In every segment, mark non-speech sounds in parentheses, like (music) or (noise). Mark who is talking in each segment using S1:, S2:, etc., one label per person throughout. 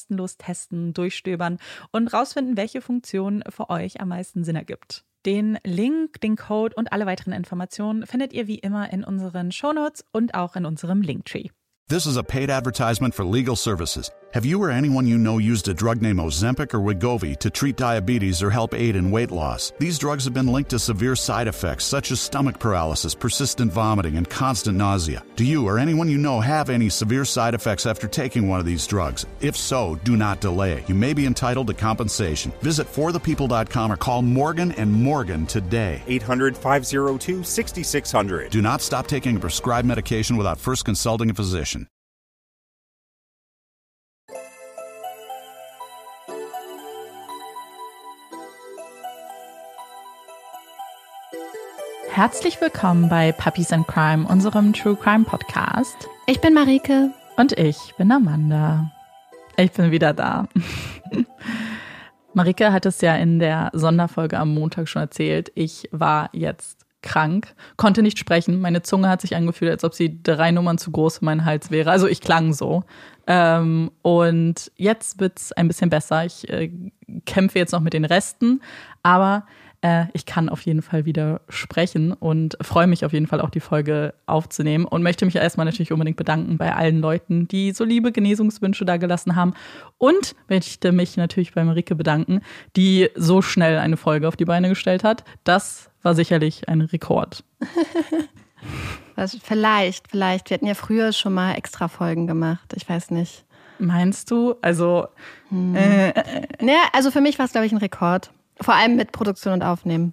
S1: kostenlos testen, durchstöbern und rausfinden, welche Funktion für euch am meisten Sinn ergibt. Den Link, den Code und alle weiteren Informationen findet ihr wie immer in unseren Shownotes und auch in unserem Linktree.
S2: This is a paid advertisement for legal services. Have you or anyone you know used a drug named Ozempic or Wigovi to treat diabetes or help aid in weight loss? These drugs have been linked to severe side effects such as stomach paralysis, persistent vomiting, and constant nausea. Do you or anyone you know have any severe side effects after taking one of these drugs? If so, do not delay. You may be entitled to compensation. Visit forthepeople.com or call Morgan and Morgan today.
S3: 800 502 6600.
S2: Do not stop taking a prescribed medication without first consulting a physician.
S1: Herzlich willkommen bei Puppies and Crime, unserem True Crime Podcast.
S4: Ich bin Marike.
S1: Und ich bin Amanda. Ich bin wieder da. Marike hat es ja in der Sonderfolge am Montag schon erzählt. Ich war jetzt krank, konnte nicht sprechen. Meine Zunge hat sich angefühlt, als ob sie drei Nummern zu groß für meinen Hals wäre. Also ich klang so. Ähm, und jetzt wird es ein bisschen besser. Ich äh, kämpfe jetzt noch mit den Resten, aber äh, ich kann auf jeden Fall wieder sprechen und freue mich auf jeden Fall auch die Folge aufzunehmen und möchte mich erstmal natürlich unbedingt bedanken bei allen Leuten, die so liebe Genesungswünsche da gelassen haben und möchte mich natürlich bei Marike bedanken, die so schnell eine Folge auf die Beine gestellt hat. Das war sicherlich ein Rekord. (laughs)
S4: Vielleicht, vielleicht. Wir hatten ja früher schon mal extra Folgen gemacht. Ich weiß nicht.
S1: Meinst du? Also.
S4: Hm. Äh, ja, also für mich war es, glaube ich, ein Rekord. Vor allem mit Produktion und Aufnehmen.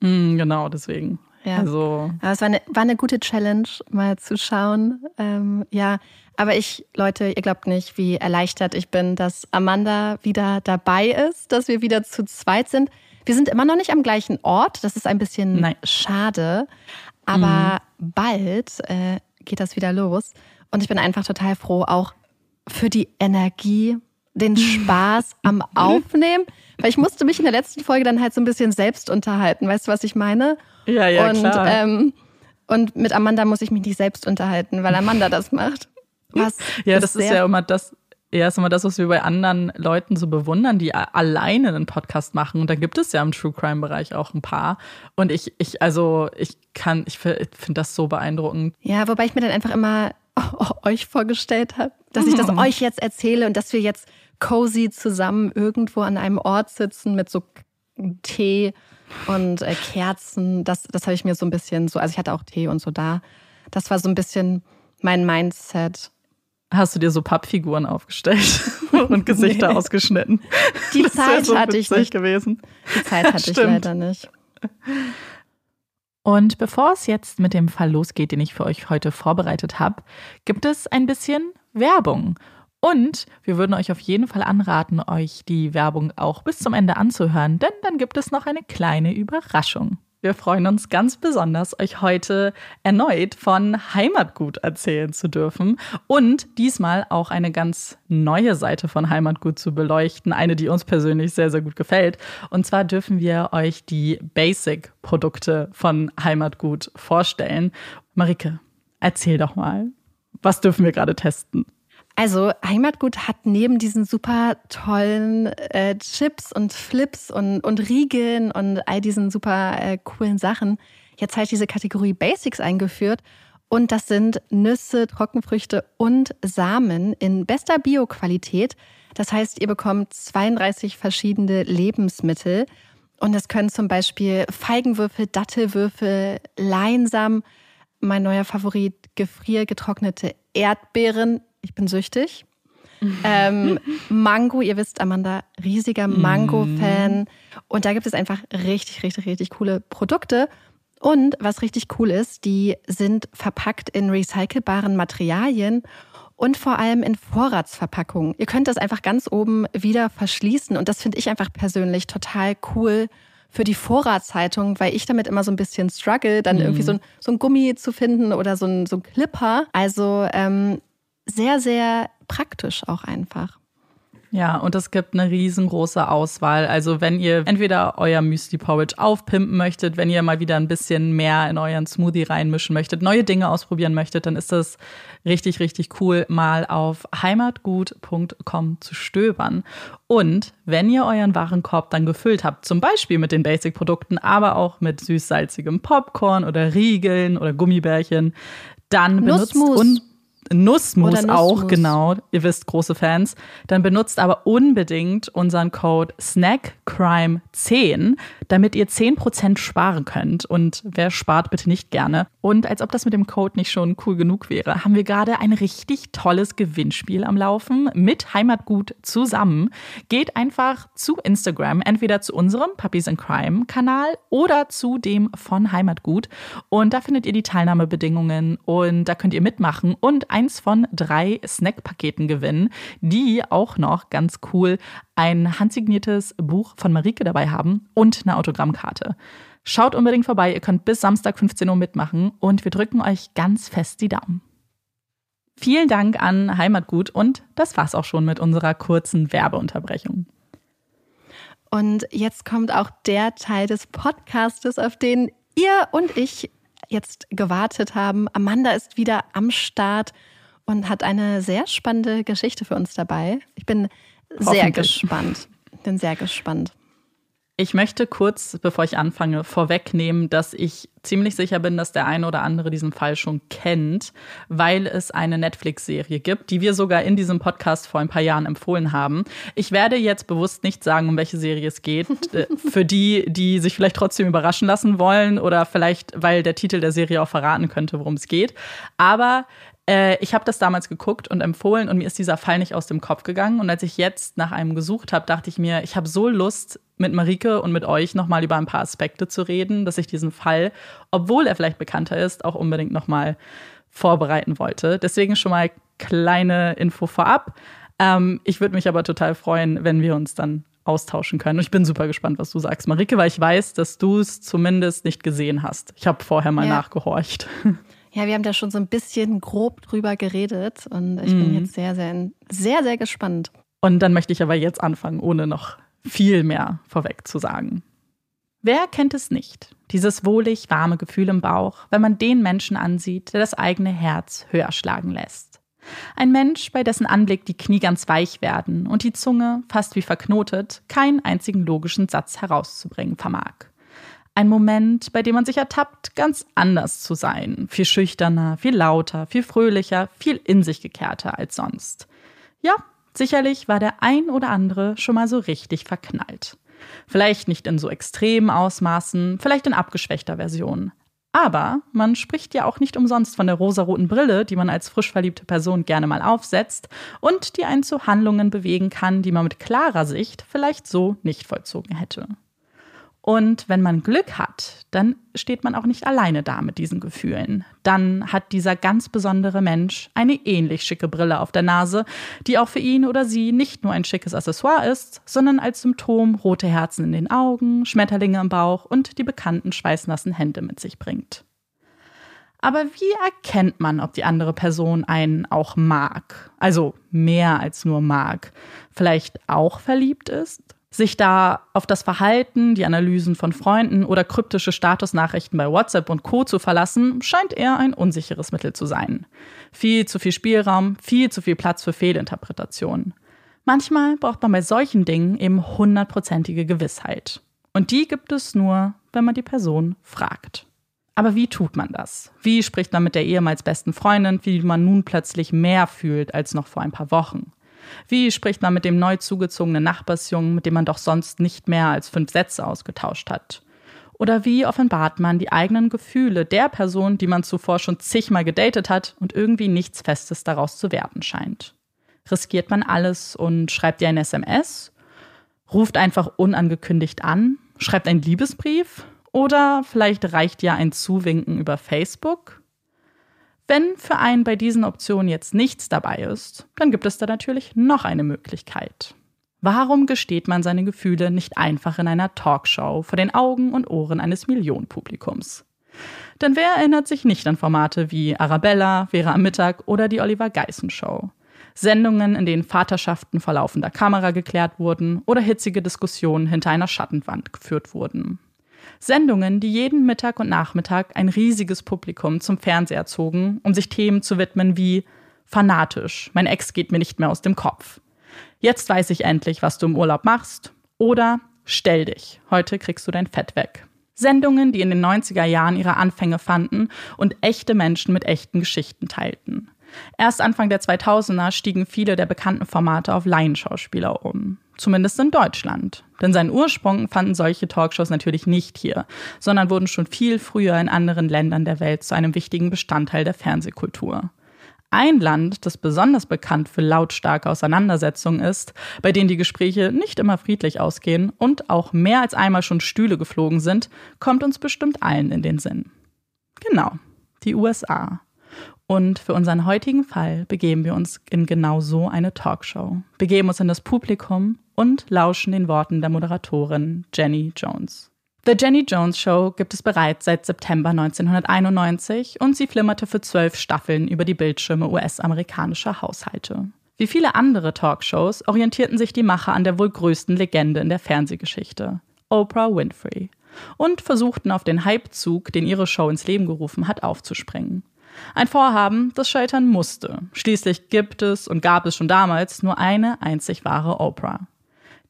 S1: Mm, genau, deswegen. Ja. Also.
S4: Aber es war eine, war eine gute Challenge, mal zu schauen. Ähm, ja, aber ich, Leute, ihr glaubt nicht, wie erleichtert ich bin, dass Amanda wieder dabei ist, dass wir wieder zu zweit sind. Wir sind immer noch nicht am gleichen Ort. Das ist ein bisschen Nein. schade. Aber mhm. bald äh, geht das wieder los. Und ich bin einfach total froh, auch für die Energie, den (laughs) Spaß am Aufnehmen. Weil ich musste mich in der letzten Folge dann halt so ein bisschen selbst unterhalten. Weißt du, was ich meine?
S1: Ja, ja,
S4: und,
S1: klar.
S4: Ähm, und mit Amanda muss ich mich nicht selbst unterhalten, weil Amanda das macht.
S1: Was ja, das ist ja immer das, ja, ist immer das, was wir bei anderen Leuten so bewundern, die alleine einen Podcast machen. Und da gibt es ja im True Crime Bereich auch ein paar. Und ich, ich, also ich kann, ich finde das so beeindruckend.
S4: Ja, wobei ich mir dann einfach immer euch vorgestellt habe, dass ich das mhm. euch jetzt erzähle und dass wir jetzt cozy zusammen irgendwo an einem Ort sitzen mit so Tee und äh, Kerzen. Das, das habe ich mir so ein bisschen so, also ich hatte auch Tee und so da. Das war so ein bisschen mein Mindset.
S1: Hast du dir so Pappfiguren aufgestellt (laughs) und Gesichter nee. ausgeschnitten?
S4: Die Zeit so hatte ich nicht.
S1: gewesen.
S4: Die Zeit hatte ich leider nicht.
S1: Und bevor es jetzt mit dem Fall losgeht, den ich für euch heute vorbereitet habe, gibt es ein bisschen Werbung. Und wir würden euch auf jeden Fall anraten, euch die Werbung auch bis zum Ende anzuhören, denn dann gibt es noch eine kleine Überraschung. Wir freuen uns ganz besonders, euch heute erneut von Heimatgut erzählen zu dürfen und diesmal auch eine ganz neue Seite von Heimatgut zu beleuchten, eine, die uns persönlich sehr, sehr gut gefällt. Und zwar dürfen wir euch die Basic-Produkte von Heimatgut vorstellen. Marike, erzähl doch mal, was dürfen wir gerade testen?
S4: Also Heimatgut hat neben diesen super tollen äh, Chips und Flips und, und Riegeln und all diesen super äh, coolen Sachen jetzt halt diese Kategorie Basics eingeführt. Und das sind Nüsse, Trockenfrüchte und Samen in bester Bioqualität. Das heißt, ihr bekommt 32 verschiedene Lebensmittel. Und es können zum Beispiel Feigenwürfel, Dattelwürfel, Leinsamen, mein neuer Favorit, gefriergetrocknete Erdbeeren, ich bin süchtig. ähm, Mango, ihr wisst, Amanda, riesiger Mango-Fan. Und da gibt es einfach richtig, richtig, richtig coole Produkte. Und was richtig cool ist, die sind verpackt in recycelbaren Materialien und vor allem in Vorratsverpackungen. Ihr könnt das einfach ganz oben wieder verschließen. Und das finde ich einfach persönlich total cool für die Vorratshaltung, weil ich damit immer so ein bisschen struggle, dann mhm. irgendwie so ein, so ein Gummi zu finden oder so ein, so ein Clipper. Also ähm, sehr, sehr praktisch auch einfach.
S1: Ja, und es gibt eine riesengroße Auswahl. Also wenn ihr entweder euer Müsli Porridge aufpimpen möchtet, wenn ihr mal wieder ein bisschen mehr in euren Smoothie reinmischen möchtet, neue Dinge ausprobieren möchtet, dann ist das richtig, richtig cool, mal auf heimatgut.com zu stöbern. Und wenn ihr euren Warenkorb dann gefüllt habt, zum Beispiel mit den Basic-Produkten, aber auch mit süß-salzigem Popcorn oder Riegeln oder Gummibärchen, dann benutzt
S4: und
S1: Nussmus, Nussmus auch, genau. Ihr wisst, große Fans. Dann benutzt aber unbedingt unseren Code SnackCrime10, damit ihr 10% sparen könnt. Und wer spart, bitte nicht gerne. Und als ob das mit dem Code nicht schon cool genug wäre, haben wir gerade ein richtig tolles Gewinnspiel am Laufen mit Heimatgut zusammen. Geht einfach zu Instagram, entweder zu unserem Puppies in Crime Kanal oder zu dem von Heimatgut. Und da findet ihr die Teilnahmebedingungen und da könnt ihr mitmachen und ein eins von drei Snackpaketen gewinnen, die auch noch ganz cool ein handsigniertes Buch von Marike dabei haben und eine Autogrammkarte. Schaut unbedingt vorbei, ihr könnt bis Samstag 15 Uhr mitmachen und wir drücken euch ganz fest die Daumen. Vielen Dank an Heimatgut und das war's auch schon mit unserer kurzen Werbeunterbrechung.
S4: Und jetzt kommt auch der Teil des Podcastes, auf den ihr und ich jetzt gewartet haben. Amanda ist wieder am Start und hat eine sehr spannende Geschichte für uns dabei. Ich bin sehr gespannt. Bin sehr gespannt.
S1: Ich möchte kurz, bevor ich anfange, vorwegnehmen, dass ich ziemlich sicher bin, dass der eine oder andere diesen Fall schon kennt, weil es eine Netflix-Serie gibt, die wir sogar in diesem Podcast vor ein paar Jahren empfohlen haben. Ich werde jetzt bewusst nicht sagen, um welche Serie es geht, (laughs) äh, für die, die sich vielleicht trotzdem überraschen lassen wollen oder vielleicht, weil der Titel der Serie auch verraten könnte, worum es geht. Aber äh, ich habe das damals geguckt und empfohlen und mir ist dieser Fall nicht aus dem Kopf gegangen. Und als ich jetzt nach einem gesucht habe, dachte ich mir, ich habe so Lust, mit Marike und mit euch nochmal über ein paar Aspekte zu reden, dass ich diesen Fall, obwohl er vielleicht bekannter ist, auch unbedingt nochmal vorbereiten wollte. Deswegen schon mal kleine Info vorab. Ähm, ich würde mich aber total freuen, wenn wir uns dann austauschen können. Und ich bin super gespannt, was du sagst, Marike, weil ich weiß, dass du es zumindest nicht gesehen hast. Ich habe vorher mal ja. nachgehorcht. (laughs)
S4: Ja, wir haben da schon so ein bisschen grob drüber geredet und ich mhm. bin jetzt sehr, sehr, sehr, sehr gespannt.
S1: Und dann möchte ich aber jetzt anfangen, ohne noch viel mehr vorweg zu sagen. Wer kennt es nicht? Dieses wohlig warme Gefühl im Bauch, wenn man den Menschen ansieht, der das eigene Herz höher schlagen lässt. Ein Mensch, bei dessen Anblick die Knie ganz weich werden und die Zunge, fast wie verknotet, keinen einzigen logischen Satz herauszubringen vermag. Ein Moment, bei dem man sich ertappt, ganz anders zu sein. Viel schüchterner, viel lauter, viel fröhlicher, viel in sich gekehrter als sonst. Ja, sicherlich war der ein oder andere schon mal so richtig verknallt. Vielleicht nicht in so extremen Ausmaßen, vielleicht in abgeschwächter Version. Aber man spricht ja auch nicht umsonst von der rosaroten Brille, die man als frisch verliebte Person gerne mal aufsetzt und die einen zu Handlungen bewegen kann, die man mit klarer Sicht vielleicht so nicht vollzogen hätte. Und wenn man Glück hat, dann steht man auch nicht alleine da mit diesen Gefühlen. Dann hat dieser ganz besondere Mensch eine ähnlich schicke Brille auf der Nase, die auch für ihn oder sie nicht nur ein schickes Accessoire ist, sondern als Symptom rote Herzen in den Augen, Schmetterlinge im Bauch und die bekannten schweißnassen Hände mit sich bringt. Aber wie erkennt man, ob die andere Person einen auch mag? Also mehr als nur mag. Vielleicht auch verliebt ist? Sich da auf das Verhalten, die Analysen von Freunden oder kryptische Statusnachrichten bei WhatsApp und Co. zu verlassen, scheint eher ein unsicheres Mittel zu sein. Viel zu viel Spielraum, viel zu viel Platz für Fehlinterpretationen. Manchmal braucht man bei solchen Dingen eben hundertprozentige Gewissheit. Und die gibt es nur, wenn man die Person fragt. Aber wie tut man das? Wie spricht man mit der ehemals besten Freundin, wie man nun plötzlich mehr fühlt als noch vor ein paar Wochen? Wie spricht man mit dem neu zugezogenen Nachbarsjungen, mit dem man doch sonst nicht mehr als fünf Sätze ausgetauscht hat? Oder wie offenbart man die eigenen Gefühle der Person, die man zuvor schon zigmal gedatet hat und irgendwie nichts Festes daraus zu werden scheint? Riskiert man alles und schreibt ihr ein SMS? Ruft einfach unangekündigt an? Schreibt einen Liebesbrief? Oder vielleicht reicht ja ein Zuwinken über Facebook? Wenn für einen bei diesen Optionen jetzt nichts dabei ist, dann gibt es da natürlich noch eine Möglichkeit. Warum gesteht man seine Gefühle nicht einfach in einer Talkshow vor den Augen und Ohren eines Millionenpublikums? Denn wer erinnert sich nicht an Formate wie Arabella, Vera am Mittag oder die Oliver Geissen Show? Sendungen, in denen Vaterschaften vor laufender Kamera geklärt wurden oder hitzige Diskussionen hinter einer Schattenwand geführt wurden. Sendungen, die jeden Mittag und Nachmittag ein riesiges Publikum zum Fernseher zogen, um sich Themen zu widmen wie fanatisch, mein Ex geht mir nicht mehr aus dem Kopf. Jetzt weiß ich endlich, was du im Urlaub machst. Oder stell dich, heute kriegst du dein Fett weg. Sendungen, die in den 90er Jahren ihre Anfänge fanden und echte Menschen mit echten Geschichten teilten. Erst Anfang der 2000er stiegen viele der bekannten Formate auf Laienschauspieler um zumindest in Deutschland. Denn seinen Ursprung fanden solche Talkshows natürlich nicht hier, sondern wurden schon viel früher in anderen Ländern der Welt zu einem wichtigen Bestandteil der Fernsehkultur. Ein Land, das besonders bekannt für lautstarke Auseinandersetzungen ist, bei denen die Gespräche nicht immer friedlich ausgehen und auch mehr als einmal schon Stühle geflogen sind, kommt uns bestimmt allen in den Sinn. Genau, die USA. Und für unseren heutigen Fall begeben wir uns in genau so eine Talkshow, begeben uns in das Publikum und lauschen den Worten der Moderatorin Jenny Jones. The Jenny Jones Show gibt es bereits seit September 1991 und sie flimmerte für zwölf Staffeln über die Bildschirme US-amerikanischer Haushalte. Wie viele andere Talkshows orientierten sich die Macher an der wohl größten Legende in der Fernsehgeschichte, Oprah Winfrey, und versuchten auf den Hypezug, den ihre Show ins Leben gerufen hat, aufzuspringen. Ein Vorhaben, das scheitern musste. Schließlich gibt es und gab es schon damals nur eine einzig wahre Oprah.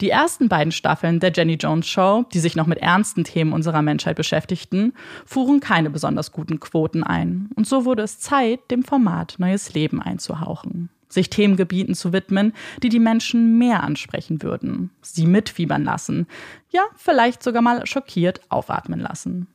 S1: Die ersten beiden Staffeln der Jenny Jones Show, die sich noch mit ernsten Themen unserer Menschheit beschäftigten, fuhren keine besonders guten Quoten ein. Und so wurde es Zeit, dem Format neues Leben einzuhauchen. Sich Themengebieten zu widmen, die die Menschen mehr ansprechen würden, sie mitfiebern lassen, ja, vielleicht sogar mal schockiert aufatmen lassen.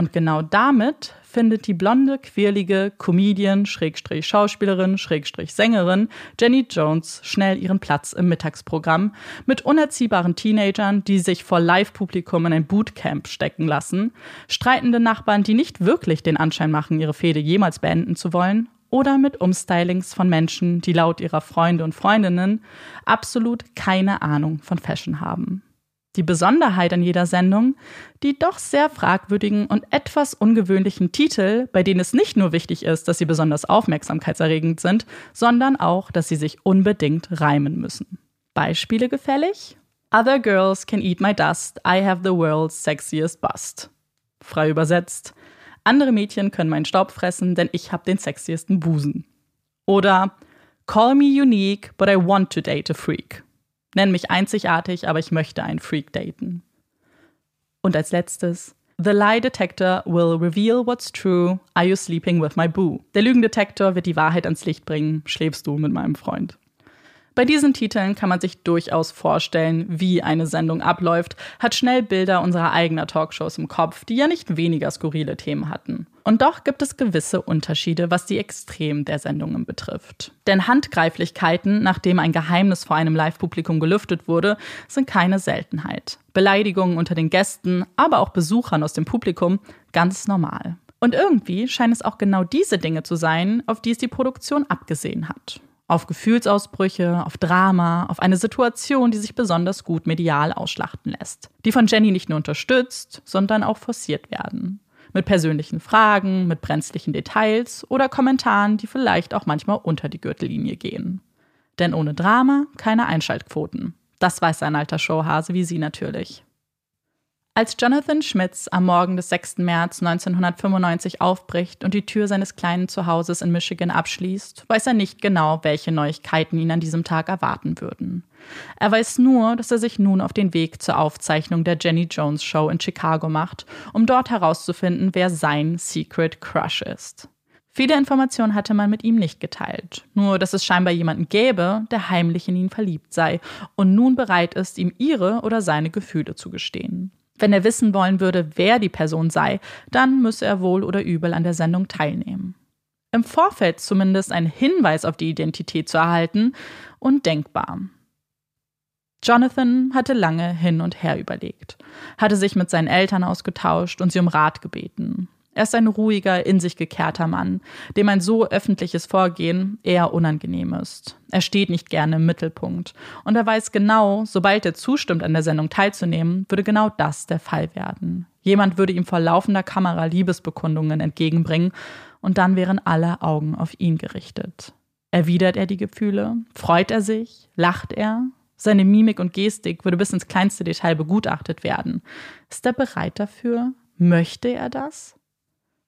S1: Und genau damit findet die blonde, quirlige Comedian, Schrägstrich Schauspielerin, Schrägstrich Sängerin Jenny Jones schnell ihren Platz im Mittagsprogramm mit unerziehbaren Teenagern, die sich vor Live-Publikum in ein Bootcamp stecken lassen, streitende Nachbarn, die nicht wirklich den Anschein machen, ihre Fehde jemals beenden zu wollen, oder mit Umstylings von Menschen, die laut ihrer Freunde und Freundinnen absolut keine Ahnung von Fashion haben. Die Besonderheit an jeder Sendung, die doch sehr fragwürdigen und etwas ungewöhnlichen Titel, bei denen es nicht nur wichtig ist, dass sie besonders aufmerksamkeitserregend sind, sondern auch, dass sie sich unbedingt reimen müssen. Beispiele gefällig? Other girls can eat my dust, I have the world's sexiest bust. Frei übersetzt. Andere Mädchen können meinen Staub fressen, denn ich habe den sexiesten Busen. Oder Call me unique, but I want to date a freak. Nenn mich einzigartig, aber ich möchte einen Freak daten. Und als letztes, The Lie Detector will reveal what's true. Are you sleeping with my boo? Der Lügendetektor wird die Wahrheit ans Licht bringen. Schläfst du mit meinem Freund? Bei diesen Titeln kann man sich durchaus vorstellen, wie eine Sendung abläuft, hat schnell Bilder unserer eigenen Talkshows im Kopf, die ja nicht weniger skurrile Themen hatten. Und doch gibt es gewisse Unterschiede, was die Extremen der Sendungen betrifft. Denn Handgreiflichkeiten, nachdem ein Geheimnis vor einem Live-Publikum gelüftet wurde, sind keine Seltenheit. Beleidigungen unter den Gästen, aber auch Besuchern aus dem Publikum ganz normal. Und irgendwie scheinen es auch genau diese Dinge zu sein, auf die es die Produktion abgesehen hat auf Gefühlsausbrüche, auf Drama, auf eine Situation, die sich besonders gut medial ausschlachten lässt, die von Jenny nicht nur unterstützt, sondern auch forciert werden. Mit persönlichen Fragen, mit brenzlichen Details oder Kommentaren, die vielleicht auch manchmal unter die Gürtellinie gehen. Denn ohne Drama keine Einschaltquoten. Das weiß ein alter Showhase wie sie natürlich. Als Jonathan Schmitz am Morgen des 6. März 1995 aufbricht und die Tür seines kleinen Zuhauses in Michigan abschließt, weiß er nicht genau, welche Neuigkeiten ihn an diesem Tag erwarten würden. Er weiß nur, dass er sich nun auf den Weg zur Aufzeichnung der Jenny Jones Show in Chicago macht, um dort herauszufinden, wer sein Secret Crush ist. Viele Informationen hatte man mit ihm nicht geteilt, nur dass es scheinbar jemanden gäbe, der heimlich in ihn verliebt sei und nun bereit ist, ihm ihre oder seine Gefühle zu gestehen. Wenn er wissen wollen würde, wer die Person sei, dann müsse er wohl oder übel an der Sendung teilnehmen. Im Vorfeld zumindest einen Hinweis auf die Identität zu erhalten, undenkbar. Jonathan hatte lange hin und her überlegt, hatte sich mit seinen Eltern ausgetauscht und sie um Rat gebeten. Er ist ein ruhiger, in sich gekehrter Mann, dem ein so öffentliches Vorgehen eher unangenehm ist. Er steht nicht gerne im Mittelpunkt. Und er weiß genau, sobald er zustimmt, an der Sendung teilzunehmen, würde genau das der Fall werden. Jemand würde ihm vor laufender Kamera Liebesbekundungen entgegenbringen und dann wären alle Augen auf ihn gerichtet. Erwidert er die Gefühle? Freut er sich? Lacht er? Seine Mimik und Gestik würde bis ins kleinste Detail begutachtet werden. Ist er bereit dafür? Möchte er das?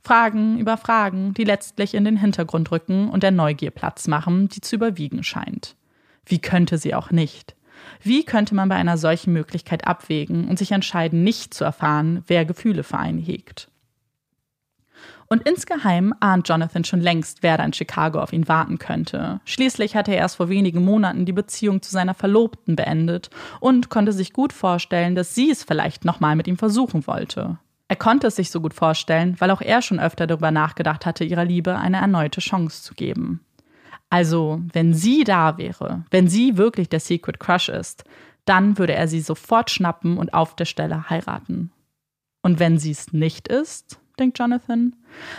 S1: Fragen über Fragen, die letztlich in den Hintergrund rücken und der Neugier Platz machen, die zu überwiegen scheint. Wie könnte sie auch nicht? Wie könnte man bei einer solchen Möglichkeit abwägen und sich entscheiden, nicht zu erfahren, wer Gefühle für einen hegt? Und insgeheim ahnt Jonathan schon längst, wer da in Chicago auf ihn warten könnte. Schließlich hatte er erst vor wenigen Monaten die Beziehung zu seiner Verlobten beendet und konnte sich gut vorstellen, dass sie es vielleicht nochmal mit ihm versuchen wollte. Er konnte es sich so gut vorstellen, weil auch er schon öfter darüber nachgedacht hatte, ihrer Liebe eine erneute Chance zu geben. Also, wenn sie da wäre, wenn sie wirklich der Secret Crush ist, dann würde er sie sofort schnappen und auf der Stelle heiraten. Und wenn sie es nicht ist, denkt Jonathan,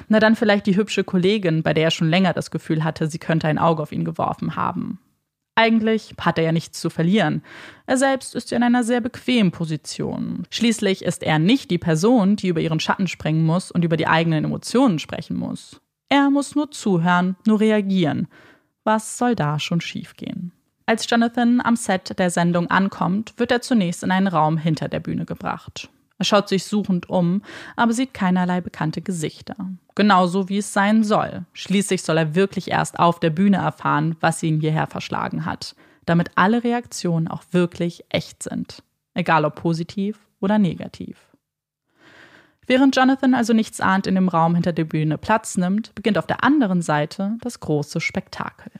S1: na dann vielleicht die hübsche Kollegin, bei der er schon länger das Gefühl hatte, sie könnte ein Auge auf ihn geworfen haben. Eigentlich hat er ja nichts zu verlieren. Er selbst ist ja in einer sehr bequemen Position. Schließlich ist er nicht die Person, die über ihren Schatten springen muss und über die eigenen Emotionen sprechen muss. Er muss nur zuhören, nur reagieren. Was soll da schon schiefgehen? Als Jonathan am Set der Sendung ankommt, wird er zunächst in einen Raum hinter der Bühne gebracht. Er schaut sich suchend um, aber sieht keinerlei bekannte Gesichter. Genauso wie es sein soll. Schließlich soll er wirklich erst auf der Bühne erfahren, was ihn hierher verschlagen hat. damit alle Reaktionen auch wirklich echt sind, egal ob positiv oder negativ. Während Jonathan also nichts ahnt in dem Raum hinter der Bühne Platz nimmt, beginnt auf der anderen Seite das große Spektakel.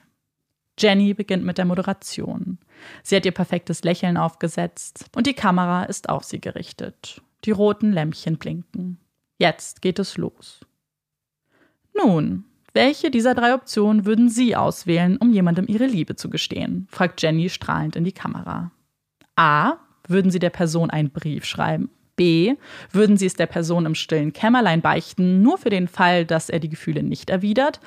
S1: Jenny beginnt mit der Moderation. Sie hat ihr perfektes Lächeln aufgesetzt und die Kamera ist auf sie gerichtet. Die roten Lämpchen blinken. Jetzt geht es los. Nun, welche dieser drei Optionen würden Sie auswählen, um jemandem Ihre Liebe zu gestehen? fragt Jenny strahlend in die Kamera. A. Würden Sie der Person einen Brief schreiben? B. Würden Sie es der Person im stillen Kämmerlein beichten, nur für den Fall, dass er die Gefühle nicht erwidert?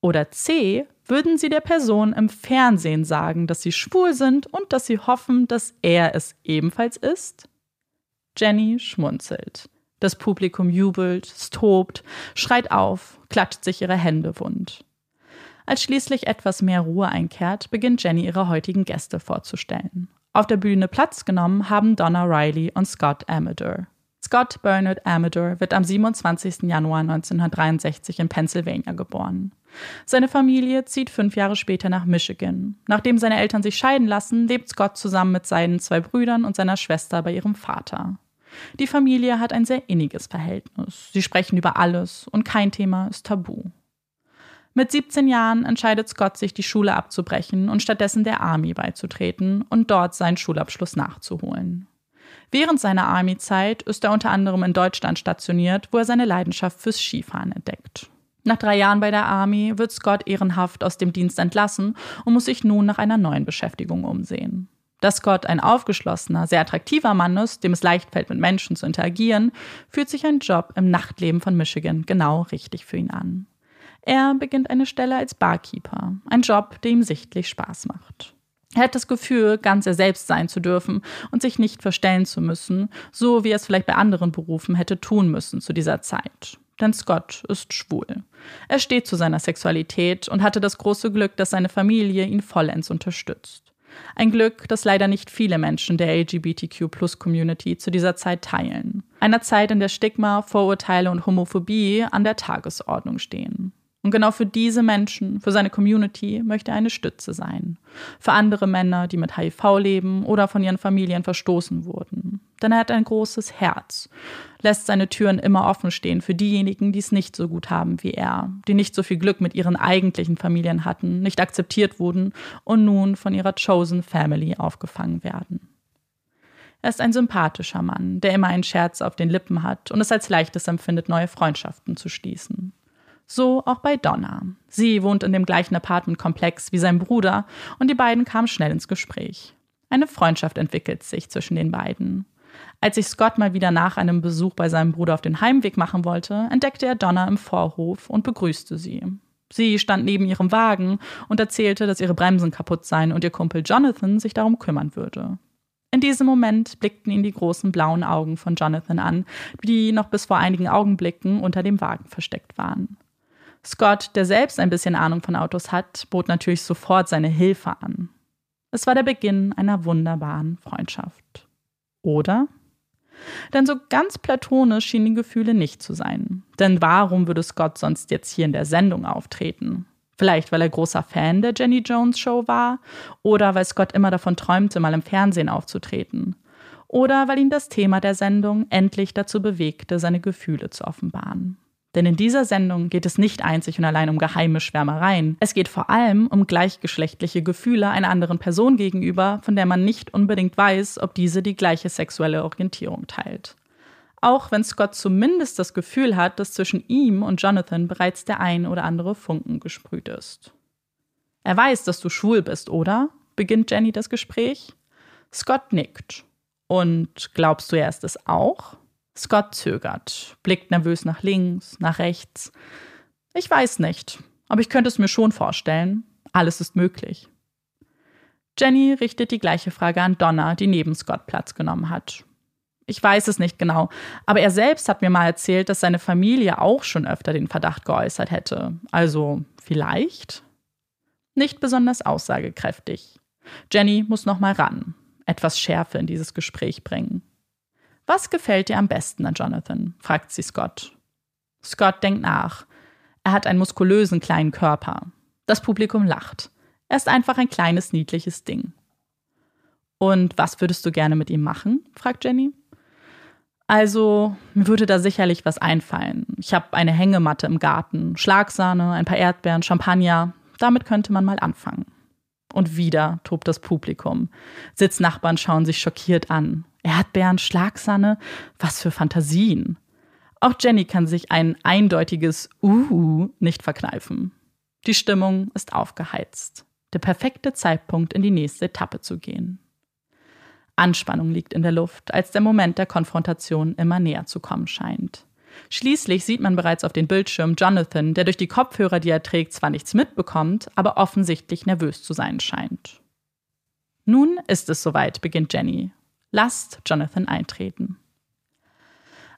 S1: Oder C. Würden Sie der Person im Fernsehen sagen, dass Sie schwul sind und dass Sie hoffen, dass er es ebenfalls ist? Jenny schmunzelt. Das Publikum jubelt, es tobt, schreit auf, klatscht sich ihre Hände wund. Als schließlich etwas mehr Ruhe einkehrt, beginnt Jenny ihre heutigen Gäste vorzustellen. Auf der Bühne Platz genommen haben Donna Riley und Scott Amador. Scott Bernard Amador wird am 27. Januar 1963 in Pennsylvania geboren. Seine Familie zieht fünf Jahre später nach Michigan. Nachdem seine Eltern sich scheiden lassen, lebt Scott zusammen mit seinen zwei Brüdern und seiner Schwester bei ihrem Vater. Die Familie hat ein sehr inniges Verhältnis. Sie sprechen über alles und kein Thema ist tabu. Mit 17 Jahren entscheidet Scott sich, die Schule abzubrechen und stattdessen der Army beizutreten und dort seinen Schulabschluss nachzuholen. Während seiner Army-Zeit ist er unter anderem in Deutschland stationiert, wo er seine Leidenschaft fürs Skifahren entdeckt. Nach drei Jahren bei der Army wird Scott ehrenhaft aus dem Dienst entlassen und muss sich nun nach einer neuen Beschäftigung umsehen. Dass Scott ein aufgeschlossener, sehr attraktiver Mann ist, dem es leicht fällt, mit Menschen zu interagieren, fühlt sich ein Job im Nachtleben von Michigan genau richtig für ihn an. Er beginnt eine Stelle als Barkeeper, ein Job, der ihm sichtlich Spaß macht. Er hat das Gefühl, ganz er selbst sein zu dürfen und sich nicht verstellen zu müssen, so wie er es vielleicht bei anderen Berufen hätte tun müssen zu dieser Zeit. Denn Scott ist schwul. Er steht zu seiner Sexualität und hatte das große Glück, dass seine Familie ihn vollends unterstützt. Ein Glück, das leider nicht viele Menschen der LGBTQ-Plus-Community zu dieser Zeit teilen. Einer Zeit, in der Stigma, Vorurteile und Homophobie an der Tagesordnung stehen. Und genau für diese Menschen, für seine Community, möchte er eine Stütze sein. Für andere Männer, die mit HIV leben oder von ihren Familien verstoßen wurden. Denn er hat ein großes Herz, lässt seine Türen immer offen stehen für diejenigen, die es nicht so gut haben wie er, die nicht so viel Glück mit ihren eigentlichen Familien hatten, nicht akzeptiert wurden und nun von ihrer Chosen Family aufgefangen werden. Er ist ein sympathischer Mann, der immer einen Scherz auf den Lippen hat und es als leichtes empfindet, neue Freundschaften zu schließen. So auch bei Donna. Sie wohnt in dem gleichen Apartmentkomplex wie sein Bruder und die beiden kamen schnell ins Gespräch. Eine Freundschaft entwickelt sich zwischen den beiden. Als sich Scott mal wieder nach einem Besuch bei seinem Bruder auf den Heimweg machen wollte, entdeckte er Donna im Vorhof und begrüßte sie. Sie stand neben ihrem Wagen und erzählte, dass ihre Bremsen kaputt seien und ihr Kumpel Jonathan sich darum kümmern würde. In diesem Moment blickten ihn die großen blauen Augen von Jonathan an, die noch bis vor einigen Augenblicken unter dem Wagen versteckt waren. Scott, der selbst ein bisschen Ahnung von Autos hat, bot natürlich sofort seine Hilfe an. Es war der Beginn einer wunderbaren Freundschaft. Oder? Denn so ganz platonisch schienen die Gefühle nicht zu sein. Denn warum würde Scott sonst jetzt hier in der Sendung auftreten? Vielleicht, weil er großer Fan der Jenny Jones Show war? Oder weil Scott immer davon träumte, mal im Fernsehen aufzutreten? Oder weil ihn das Thema der Sendung endlich dazu bewegte, seine Gefühle zu offenbaren? Denn in dieser Sendung geht es nicht einzig und allein um geheime Schwärmereien. Es geht vor allem um gleichgeschlechtliche Gefühle einer anderen Person gegenüber, von der man nicht unbedingt weiß, ob diese die gleiche sexuelle Orientierung teilt. Auch wenn Scott zumindest das Gefühl hat, dass zwischen ihm und Jonathan bereits der ein oder andere Funken gesprüht ist. Er weiß, dass du schwul bist, oder? beginnt Jenny das Gespräch. Scott nickt. Und glaubst du, er ist es auch? Scott zögert, blickt nervös nach links, nach rechts. Ich weiß nicht, aber ich könnte es mir schon vorstellen. Alles ist möglich. Jenny richtet die gleiche Frage an Donna, die neben Scott Platz genommen hat. Ich weiß es nicht genau, aber er selbst hat mir mal erzählt, dass seine Familie auch schon öfter den Verdacht geäußert hätte. Also vielleicht? Nicht besonders aussagekräftig. Jenny muss noch mal ran, etwas Schärfe in dieses Gespräch bringen. Was gefällt dir am besten an Jonathan? fragt sie Scott. Scott denkt nach. Er hat einen muskulösen kleinen Körper. Das Publikum lacht. Er ist einfach ein kleines, niedliches Ding. Und was würdest du gerne mit ihm machen? fragt Jenny. Also, mir würde da sicherlich was einfallen. Ich habe eine Hängematte im Garten, Schlagsahne, ein paar Erdbeeren, Champagner. Damit könnte man mal anfangen. Und wieder tobt das Publikum. Sitznachbarn schauen sich schockiert an. Erdbeeren, Schlagsahne, was für Fantasien. Auch Jenny kann sich ein eindeutiges Uhu nicht verkneifen. Die Stimmung ist aufgeheizt. Der perfekte Zeitpunkt, in die nächste Etappe zu gehen. Anspannung liegt in der Luft, als der Moment der Konfrontation immer näher zu kommen scheint. Schließlich sieht man bereits auf den Bildschirm Jonathan, der durch die Kopfhörer, die er trägt, zwar nichts mitbekommt, aber offensichtlich nervös zu sein scheint. Nun ist es soweit, beginnt Jenny. Lasst Jonathan eintreten.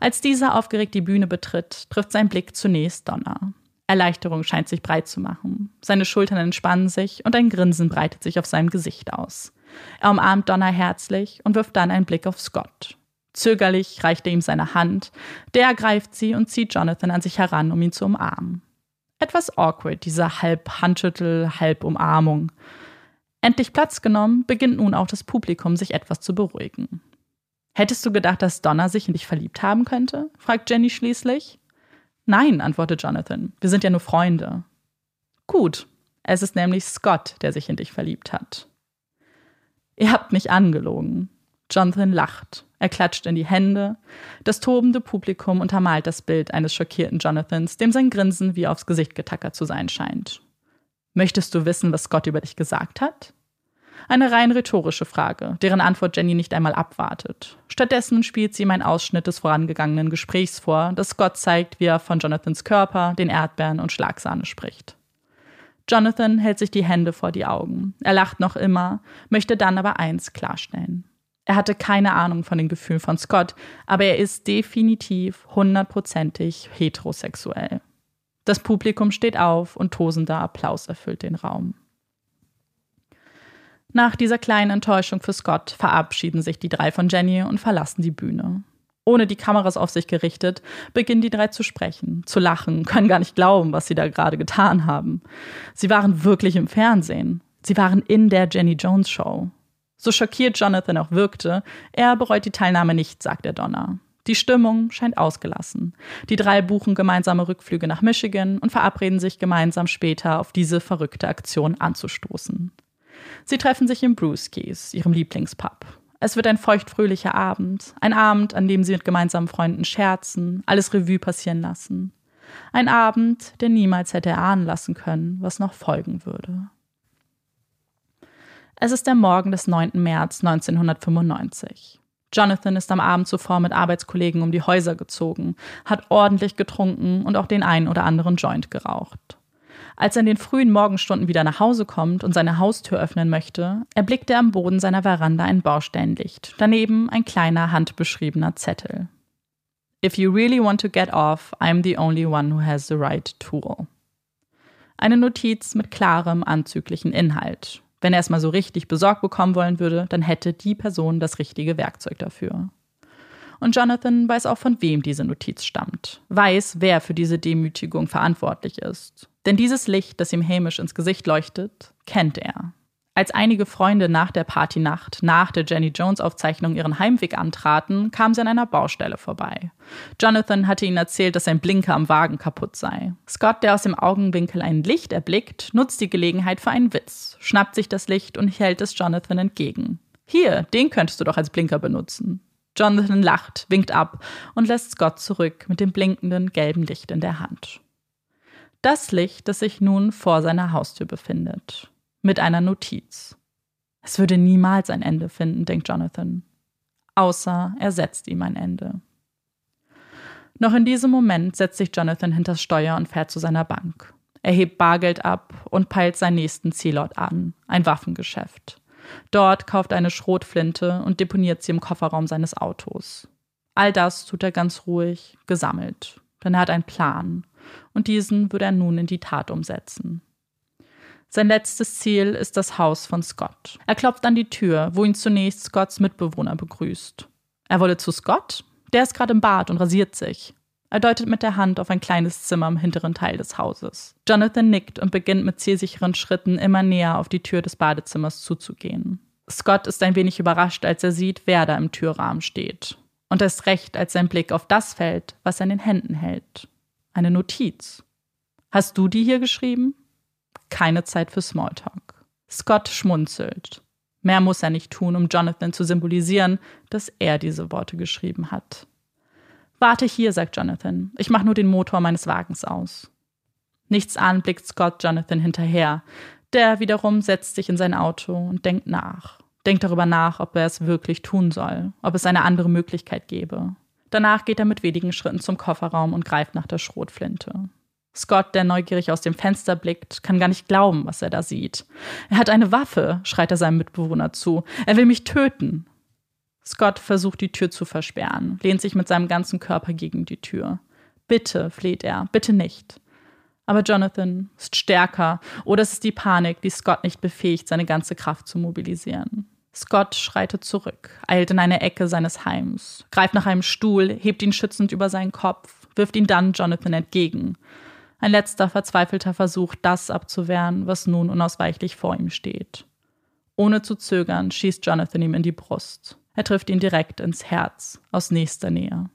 S1: Als dieser aufgeregt die Bühne betritt, trifft sein Blick zunächst Donna. Erleichterung scheint sich breit zu machen. Seine Schultern entspannen sich und ein Grinsen breitet sich auf seinem Gesicht aus. Er umarmt Donna herzlich und wirft dann einen Blick auf Scott. Zögerlich reicht er ihm seine Hand, der ergreift sie und zieht Jonathan an sich heran, um ihn zu umarmen. Etwas awkward, diese halb Handschüttel, halb Umarmung. Endlich Platz genommen, beginnt nun auch das Publikum, sich etwas zu beruhigen. Hättest du gedacht, dass Donna sich in dich verliebt haben könnte? fragt Jenny schließlich. Nein, antwortet Jonathan. Wir sind ja nur Freunde. Gut, es ist nämlich Scott, der sich in dich verliebt hat. Ihr habt mich angelogen. Jonathan lacht. Er klatscht in die Hände. Das tobende Publikum untermalt das Bild eines schockierten Jonathans, dem sein Grinsen wie aufs Gesicht getackert zu sein scheint. Möchtest du wissen, was Scott über dich gesagt hat? Eine rein rhetorische Frage, deren Antwort Jenny nicht einmal abwartet. Stattdessen spielt sie ihm einen Ausschnitt des vorangegangenen Gesprächs vor, das Scott zeigt, wie er von Jonathans Körper, den Erdbeeren und Schlagsahne spricht. Jonathan hält sich die Hände vor die Augen. Er lacht noch immer, möchte dann aber eins klarstellen. Er hatte keine Ahnung von den Gefühlen von Scott, aber er ist definitiv hundertprozentig heterosexuell. Das Publikum steht auf und tosender Applaus erfüllt den Raum. Nach dieser kleinen Enttäuschung für Scott verabschieden sich die drei von Jenny und verlassen die Bühne. Ohne die Kameras auf sich gerichtet, beginnen die drei zu sprechen, zu lachen, können gar nicht glauben, was sie da gerade getan haben. Sie waren wirklich im Fernsehen. Sie waren in der Jenny Jones Show. So schockiert Jonathan auch wirkte, er bereut die Teilnahme nicht, sagt er Donna. Die Stimmung scheint ausgelassen. Die drei buchen gemeinsame Rückflüge nach Michigan und verabreden sich gemeinsam später auf diese verrückte Aktion anzustoßen. Sie treffen sich im Brewskis, ihrem Lieblingspub. Es wird ein feuchtfröhlicher Abend, ein Abend, an dem sie mit gemeinsamen Freunden scherzen, alles Revue passieren lassen. Ein Abend, der niemals hätte erahnen lassen können, was noch folgen würde. Es ist der Morgen des 9. März 1995. Jonathan ist am Abend zuvor mit Arbeitskollegen um die Häuser gezogen, hat ordentlich getrunken und auch den einen oder anderen Joint geraucht. Als er in den frühen Morgenstunden wieder nach Hause kommt und seine Haustür öffnen möchte, erblickt er am Boden seiner Veranda ein Baustellenlicht, daneben ein kleiner handbeschriebener Zettel. If you really want to get off, I'm the only one who has the right tool. Eine Notiz mit klarem, anzüglichen Inhalt. Wenn er es mal so richtig besorgt bekommen wollen würde, dann hätte die Person das richtige Werkzeug dafür. Und Jonathan weiß auch, von wem diese Notiz stammt, weiß, wer für diese Demütigung verantwortlich ist. Denn dieses Licht, das ihm hämisch ins Gesicht leuchtet, kennt er. Als einige Freunde nach der Partynacht, nach der Jenny Jones Aufzeichnung ihren Heimweg antraten, kam sie an einer Baustelle vorbei. Jonathan hatte ihnen erzählt, dass sein Blinker am Wagen kaputt sei. Scott, der aus dem Augenwinkel ein Licht erblickt, nutzt die Gelegenheit für einen Witz, schnappt sich das Licht und hält es Jonathan entgegen. Hier, den könntest du doch als Blinker benutzen. Jonathan lacht, winkt ab und lässt Scott zurück mit dem blinkenden gelben Licht in der Hand. Das Licht, das sich nun vor seiner Haustür befindet. Mit einer Notiz. Es würde niemals ein Ende finden, denkt Jonathan. Außer er setzt ihm ein Ende. Noch in diesem Moment setzt sich Jonathan hinters Steuer und fährt zu seiner Bank. Er hebt Bargeld ab und peilt seinen nächsten Zielort an, ein Waffengeschäft. Dort kauft er eine Schrotflinte und deponiert sie im Kofferraum seines Autos. All das tut er ganz ruhig, gesammelt, denn er hat einen Plan, und diesen würde er nun in die Tat umsetzen. Sein letztes Ziel ist das Haus von Scott. Er klopft an die Tür, wo ihn zunächst Scotts Mitbewohner begrüßt. Er wolle zu Scott? Der ist gerade im Bad und rasiert sich. Er deutet mit der Hand auf ein kleines Zimmer im hinteren Teil des Hauses. Jonathan nickt und beginnt mit zielsicheren Schritten immer näher auf die Tür des Badezimmers zuzugehen. Scott ist ein wenig überrascht, als er sieht, wer da im Türrahmen steht. Und erst recht, als sein Blick auf das fällt, was er in den Händen hält. Eine Notiz. Hast du die hier geschrieben? Keine Zeit für Smalltalk. Scott schmunzelt. Mehr muss er nicht tun, um Jonathan zu symbolisieren, dass er diese Worte geschrieben hat. Warte hier, sagt Jonathan. Ich mache nur den Motor meines Wagens aus. Nichts an blickt Scott Jonathan hinterher. Der wiederum setzt sich in sein Auto und denkt nach. Denkt darüber nach, ob er es wirklich tun soll, ob es eine andere Möglichkeit gäbe. Danach geht er mit wenigen Schritten zum Kofferraum und greift nach der Schrotflinte. Scott, der neugierig aus dem Fenster blickt, kann gar nicht glauben, was er da sieht. Er hat eine Waffe, schreit er seinem Mitbewohner zu. Er will mich töten. Scott versucht die Tür zu versperren, lehnt sich mit seinem ganzen Körper gegen die Tür. Bitte, fleht er, bitte nicht. Aber Jonathan ist stärker, oder es ist die Panik, die Scott nicht befähigt, seine ganze Kraft zu mobilisieren. Scott schreitet zurück, eilt in eine Ecke seines Heims, greift nach einem Stuhl, hebt ihn schützend über seinen Kopf, wirft ihn dann Jonathan entgegen. Ein letzter verzweifelter Versuch, das abzuwehren, was nun unausweichlich vor ihm steht. Ohne zu zögern schießt Jonathan ihm in die Brust. Er trifft ihn direkt ins Herz, aus nächster Nähe.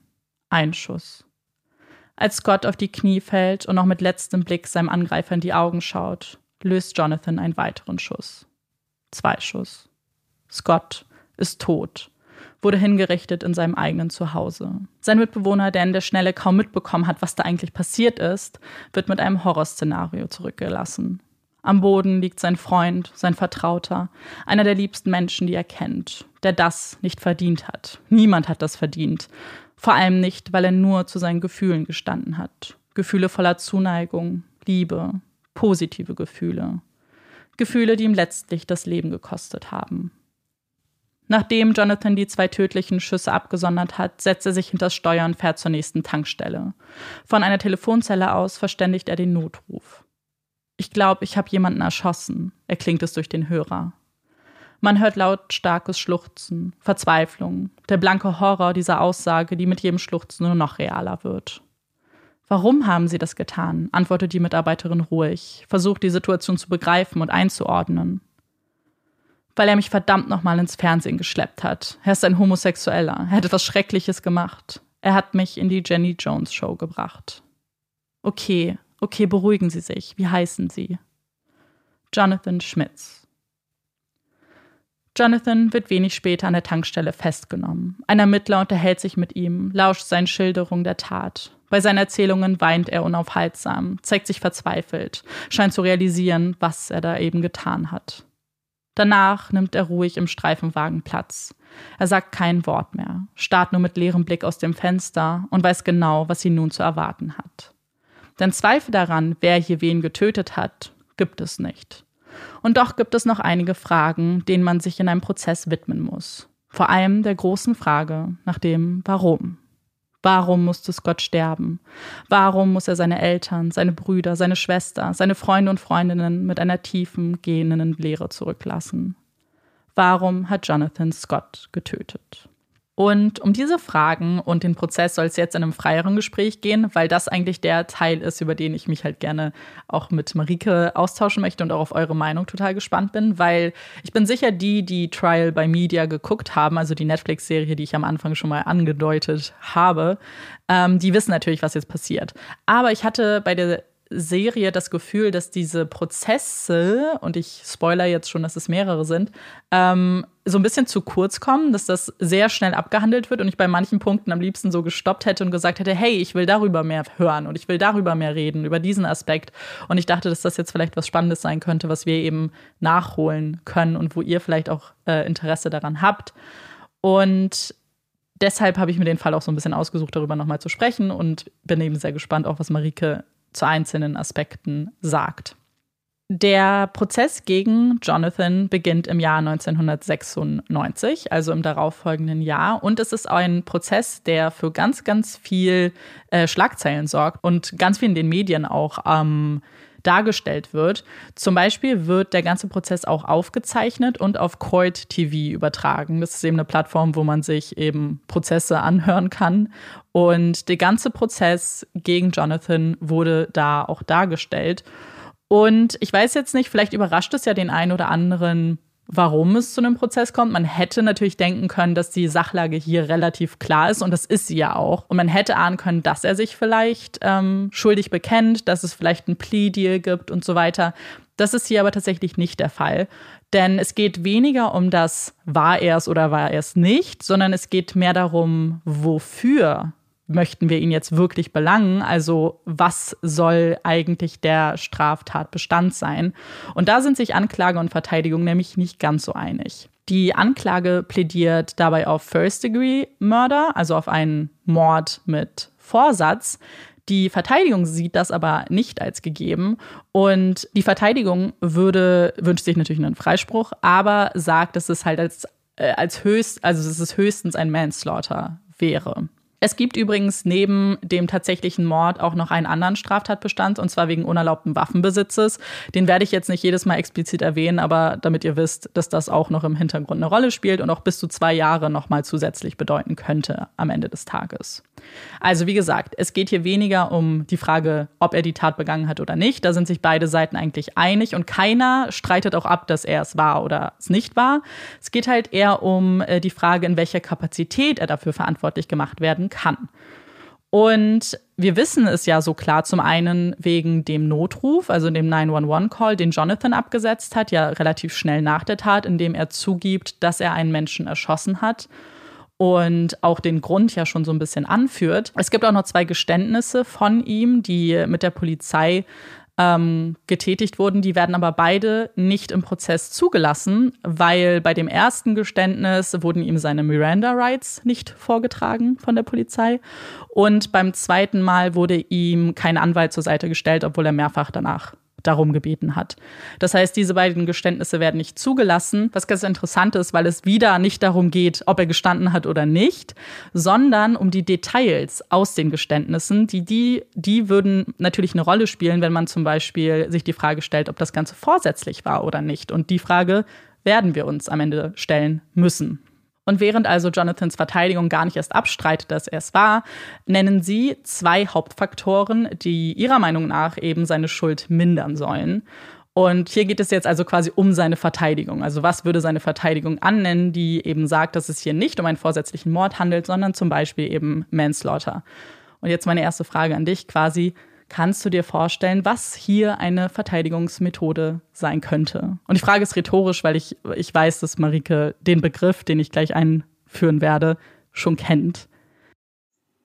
S1: Ein Schuss. Als Scott auf die Knie fällt und noch mit letztem Blick seinem Angreifer in die Augen schaut, löst Jonathan einen weiteren Schuss. Zwei Schuss. Scott ist tot wurde hingerichtet in seinem eigenen Zuhause. Sein Mitbewohner, der in der Schnelle kaum mitbekommen hat, was da eigentlich passiert ist, wird mit einem Horrorszenario zurückgelassen. Am Boden liegt sein Freund, sein Vertrauter, einer der liebsten Menschen, die er kennt, der das nicht verdient hat. Niemand hat das verdient. Vor allem nicht, weil er nur zu seinen Gefühlen gestanden hat. Gefühle voller Zuneigung, Liebe, positive Gefühle. Gefühle, die ihm letztlich das Leben gekostet haben. Nachdem Jonathan die zwei tödlichen Schüsse abgesondert hat, setzt er sich hinter das Steuer und fährt zur nächsten Tankstelle. Von einer Telefonzelle aus verständigt er den Notruf. Ich glaube, ich habe jemanden erschossen, erklingt es durch den Hörer. Man hört lautstarkes Schluchzen, Verzweiflung, der blanke Horror dieser Aussage, die mit jedem Schluchzen nur noch realer wird. Warum haben Sie das getan? antwortet die Mitarbeiterin ruhig, versucht die Situation zu begreifen und einzuordnen weil er mich verdammt nochmal ins Fernsehen geschleppt hat. Er ist ein Homosexueller. Er hat etwas Schreckliches gemacht. Er hat mich in die Jenny Jones Show gebracht. Okay, okay, beruhigen Sie sich. Wie heißen Sie? Jonathan Schmitz. Jonathan wird wenig später an der Tankstelle festgenommen. Ein Ermittler unterhält sich mit ihm, lauscht seinen Schilderungen der Tat. Bei seinen Erzählungen weint er unaufhaltsam, zeigt sich verzweifelt, scheint zu realisieren, was er da eben getan hat. Danach nimmt er ruhig im Streifenwagen Platz. Er sagt kein Wort mehr, starrt nur mit leerem Blick aus dem Fenster und weiß genau, was ihn nun zu erwarten hat. Denn Zweifel daran, wer hier wen getötet hat, gibt es nicht. Und doch gibt es noch einige Fragen, denen man sich in einem Prozess widmen muss. Vor allem der großen Frage nach dem Warum. Warum musste Scott sterben? Warum muss er seine Eltern, seine Brüder, seine Schwester, seine Freunde und Freundinnen mit einer tiefen, gähnenden Leere zurücklassen? Warum hat Jonathan Scott getötet? Und um diese Fragen und den Prozess soll es jetzt in einem freieren Gespräch gehen, weil das eigentlich der Teil ist, über den ich mich halt gerne auch mit Marike austauschen möchte und auch auf eure Meinung total gespannt bin, weil ich bin sicher, die, die Trial by Media geguckt haben, also die Netflix-Serie, die ich am Anfang schon mal angedeutet habe, ähm, die wissen natürlich, was jetzt passiert. Aber ich hatte bei der Serie das Gefühl, dass diese Prozesse, und ich spoiler jetzt schon, dass es mehrere sind, ähm, so ein bisschen zu kurz kommen, dass das sehr schnell abgehandelt wird und ich bei manchen Punkten am liebsten so gestoppt hätte und gesagt hätte, hey, ich will darüber mehr hören und ich will darüber mehr reden, über diesen Aspekt. Und ich dachte, dass das jetzt vielleicht was Spannendes sein könnte, was wir eben nachholen können und wo ihr vielleicht auch äh, Interesse daran habt. Und deshalb habe ich mir den Fall auch so ein bisschen ausgesucht, darüber nochmal zu sprechen und bin eben sehr gespannt, auch was Marike zu einzelnen Aspekten sagt. Der Prozess gegen Jonathan beginnt im Jahr 1996, also im darauffolgenden Jahr. Und es ist ein Prozess, der für ganz, ganz viel äh, Schlagzeilen sorgt und ganz viel in den Medien auch ähm, dargestellt wird. Zum Beispiel wird der ganze Prozess auch aufgezeichnet und auf Court TV übertragen. Das ist eben eine Plattform, wo man sich eben Prozesse anhören kann. Und der ganze Prozess gegen Jonathan wurde da auch dargestellt. Und ich weiß jetzt nicht, vielleicht überrascht es ja den einen oder anderen, warum es zu einem Prozess kommt. Man hätte natürlich denken können, dass die Sachlage hier relativ klar ist und das ist sie ja auch. Und man hätte ahnen können, dass er sich vielleicht ähm, schuldig bekennt, dass es vielleicht ein Plea-Deal gibt und so weiter. Das ist hier aber tatsächlich nicht der Fall. Denn es geht weniger um das, war er es oder war er es nicht, sondern es geht mehr darum, wofür möchten wir ihn jetzt wirklich belangen? Also was soll eigentlich der Straftatbestand sein? Und da sind sich Anklage und Verteidigung nämlich nicht ganz so einig. Die Anklage plädiert dabei auf First-Degree-Murder, also auf einen Mord mit Vorsatz. Die Verteidigung sieht das aber nicht als gegeben und die Verteidigung würde, wünscht sich natürlich einen Freispruch, aber sagt, dass es halt als, äh, als höchst, also dass es höchstens ein Manslaughter wäre. Es gibt übrigens neben dem tatsächlichen Mord auch noch einen anderen Straftatbestand, und zwar wegen unerlaubten Waffenbesitzes. Den werde ich jetzt nicht jedes Mal explizit erwähnen, aber damit ihr wisst, dass das auch noch im Hintergrund eine Rolle spielt und auch bis zu zwei Jahre nochmal zusätzlich bedeuten könnte am Ende des Tages. Also wie gesagt, es geht hier weniger um die Frage, ob er die Tat begangen hat oder nicht. Da sind sich beide Seiten eigentlich einig und keiner streitet auch ab, dass er es war oder es nicht war. Es geht halt eher um äh, die Frage, in welcher Kapazität er dafür verantwortlich gemacht werden kann. Und wir wissen es ja so klar, zum einen wegen dem Notruf, also dem 911-Call, den Jonathan abgesetzt hat, ja relativ schnell nach der Tat, in dem er zugibt, dass er einen Menschen erschossen hat und auch den Grund ja schon so ein bisschen anführt. Es gibt auch noch zwei Geständnisse von ihm, die mit der Polizei ähm, getätigt wurden. Die werden aber beide nicht im Prozess zugelassen, weil bei dem ersten Geständnis wurden ihm seine Miranda-Rights nicht vorgetragen von der Polizei. Und beim zweiten Mal wurde ihm kein Anwalt zur Seite gestellt, obwohl er mehrfach danach darum gebeten hat. Das heißt, diese beiden Geständnisse werden nicht zugelassen, was ganz interessant ist, weil es wieder nicht darum geht, ob er gestanden hat oder nicht, sondern um die Details aus den Geständnissen. Die, die, die würden natürlich eine Rolle spielen, wenn man zum Beispiel sich die Frage stellt, ob das Ganze vorsätzlich war oder nicht. Und die Frage werden wir uns am Ende stellen müssen. Und während also Jonathans Verteidigung gar nicht erst abstreitet, dass er es war, nennen sie zwei Hauptfaktoren, die ihrer Meinung nach eben seine Schuld mindern sollen. Und hier geht es jetzt also quasi um seine Verteidigung. Also was würde seine Verteidigung annennen, die eben sagt, dass es hier nicht um einen vorsätzlichen Mord handelt, sondern zum Beispiel eben Manslaughter. Und jetzt meine erste Frage an dich quasi. Kannst du dir vorstellen, was hier eine Verteidigungsmethode sein könnte? Und die Frage ist rhetorisch, weil ich, ich weiß, dass Marike den Begriff, den ich gleich einführen werde, schon kennt.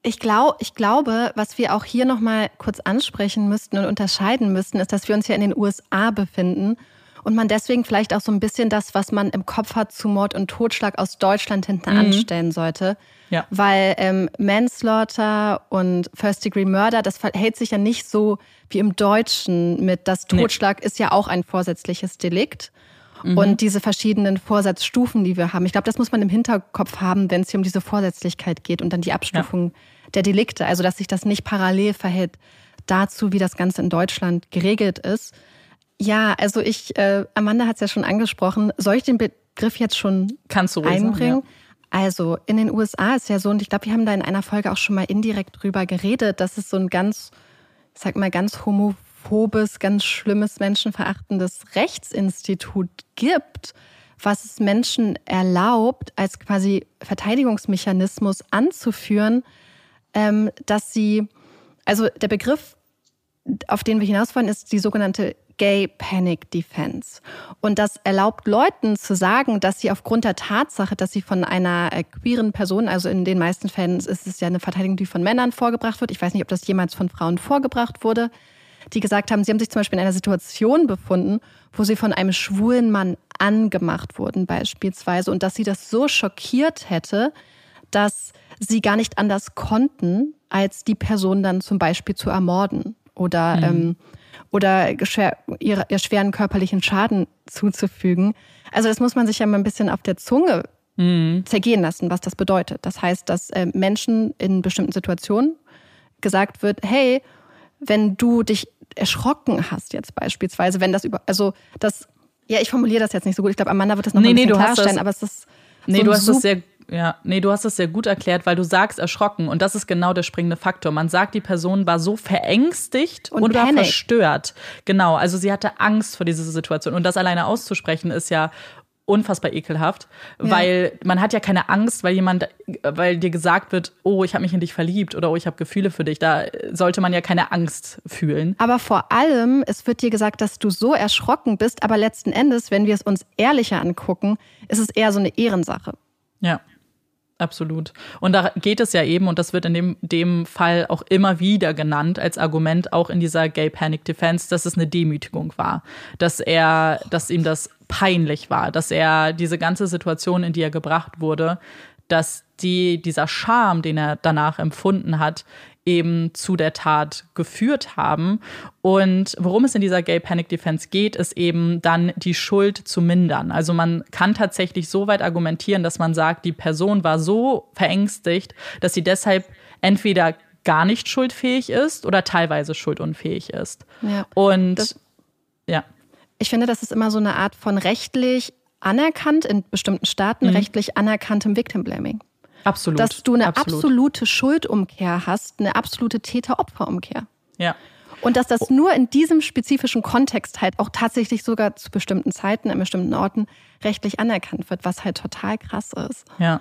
S4: Ich, glaub, ich glaube, was wir auch hier nochmal kurz ansprechen müssten und unterscheiden müssten, ist, dass wir uns hier in den USA befinden und man deswegen vielleicht auch so ein bisschen das, was man im Kopf hat zu Mord und Totschlag aus Deutschland hinten mhm. anstellen sollte. Ja. Weil ähm, Manslaughter und First-Degree-Murder, das verhält sich ja nicht so wie im Deutschen mit, das Totschlag nee. ist ja auch ein vorsätzliches Delikt. Mhm. Und diese verschiedenen Vorsatzstufen, die wir haben. Ich glaube, das muss man im Hinterkopf haben, wenn es hier um diese Vorsätzlichkeit geht und dann die Abstufung ja. der Delikte. Also, dass sich das nicht parallel verhält dazu, wie das Ganze in Deutschland geregelt ist. Ja, also ich, äh, Amanda hat es ja schon angesprochen. Soll ich den Begriff jetzt schon
S1: Kannst du
S4: einbringen?
S1: Sagen, ja.
S4: Also in den USA ist ja so, und ich glaube, wir haben da in einer Folge auch schon mal indirekt drüber geredet, dass es so ein ganz, ich sag mal, ganz homophobes, ganz schlimmes, menschenverachtendes Rechtsinstitut gibt, was es Menschen erlaubt, als quasi Verteidigungsmechanismus anzuführen, ähm, dass sie, also der Begriff, auf den wir hinaus wollen, ist die sogenannte Gay Panic Defense. Und das erlaubt Leuten zu sagen, dass sie aufgrund der Tatsache, dass sie von einer äh, queeren Person, also in den meisten Fällen ist es ja eine Verteidigung, die von Männern vorgebracht wird. Ich weiß nicht, ob das jemals von Frauen vorgebracht wurde, die gesagt haben, sie haben sich zum Beispiel in einer Situation befunden, wo sie von einem schwulen Mann angemacht wurden beispielsweise und dass sie das so schockiert hätte, dass sie gar nicht anders konnten, als die Person dann zum Beispiel zu ermorden oder mhm. ähm, oder ihr, ihr schweren körperlichen Schaden zuzufügen. Also das muss man sich ja mal ein bisschen auf der Zunge mhm. zergehen lassen, was das bedeutet. Das heißt, dass äh, Menschen in bestimmten Situationen gesagt wird, hey, wenn du dich erschrocken hast jetzt beispielsweise, wenn das über, also das, ja, ich formuliere das jetzt nicht so gut. Ich glaube, Amanda wird das noch
S1: Nee,
S4: ein
S1: nee,
S4: bisschen
S1: hast
S4: klarstellen, aber es ist
S1: Nee,
S4: so
S1: du hast das sehr, ja, nee, du hast das sehr gut erklärt, weil du sagst erschrocken und das ist genau der springende Faktor. Man sagt, die Person war so verängstigt
S4: Und
S1: und oder
S4: panicked.
S1: verstört. Genau, also sie hatte Angst vor dieser Situation und das alleine auszusprechen ist ja unfassbar ekelhaft, weil man hat ja keine Angst, weil jemand, weil dir gesagt wird, oh, ich habe mich in dich verliebt oder oh, ich habe Gefühle für dich. Da sollte man ja keine Angst fühlen.
S4: Aber vor allem, es wird dir gesagt, dass du so erschrocken bist, aber letzten Endes, wenn wir es uns ehrlicher angucken, ist es eher so eine Ehrensache.
S1: Ja, absolut. Und da geht es ja eben, und das wird in dem, dem Fall auch immer wieder genannt als Argument, auch in dieser Gay Panic Defense, dass es eine Demütigung war. Dass er, dass ihm das peinlich war, dass er diese ganze Situation, in die er gebracht wurde, dass die, dieser Charme, den er danach empfunden hat, eben zu der Tat geführt haben. Und worum es in dieser Gay Panic Defense geht, ist eben dann die Schuld zu mindern. Also man kann tatsächlich so weit argumentieren, dass man sagt, die Person war so verängstigt, dass sie deshalb entweder gar nicht schuldfähig ist oder teilweise schuldunfähig ist.
S4: Ja.
S1: Und
S4: Das-
S1: ja,
S4: Ich finde, das ist immer so eine Art von rechtlich anerkannt, in bestimmten Staaten rechtlich anerkanntem Victim Blaming.
S1: Absolut.
S4: Dass du eine
S1: absolut.
S4: absolute Schuldumkehr hast, eine absolute Täter-Opfer-Umkehr.
S1: Ja.
S4: Und dass das nur in diesem spezifischen Kontext halt auch tatsächlich sogar zu bestimmten Zeiten, an bestimmten Orten rechtlich anerkannt wird, was halt total krass ist.
S1: Ja.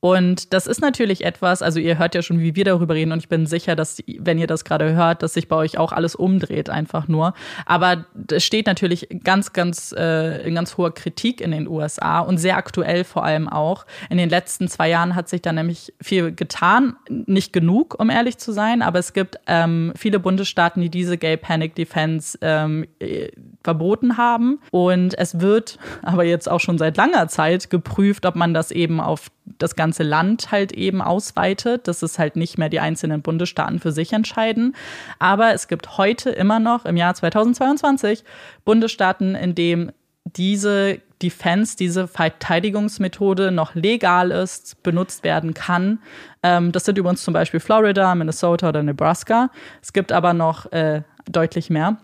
S1: Und das ist natürlich etwas, also ihr hört ja schon, wie wir darüber reden und ich bin sicher, dass, wenn ihr das gerade hört, dass sich bei euch auch alles umdreht einfach nur. Aber das steht natürlich ganz, ganz, äh, in ganz hoher Kritik in den USA und sehr aktuell vor allem auch. In den letzten zwei Jahren hat sich da nämlich viel getan. Nicht genug, um ehrlich zu sein, aber es gibt ähm, viele Bundesstaaten, die diese Gay Panic Defense ähm, äh, verboten haben. Und es wird (laughs) aber jetzt auch schon seit langer Zeit geprüft, ob man das eben auf das ganze Land halt eben ausweitet, dass es halt nicht mehr die einzelnen Bundesstaaten für sich entscheiden. Aber es gibt heute immer noch im Jahr 2022 Bundesstaaten, in dem diese Defense, diese Verteidigungsmethode noch legal ist, benutzt werden kann. Ähm, das sind übrigens zum Beispiel Florida, Minnesota oder Nebraska. Es gibt aber noch äh, deutlich mehr.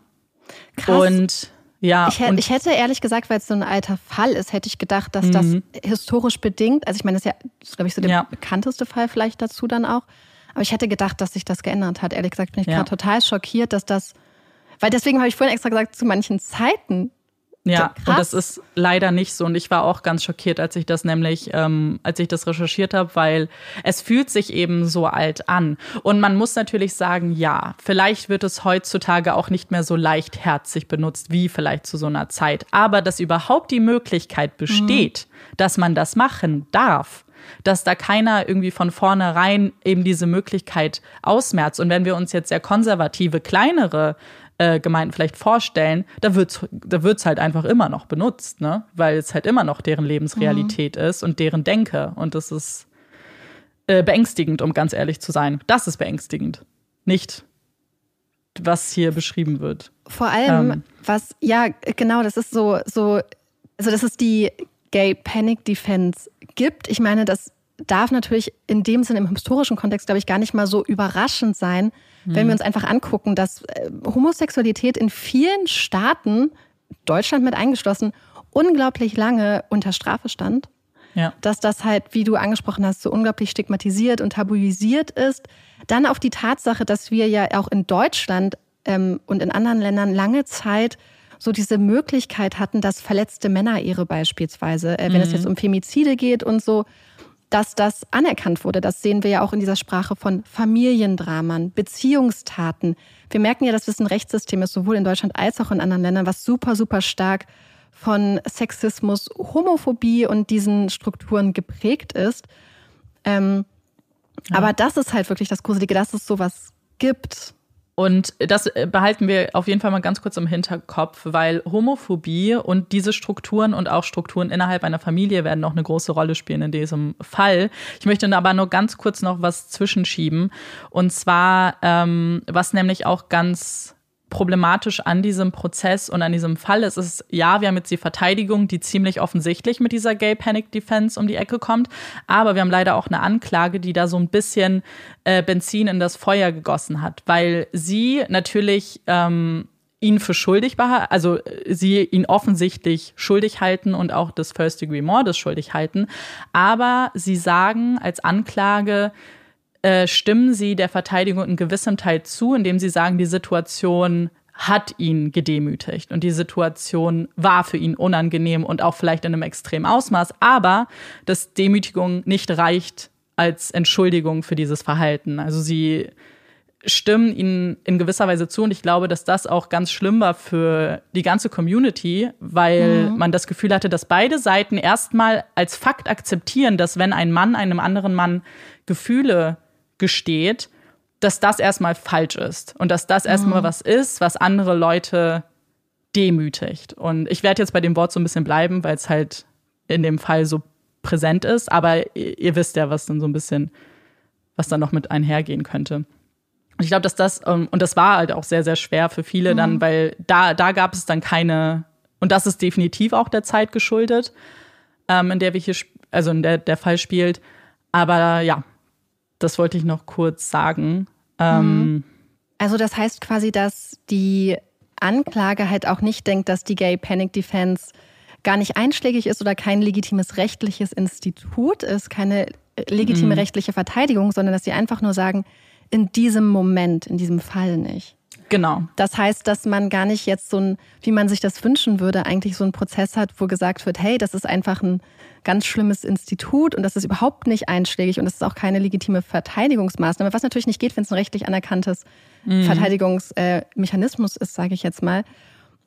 S4: Krass.
S1: Und ja,
S4: Ich, hä-
S1: und
S4: ich hätte ehrlich gesagt, weil es so ein alter Fall ist, hätte ich gedacht, dass das historisch bedingt, also ich meine, das ist ja, das ist, glaube ich, so der
S1: Mhm. Ja.
S4: bekannteste Fall vielleicht dazu dann auch. Aber ich hätte gedacht, dass sich das geändert hat. Ehrlich gesagt bin ich
S1: Ja.
S4: gerade total schockiert, dass das, weil deswegen habe ich vorhin extra gesagt, zu manchen Zeiten.
S1: Ja,
S4: Krass.
S1: und das ist leider nicht so. Und ich war auch ganz schockiert, als ich das nämlich, ähm, als ich das recherchiert habe, weil es fühlt sich eben so alt an. Und man muss natürlich sagen, ja, vielleicht wird es heutzutage auch nicht mehr so leichtherzig benutzt wie vielleicht zu so einer Zeit. Aber dass überhaupt die Möglichkeit besteht, dass man das machen darf, dass da keiner irgendwie von vornherein eben diese Möglichkeit ausmerzt. Und wenn wir uns jetzt sehr konservative, kleinere äh, Gemeinden vielleicht vorstellen, da wird's da wird's halt einfach immer noch benutzt, ne? Weil es halt immer noch deren Lebensrealität ist und deren Denke. Und das ist äh, beängstigend, um ganz ehrlich zu sein. Das ist beängstigend. Nicht, was hier beschrieben wird.
S4: Vor allem,
S1: Ähm.
S4: was, ja, genau, das ist so, so, also dass es die Gay Panic Defense gibt. Ich meine, das darf natürlich in dem Sinne im historischen Kontext, glaube ich, gar nicht mal so überraschend sein, wenn wir uns einfach angucken, dass äh, Homosexualität in vielen Staaten, Deutschland mit eingeschlossen, unglaublich lange unter Strafe stand
S1: Ja.
S4: dass das halt, wie du angesprochen hast, so unglaublich stigmatisiert und tabuisiert ist. Dann auf die Tatsache, dass wir ja auch in Deutschland ähm, und in anderen Ländern lange Zeit so diese Möglichkeit hatten, dass verletzte Männerehre beispielsweise, äh, wenn es jetzt um Femizide geht und so, dass das anerkannt wurde. Das sehen wir ja auch in dieser Sprache von Familiendramen, Beziehungstaten. Wir merken ja, dass es ein Rechtssystem ist, sowohl in Deutschland als auch in anderen Ländern, was super, super stark von Sexismus, Homophobie und diesen Strukturen geprägt ist. Ähm, Aber das ist halt wirklich das Gruselige, dass es sowas gibt.
S1: Und das äh, behalten wir auf jeden Fall mal ganz kurz im Hinterkopf, weil Homophobie und diese Strukturen und auch Strukturen innerhalb einer Familie werden noch eine große Rolle spielen in diesem Fall. Ich möchte aber nur ganz kurz noch was zwischenschieben. Und zwar, ähm, was nämlich auch ganz problematisch an diesem Prozess und an diesem Fall. Ist, ist, ja, wir haben jetzt die Verteidigung, die ziemlich offensichtlich mit dieser Gay Panic Defense um die Ecke kommt, aber wir haben leider auch eine Anklage, die da so ein bisschen äh, Benzin in das Feuer gegossen hat, weil sie natürlich ähm, ihn für schuldig war, also äh, sie ihn offensichtlich schuldig halten und auch des First Degree Mordes schuldig halten, aber sie sagen als Anklage, äh, stimmen sie der Verteidigung in gewissem Teil zu, indem sie sagen, die Situation hat ihn gedemütigt und die Situation war für ihn unangenehm und auch vielleicht in einem extremen Ausmaß, aber dass Demütigung nicht reicht als Entschuldigung für dieses Verhalten. Also sie stimmen ihnen in gewisser Weise zu und ich glaube, dass das auch ganz schlimm war für die ganze Community, weil mhm. man das Gefühl hatte, dass beide Seiten erstmal als Fakt akzeptieren, dass wenn ein Mann einem anderen Mann Gefühle gesteht, dass das erstmal falsch ist und dass das erstmal mhm. was ist, was andere Leute demütigt. Und ich werde jetzt bei dem Wort so ein bisschen bleiben, weil es halt in dem Fall so präsent ist, aber ihr, ihr wisst ja, was dann so ein bisschen, was da noch mit einhergehen könnte. Und ich glaube, dass das, ähm, und das war halt auch sehr, sehr schwer für viele mhm. dann, weil da, da gab es dann keine, und das ist definitiv auch der Zeit geschuldet, ähm, in der wir hier, also in der der Fall spielt. Aber ja, das wollte ich noch kurz sagen. Ähm,
S4: also das heißt quasi, dass die Anklage halt auch nicht denkt, dass die Gay Panic Defense gar nicht einschlägig ist oder kein legitimes rechtliches Institut ist, keine legitime mhm. rechtliche Verteidigung, sondern dass sie einfach nur sagen, in diesem Moment, in diesem Fall nicht.
S1: Genau.
S4: Das heißt, dass man gar nicht jetzt so ein, wie man sich das wünschen würde, eigentlich so einen Prozess hat, wo gesagt wird, hey, das ist einfach ein ganz schlimmes Institut und das ist überhaupt nicht einschlägig und das ist auch keine legitime Verteidigungsmaßnahme, was natürlich nicht geht, wenn es ein rechtlich anerkanntes mhm. Verteidigungsmechanismus ist, sage ich jetzt mal.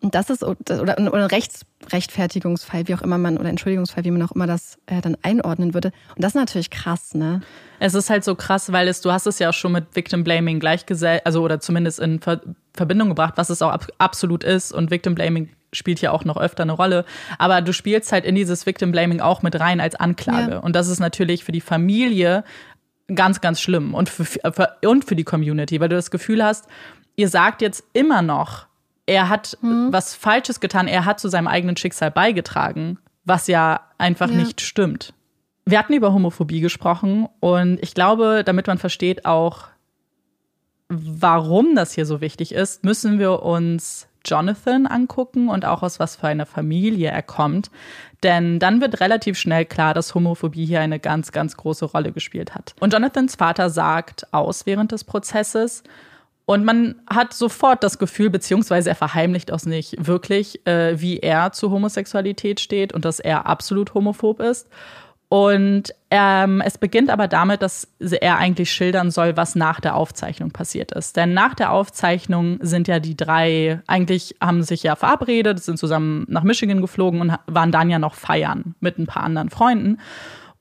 S4: Und das ist oder, oder ein Rechtsrechtfertigungsfall, wie auch immer man, oder Entschuldigungsfall, wie man auch immer das äh, dann einordnen würde. Und das ist natürlich krass, ne?
S1: Es ist halt so krass, weil es, du hast es ja auch schon mit Victim Blaming gleichgesellt, also oder zumindest in Ver Verbindung gebracht, was es auch ab absolut ist. Und Victim Blaming spielt ja auch noch öfter eine Rolle. Aber du spielst halt in dieses Victim Blaming auch mit rein als Anklage. Ja. Und das ist natürlich für die Familie ganz, ganz schlimm und für, für, und für die Community, weil du das Gefühl hast, ihr sagt jetzt immer noch, er hat mhm. was Falsches getan, er hat zu seinem eigenen Schicksal beigetragen, was ja einfach ja. nicht stimmt. Wir hatten über Homophobie gesprochen und ich glaube, damit man versteht auch, warum das hier so wichtig ist, müssen wir uns Jonathan angucken und auch aus was für einer Familie er kommt. Denn dann wird relativ schnell klar, dass Homophobie hier eine ganz, ganz große Rolle gespielt hat. Und Jonathans Vater sagt aus während des Prozesses, und man hat sofort das Gefühl, beziehungsweise er verheimlicht auch nicht wirklich, äh, wie er zu Homosexualität steht und dass er absolut homophob ist. Und ähm, es beginnt aber damit, dass er eigentlich schildern soll, was nach der Aufzeichnung passiert ist. Denn nach der Aufzeichnung sind ja die drei, eigentlich haben sich ja verabredet, sind zusammen nach Michigan geflogen und waren dann ja noch feiern mit ein paar anderen Freunden.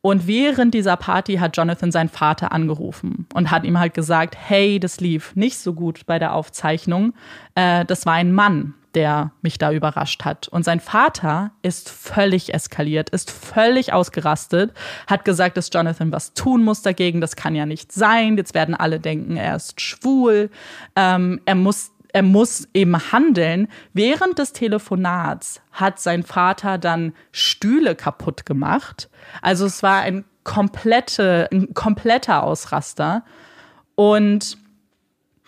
S1: Und während dieser Party hat Jonathan seinen Vater angerufen und hat ihm halt gesagt, hey, das lief nicht so gut bei der Aufzeichnung. Äh, das war ein Mann, der mich da überrascht hat. Und sein Vater ist völlig eskaliert, ist völlig ausgerastet, hat gesagt, dass Jonathan was tun muss dagegen. Das kann ja nicht sein. Jetzt werden alle denken, er ist schwul. Ähm, er muss er muss eben handeln. Während des Telefonats hat sein Vater dann Stühle kaputt gemacht. Also es war ein, komplette, ein kompletter Ausraster. Und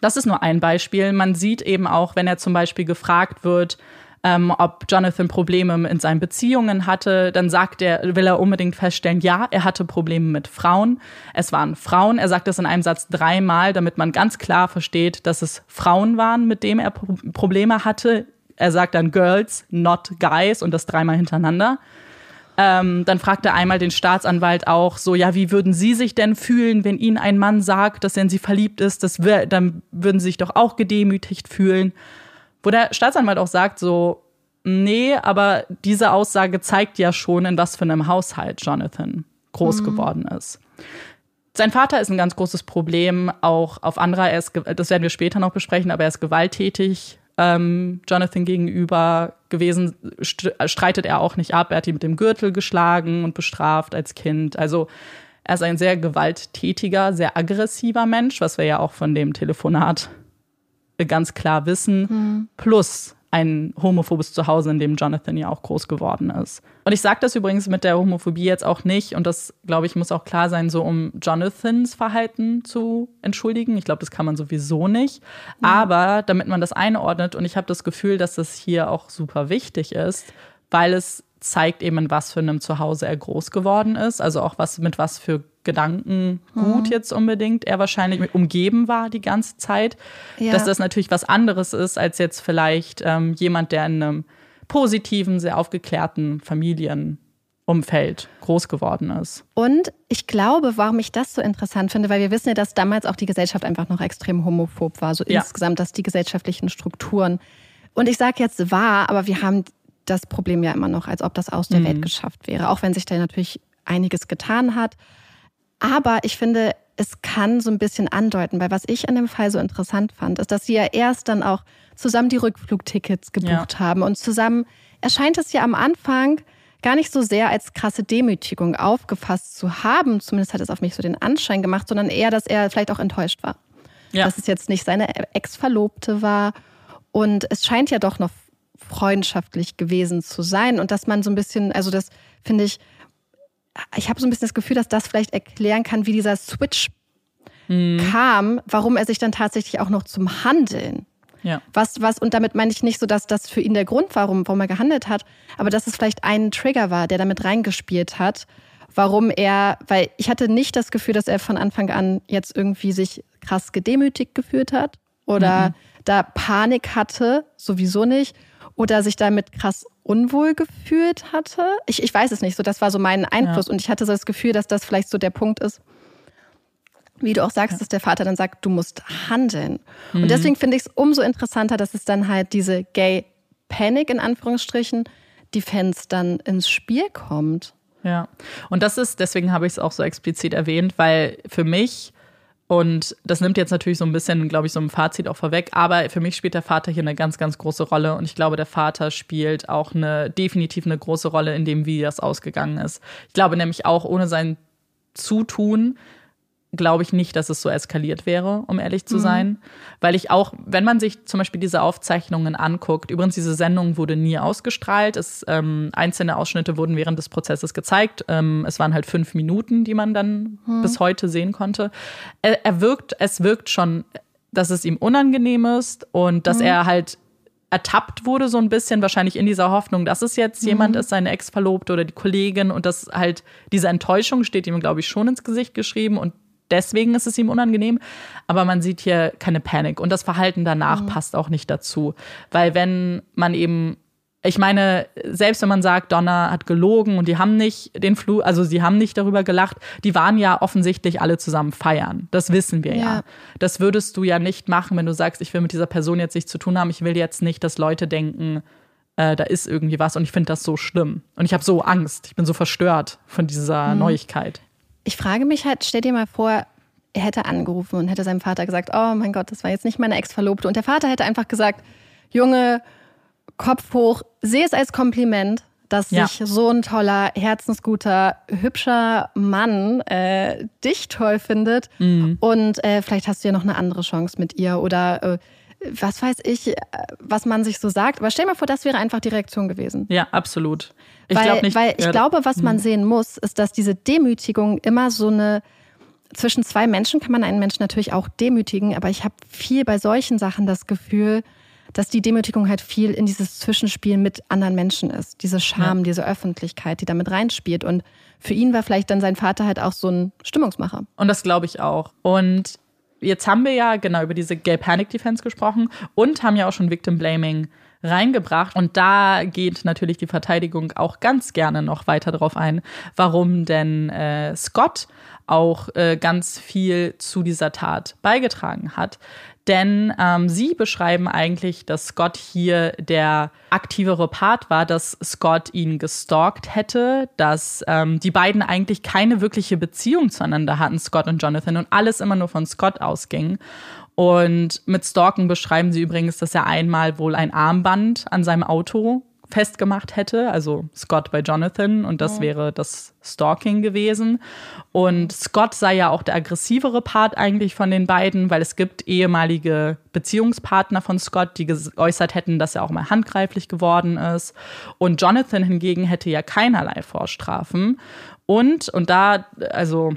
S1: das ist nur ein Beispiel. Man sieht eben auch, wenn er zum Beispiel gefragt wird, ähm, ob Jonathan Probleme in seinen Beziehungen hatte, dann sagt er, will er unbedingt feststellen, ja, er hatte Probleme mit Frauen. Es waren Frauen. Er sagt das in einem Satz dreimal, damit man ganz klar versteht, dass es Frauen waren, mit denen er Probleme hatte. Er sagt dann Girls, not Guys und das dreimal hintereinander. Ähm, dann fragt er einmal den Staatsanwalt auch so, ja, wie würden Sie sich denn fühlen, wenn Ihnen ein Mann sagt, dass er in Sie verliebt ist? Das dann würden Sie sich doch auch gedemütigt fühlen. Wo der Staatsanwalt auch sagt, so, nee, aber diese Aussage zeigt ja schon, in was für einem Haushalt Jonathan groß mhm. geworden ist. Sein Vater ist ein ganz großes Problem, auch auf anderer, er ist, das werden wir später noch besprechen, aber er ist gewalttätig ähm, Jonathan gegenüber gewesen, streitet er auch nicht ab. Er hat ihn mit dem Gürtel geschlagen und bestraft als Kind. Also er ist ein sehr gewalttätiger, sehr aggressiver Mensch, was wir ja auch von dem Telefonat ganz klar wissen, mhm. plus ein homophobes Zuhause, in dem Jonathan ja auch groß geworden ist. Und ich sage das übrigens mit der Homophobie jetzt auch nicht, und das, glaube ich, muss auch klar sein, so um Jonathans Verhalten zu entschuldigen. Ich glaube, das kann man sowieso nicht. Mhm. Aber damit man das einordnet, und ich habe das Gefühl, dass das hier auch super wichtig ist, weil es zeigt eben, in was für einem Zuhause er groß geworden ist. Also auch was mit was für Gedanken gut mhm. jetzt unbedingt er wahrscheinlich umgeben war die ganze Zeit. Ja. Dass das natürlich was anderes ist als jetzt vielleicht ähm, jemand, der in einem positiven, sehr aufgeklärten Familienumfeld groß geworden ist.
S4: Und ich glaube, warum ich das so interessant finde, weil wir wissen ja, dass damals auch die Gesellschaft einfach noch extrem homophob war, so ja. insgesamt, dass die gesellschaftlichen Strukturen. Und ich sage jetzt wahr, aber wir haben das Problem ja immer noch, als ob das aus der mhm. Welt geschafft wäre, auch wenn sich da natürlich einiges getan hat. Aber ich finde, es kann so ein bisschen andeuten, weil was ich an dem Fall so interessant fand, ist, dass sie ja erst dann auch zusammen die Rückflugtickets gebucht ja. haben und zusammen erscheint es ja am Anfang gar nicht so sehr als krasse Demütigung aufgefasst zu haben, zumindest hat es auf mich so den Anschein gemacht, sondern eher, dass er vielleicht auch enttäuscht war. Ja. Dass es jetzt nicht seine Ex-Verlobte war. Und es scheint ja doch noch freundschaftlich gewesen zu sein und dass man so ein bisschen, also das finde ich, ich habe so ein bisschen das Gefühl, dass das vielleicht erklären kann, wie dieser Switch mhm. kam, warum er sich dann tatsächlich auch noch zum Handeln. Ja. Was, was, und damit meine ich nicht so, dass das für ihn der Grund war, warum, warum er gehandelt hat, aber dass es vielleicht ein Trigger war, der damit reingespielt hat, warum er, weil ich hatte nicht das Gefühl, dass er von Anfang an jetzt irgendwie sich krass gedemütigt gefühlt hat oder mhm. da Panik hatte, sowieso nicht, oder sich damit krass unwohl gefühlt hatte. Ich, ich weiß es nicht, so das war so mein Einfluss. Ja. Und ich hatte so das Gefühl, dass das vielleicht so der Punkt ist, wie du auch sagst, ja. dass der Vater dann sagt, du musst handeln. Mhm. Und deswegen finde ich es umso interessanter, dass es dann halt diese Gay Panic in Anführungsstrichen, die Fans dann ins Spiel kommt.
S1: Ja, und das ist, deswegen habe ich es auch so explizit erwähnt, weil für mich und das nimmt jetzt natürlich so ein bisschen, glaube ich, so ein Fazit auch vorweg. Aber für mich spielt der Vater hier eine ganz, ganz große Rolle. Und ich glaube, der Vater spielt auch eine, definitiv eine große Rolle in dem, wie das ausgegangen ist. Ich glaube nämlich auch, ohne sein Zutun glaube ich nicht, dass es so eskaliert wäre, um ehrlich zu mhm. sein. Weil ich auch, wenn man sich zum Beispiel diese Aufzeichnungen anguckt, übrigens, diese Sendung wurde nie ausgestrahlt. Es, ähm, einzelne Ausschnitte wurden während des Prozesses gezeigt. Ähm, es waren halt fünf Minuten, die man dann mhm. bis heute sehen konnte. Er, er, wirkt, es wirkt schon, dass es ihm unangenehm ist und dass mhm. er halt ertappt wurde, so ein bisschen, wahrscheinlich in dieser Hoffnung, dass es jetzt mhm. jemand ist, seine Ex-Verlobte oder die Kollegin und dass halt diese Enttäuschung steht ihm, glaube ich, schon ins Gesicht geschrieben und deswegen ist es ihm unangenehm. Aber man sieht hier keine Panik. Und das Verhalten danach mhm. passt auch nicht dazu. Weil wenn man eben ich meine, selbst wenn man sagt, Donna hat gelogen und die haben nicht den Flug, also sie haben nicht darüber gelacht, die waren ja offensichtlich alle zusammen feiern. Das wissen wir ja. ja. Das würdest du ja nicht machen, wenn du sagst, ich will mit dieser Person jetzt nichts zu tun haben. Ich will jetzt nicht, dass Leute denken, äh, da ist irgendwie was und ich finde das so schlimm. Und ich habe so Angst. Ich bin so verstört von dieser mhm. Neuigkeit.
S4: Ich frage mich halt, stell dir mal vor, er hätte angerufen und hätte seinem Vater gesagt, oh mein Gott, das war jetzt nicht meine Ex-Verlobte. Und der Vater hätte einfach gesagt, Junge, Kopf hoch, sehe es als Kompliment, dass ja. sich so ein toller, herzensguter, hübscher Mann äh, dich toll findet. Mhm. Und äh, vielleicht hast du ja noch eine andere Chance mit ihr oder äh, was weiß ich, äh, was man sich so sagt. Aber stell mal vor, das wäre einfach die Reaktion gewesen.
S1: Ja, absolut.
S4: Ich weil, nicht, weil ich ja, glaube, was man hm. sehen muss, ist, dass diese Demütigung immer so eine zwischen zwei Menschen kann man einen Menschen natürlich auch demütigen, aber ich habe viel bei solchen Sachen das Gefühl, dass die Demütigung halt viel in dieses Zwischenspiel mit anderen Menschen ist. Diese Scham, ja. diese Öffentlichkeit, die damit reinspielt. Und für ihn war vielleicht dann sein Vater halt auch so ein Stimmungsmacher.
S1: Und das glaube ich auch. Und jetzt haben wir ja genau über diese Gay Panic Defense gesprochen und haben ja auch schon Victim Blaming reingebracht. Und da geht natürlich die Verteidigung auch ganz gerne noch weiter darauf ein, warum denn äh, Scott auch äh, ganz viel zu dieser Tat beigetragen hat. Denn ähm, sie beschreiben eigentlich, dass Scott hier der aktivere Part war, dass Scott ihn gestalkt hätte, dass ähm, die beiden eigentlich keine wirkliche Beziehung zueinander hatten, Scott und Jonathan, und alles immer nur von Scott ausging. Und mit Stalken beschreiben sie übrigens, dass er einmal wohl ein Armband an seinem Auto festgemacht hätte, also Scott bei Jonathan und das wäre das Stalking gewesen. Und Scott sei ja auch der aggressivere Part eigentlich von den beiden, weil es gibt ehemalige Beziehungspartner von Scott, die geäußert hätten, dass er auch mal handgreiflich geworden ist. Und Jonathan hingegen hätte ja keinerlei Vorstrafen. Und, und da, also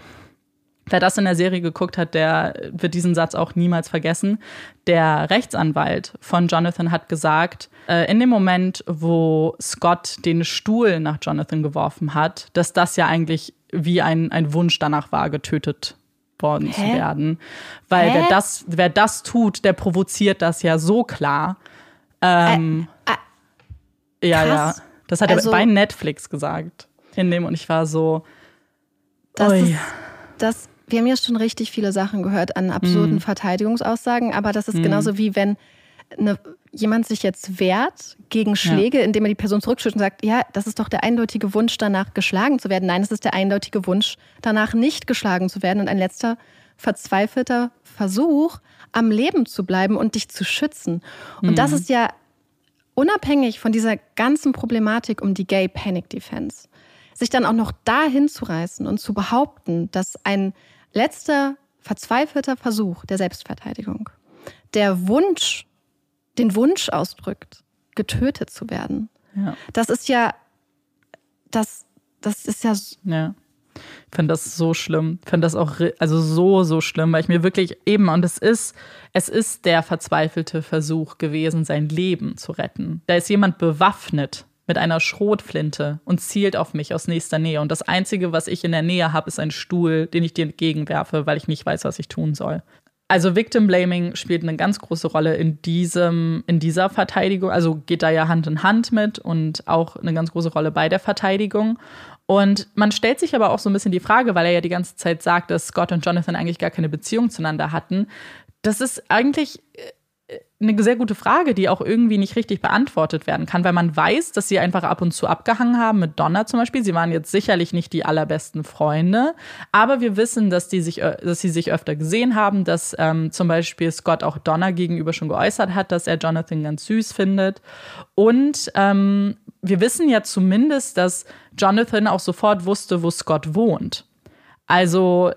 S1: Wer das in der Serie geguckt hat, der wird diesen Satz auch niemals vergessen. Der Rechtsanwalt von Jonathan hat gesagt, äh, in dem Moment, wo Scott den Stuhl nach Jonathan geworfen hat, dass das ja eigentlich wie ein, ein Wunsch danach war, getötet worden Hä? zu werden. Weil wer das, wer das tut, der provoziert das ja so klar. Ähm, äh, äh, ja, ja. Das hat also, er bei Netflix gesagt. In dem und ich war so.
S4: Das, ist, das wir haben ja schon richtig viele Sachen gehört an absurden mhm. Verteidigungsaussagen, aber das ist mhm. genauso wie wenn eine, jemand sich jetzt wehrt gegen Schläge, ja. indem er die Person zurückschüttet und sagt, ja, das ist doch der eindeutige Wunsch, danach geschlagen zu werden. Nein, es ist der eindeutige Wunsch, danach nicht geschlagen zu werden und ein letzter verzweifelter Versuch, am Leben zu bleiben und dich zu schützen. Und mhm. das ist ja unabhängig von dieser ganzen Problematik um die Gay Panic Defense, sich dann auch noch dahin zu reißen und zu behaupten, dass ein letzter verzweifelter Versuch der Selbstverteidigung, der Wunsch, den Wunsch ausdrückt, getötet zu werden. Ja. Das ist ja, das, das ist ja.
S1: Ja. Ich finde das so schlimm. Ich finde das auch also so, so schlimm, weil ich mir wirklich eben, und es ist, es ist der verzweifelte Versuch gewesen, sein Leben zu retten. Da ist jemand bewaffnet mit einer Schrotflinte und zielt auf mich aus nächster Nähe. Und das Einzige, was ich in der Nähe habe, ist ein Stuhl, den ich dir entgegenwerfe, weil ich nicht weiß, was ich tun soll. Also Victim Blaming spielt eine ganz große Rolle in diesem, in dieser Verteidigung. Also geht da ja Hand in Hand mit und auch eine ganz große Rolle bei der Verteidigung. Und man stellt sich aber auch so ein bisschen die Frage, weil er ja die ganze Zeit sagt, dass Scott und Jonathan eigentlich gar keine Beziehung zueinander hatten. Das ist eigentlich eine sehr gute Frage, die auch irgendwie nicht richtig beantwortet werden kann, weil man weiß, dass sie einfach ab und zu abgehangen haben mit Donna zum Beispiel. Sie waren jetzt sicherlich nicht die allerbesten Freunde, aber wir wissen, dass, die sich, äh, dass sie sich öfter gesehen haben, dass ähm, zum Beispiel Scott auch Donna gegenüber schon geäußert hat, dass er Jonathan ganz süß findet. Und ähm, wir wissen ja zumindest, dass Jonathan auch sofort wusste, wo Scott wohnt. Also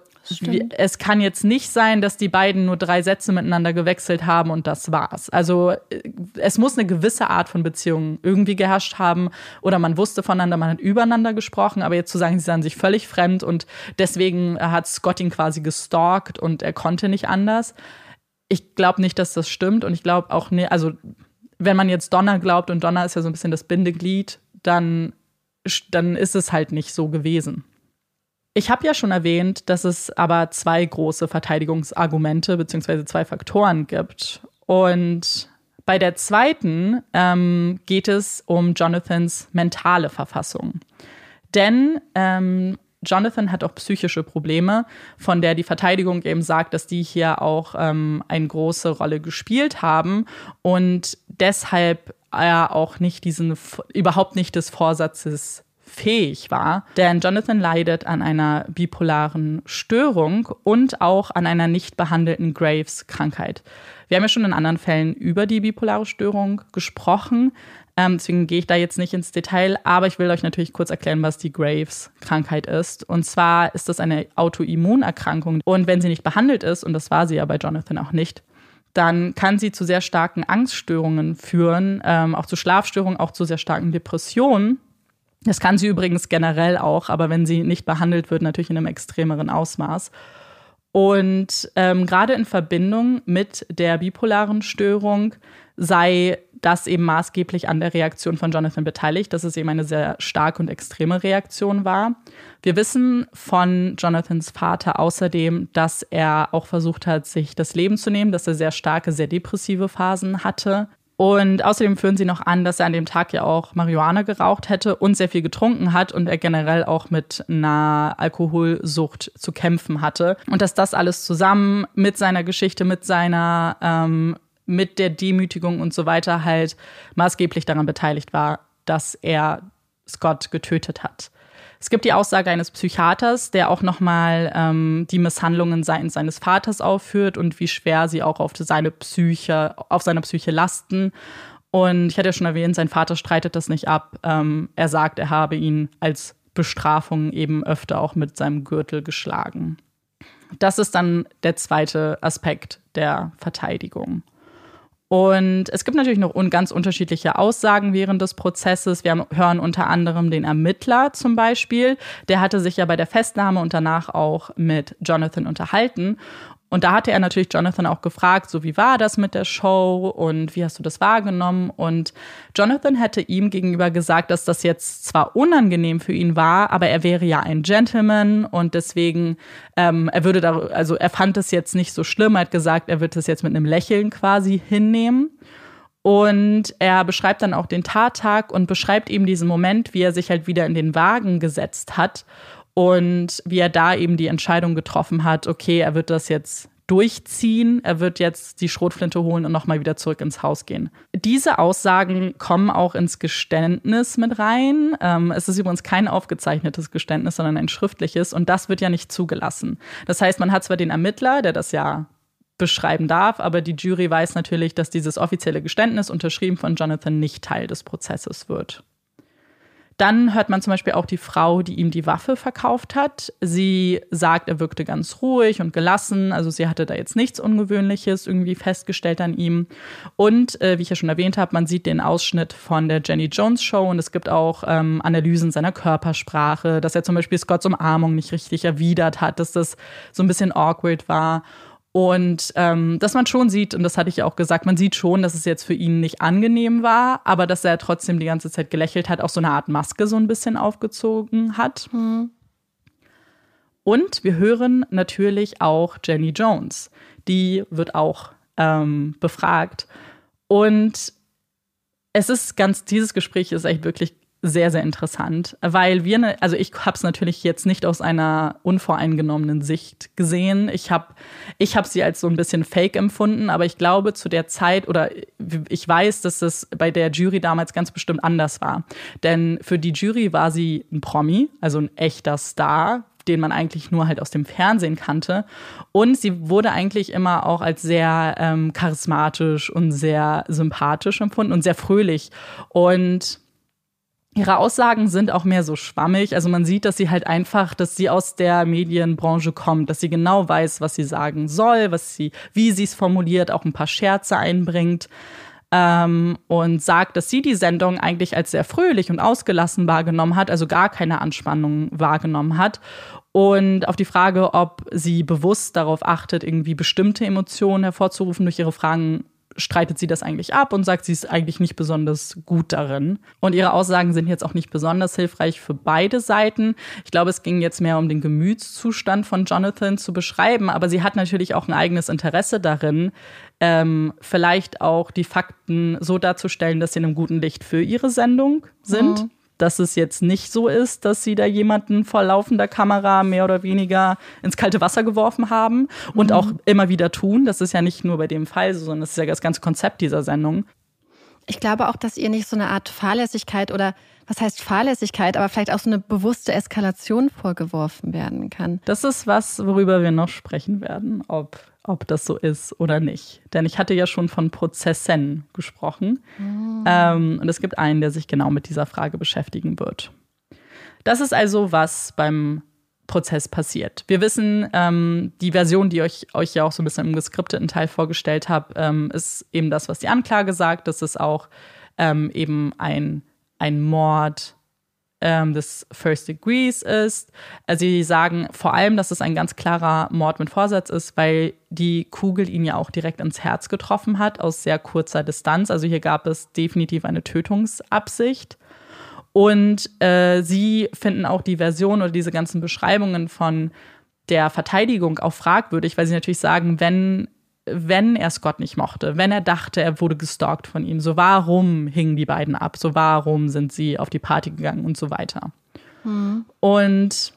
S1: es kann jetzt nicht sein, dass die beiden nur drei Sätze miteinander gewechselt haben und das war's. Also äh, es muss eine gewisse Art von Beziehung irgendwie geherrscht haben oder man wusste voneinander, man hat übereinander gesprochen, aber jetzt zu sagen, sie seien sich völlig fremd und deswegen hat Scott ihn quasi gestalkt und er konnte nicht anders. Ich glaube nicht, dass das stimmt und ich glaube auch nicht, also wenn man jetzt Donner glaubt und Donner ist ja so ein bisschen das Bindeglied, dann, dann ist es halt nicht so gewesen. Ich habe ja schon erwähnt, dass es aber zwei große Verteidigungsargumente bzw. zwei Faktoren gibt. Und bei der zweiten ähm, geht es um Jonathans mentale Verfassung. Denn ähm, Jonathan hat auch psychische Probleme, von der die Verteidigung eben sagt, dass die hier auch ähm, eine große Rolle gespielt haben und deshalb er auch nicht diesen, überhaupt nicht des Vorsatzes fähig war. Denn Jonathan leidet an einer bipolaren Störung und auch an einer nicht behandelten Graves-Krankheit. Wir haben ja schon in anderen Fällen über die bipolare Störung gesprochen. Ähm, deswegen gehe ich da jetzt nicht ins Detail, aber ich will euch natürlich kurz erklären, was die Graves-Krankheit ist. Und zwar ist das eine Autoimmunerkrankung. Und wenn sie nicht behandelt ist, und das war sie ja bei Jonathan auch nicht, dann kann sie zu sehr starken Angststörungen führen, ähm, auch zu Schlafstörungen, auch zu sehr starken Depressionen. Das kann sie übrigens generell auch, aber wenn sie nicht behandelt wird, natürlich in einem extremeren Ausmaß. Und ähm, gerade in Verbindung mit der bipolaren Störung sei das eben maßgeblich an der Reaktion von Jonathan beteiligt, dass es eben eine sehr starke und extreme Reaktion war. Wir wissen von Jonathans Vater außerdem, dass er auch versucht hat, sich das Leben zu nehmen, dass er sehr starke, sehr depressive Phasen hatte. Und außerdem führen sie noch an, dass er an dem Tag ja auch Marihuana geraucht hätte und sehr viel getrunken hat und er generell auch mit einer Alkoholsucht zu kämpfen hatte. Und dass das alles zusammen mit seiner Geschichte, mit seiner, ähm, mit der Demütigung und so weiter halt maßgeblich daran beteiligt war, dass er Scott getötet hat. Es gibt die Aussage eines Psychiaters, der auch nochmal ähm, die Misshandlungen seitens seines Vaters aufführt und wie schwer sie auch auf seine Psyche, auf seine Psyche lasten. Und ich hatte ja schon erwähnt, sein Vater streitet das nicht ab. Ähm, er sagt, er habe ihn als Bestrafung eben öfter auch mit seinem Gürtel geschlagen. Das ist dann der zweite Aspekt der Verteidigung. Und es gibt natürlich noch ganz unterschiedliche Aussagen während des Prozesses. Wir hören unter anderem den Ermittler zum Beispiel. Der hatte sich ja bei der Festnahme und danach auch mit Jonathan unterhalten. Und da hatte er natürlich Jonathan auch gefragt, so wie war das mit der Show und wie hast du das wahrgenommen? Und Jonathan hätte ihm gegenüber gesagt, dass das jetzt zwar unangenehm für ihn war, aber er wäre ja ein Gentleman und deswegen, ähm, er würde da, also er fand es jetzt nicht so schlimm, er hat gesagt, er wird es jetzt mit einem Lächeln quasi hinnehmen. Und er beschreibt dann auch den Tattag und beschreibt eben diesen Moment, wie er sich halt wieder in den Wagen gesetzt hat und wie er da eben die Entscheidung getroffen hat, okay, er wird das jetzt durchziehen, er wird jetzt die Schrotflinte holen und nochmal wieder zurück ins Haus gehen. Diese Aussagen kommen auch ins Geständnis mit rein. Ähm, es ist übrigens kein aufgezeichnetes Geständnis, sondern ein schriftliches und das wird ja nicht zugelassen. Das heißt, man hat zwar den Ermittler, der das ja beschreiben darf, aber die Jury weiß natürlich, dass dieses offizielle Geständnis unterschrieben von Jonathan nicht Teil des Prozesses wird. Dann hört man zum Beispiel auch die Frau, die ihm die Waffe verkauft hat. Sie sagt, er wirkte ganz ruhig und gelassen. Also sie hatte da jetzt nichts Ungewöhnliches irgendwie festgestellt an ihm. Und äh, wie ich ja schon erwähnt habe, man sieht den Ausschnitt von der Jenny Jones Show und es gibt auch ähm, Analysen seiner Körpersprache, dass er zum Beispiel Scotts Umarmung nicht richtig erwidert hat, dass das so ein bisschen awkward war. Und ähm, dass man schon sieht, und das hatte ich ja auch gesagt, man sieht schon, dass es jetzt für ihn nicht angenehm war, aber dass er trotzdem die ganze Zeit gelächelt hat, auch so eine Art Maske so ein bisschen aufgezogen hat. Mhm. Und wir hören natürlich auch Jenny Jones. Die wird auch ähm, befragt. Und es ist ganz, dieses Gespräch ist echt wirklich sehr, sehr interessant, weil wir, ne, also ich habe es natürlich jetzt nicht aus einer unvoreingenommenen Sicht gesehen. Ich habe ich hab sie als so ein bisschen fake empfunden, aber ich glaube zu der Zeit oder ich weiß, dass es bei der Jury damals ganz bestimmt anders war. Denn für die Jury war sie ein Promi, also ein echter Star, den man eigentlich nur halt aus dem Fernsehen kannte. Und sie wurde eigentlich immer auch als sehr ähm, charismatisch und sehr sympathisch empfunden und sehr fröhlich. Und Ihre Aussagen sind auch mehr so schwammig. Also man sieht, dass sie halt einfach, dass sie aus der Medienbranche kommt, dass sie genau weiß, was sie sagen soll, was sie, wie sie es formuliert, auch ein paar Scherze einbringt. Ähm, und sagt, dass sie die Sendung eigentlich als sehr fröhlich und ausgelassen wahrgenommen hat, also gar keine Anspannung wahrgenommen hat. Und auf die Frage, ob sie bewusst darauf achtet, irgendwie bestimmte Emotionen hervorzurufen durch ihre Fragen, streitet sie das eigentlich ab und sagt, sie ist eigentlich nicht besonders gut darin. Und ihre Aussagen sind jetzt auch nicht besonders hilfreich für beide Seiten. Ich glaube, es ging jetzt mehr um den Gemütszustand von Jonathan zu beschreiben, aber sie hat natürlich auch ein eigenes Interesse darin, ähm, vielleicht auch die Fakten so darzustellen, dass sie in einem guten Licht für ihre Sendung sind. Mhm dass es jetzt nicht so ist, dass sie da jemanden vor laufender Kamera mehr oder weniger ins kalte Wasser geworfen haben und mhm. auch immer wieder tun. Das ist ja nicht nur bei dem Fall so, sondern das ist ja das ganze Konzept dieser Sendung.
S4: Ich glaube auch, dass ihr nicht so eine Art Fahrlässigkeit oder was heißt Fahrlässigkeit, aber vielleicht auch so eine bewusste Eskalation vorgeworfen werden kann.
S1: Das ist was, worüber wir noch sprechen werden, ob ob das so ist oder nicht. Denn ich hatte ja schon von Prozessen gesprochen. Mhm. Ähm, und es gibt einen, der sich genau mit dieser Frage beschäftigen wird. Das ist also, was beim Prozess passiert. Wir wissen, ähm, die Version, die ich euch ja auch so ein bisschen im geskripteten Teil vorgestellt habe, ähm, ist eben das, was die Anklage sagt. Das ist auch ähm, eben ein, ein Mord ähm, des First Degrees ist. Also sie sagen vor allem, dass es ein ganz klarer Mord mit Vorsatz ist, weil die Kugel ihn ja auch direkt ins Herz getroffen hat, aus sehr kurzer Distanz. Also hier gab es definitiv eine Tötungsabsicht. Und äh, sie finden auch die Version oder diese ganzen Beschreibungen von der Verteidigung auch fragwürdig, weil sie natürlich sagen, wenn wenn er Scott nicht mochte, wenn er dachte, er wurde gestalkt von ihm, so warum hingen die beiden ab, so warum sind sie auf die Party gegangen und so weiter. Mhm. Und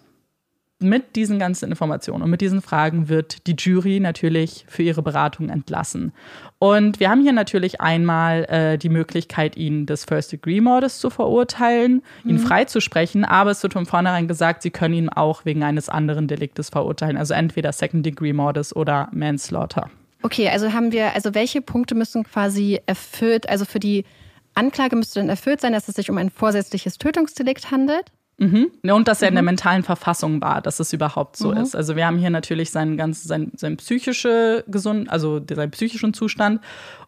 S1: mit diesen ganzen Informationen und mit diesen Fragen wird die Jury natürlich für ihre Beratung entlassen. Und wir haben hier natürlich einmal äh, die Möglichkeit, ihn des First-Degree-Mordes zu verurteilen, mhm. ihn freizusprechen, aber es wird von vornherein gesagt, sie können ihn auch wegen eines anderen Deliktes verurteilen, also entweder Second-Degree-Mordes oder Manslaughter.
S4: Okay, also haben wir, also welche Punkte müssen quasi erfüllt, also für die Anklage müsste dann erfüllt sein, dass es sich um ein vorsätzliches Tötungsdelikt handelt.
S1: Mhm. Und dass er in der mentalen Verfassung war, dass es überhaupt so
S4: Mhm.
S1: ist. Also wir haben hier natürlich seinen ganz, sein, sein psychische gesund, also seinen psychischen Zustand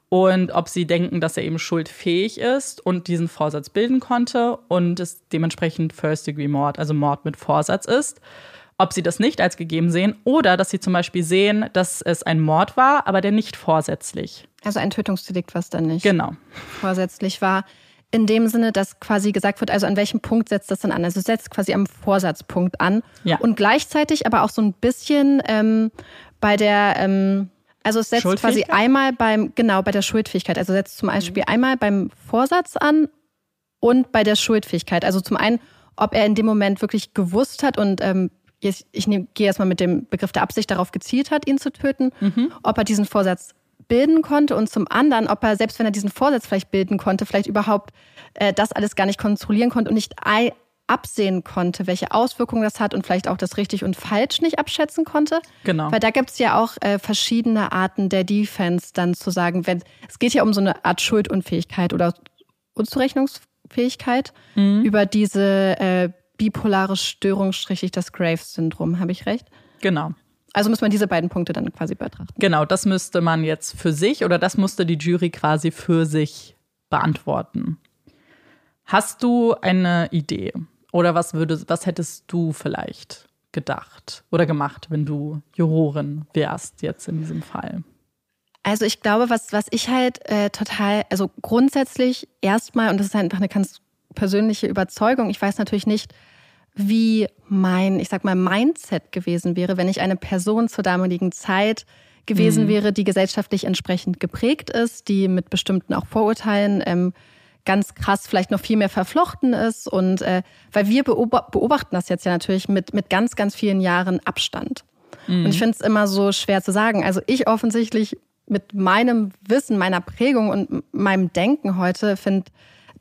S1: und ob sie denken, dass er eben schuldfähig ist und diesen Vorsatz bilden konnte und es dementsprechend First-Degree-Mord, also Mord mit Vorsatz ist. Ob sie das nicht als gegeben sehen oder dass sie zum Beispiel sehen, dass es ein Mord war, aber der nicht vorsätzlich.
S4: Also ein Tötungsdelikt, was dann nicht
S1: Genau.
S4: vorsätzlich war. In dem Sinne, dass quasi gesagt wird, also an welchem Punkt setzt das dann an? Also es setzt quasi am Vorsatzpunkt an.
S1: Ja.
S4: Und gleichzeitig aber auch so ein bisschen ähm, bei der, ähm, also es setzt quasi einmal beim, genau, bei der Schuldfähigkeit. Also setzt zum Beispiel einmal beim Vorsatz an und bei der Schuldfähigkeit. Also zum einen, ob er in dem Moment wirklich gewusst hat und ähm, ich nehm, gehe erstmal mit dem Begriff der Absicht darauf gezielt hat, ihn zu töten, ob er diesen Vorsatz bilden konnte und zum anderen, ob er, selbst wenn er diesen Vorsatz vielleicht bilden konnte, vielleicht überhaupt äh, das alles gar nicht kontrollieren konnte und nicht absehen konnte, welche Auswirkungen das hat und vielleicht auch das richtig und falsch nicht abschätzen konnte.
S1: Genau.
S4: Weil da gibt es ja auch äh, verschiedene Arten der Defense, dann zu sagen, wenn es geht ja um so eine Art Schuldunfähigkeit oder Unzurechnungsfähigkeit über diese äh, bipolare Störung, schrägstrich das Graves-Syndrom. Habe ich recht?
S1: Genau.
S4: Also muss man diese beiden Punkte dann quasi betrachten.
S1: Genau, das müsste man jetzt für sich oder das musste die Jury quasi für sich beantworten. Hast du eine Idee oder was würdest, was hättest du vielleicht gedacht oder gemacht, wenn du Jurorin wärst jetzt in diesem Fall?
S4: Also ich glaube, was, was ich halt äh, total, also grundsätzlich erstmal, und das ist einfach eine ganz persönliche Überzeugung, ich weiß natürlich nicht, wie mein, ich sag mal, Mindset gewesen wäre, wenn ich eine Person zur damaligen Zeit gewesen wäre, die gesellschaftlich entsprechend geprägt ist, die mit bestimmten auch Vorurteilen ähm, ganz krass vielleicht noch viel mehr verflochten ist. Und äh, weil wir beob beobachten das jetzt ja natürlich mit, mit ganz, ganz vielen Jahren Abstand. Und ich finde es immer so schwer zu sagen. Also ich offensichtlich mit meinem Wissen, meiner Prägung und meinem Denken heute finde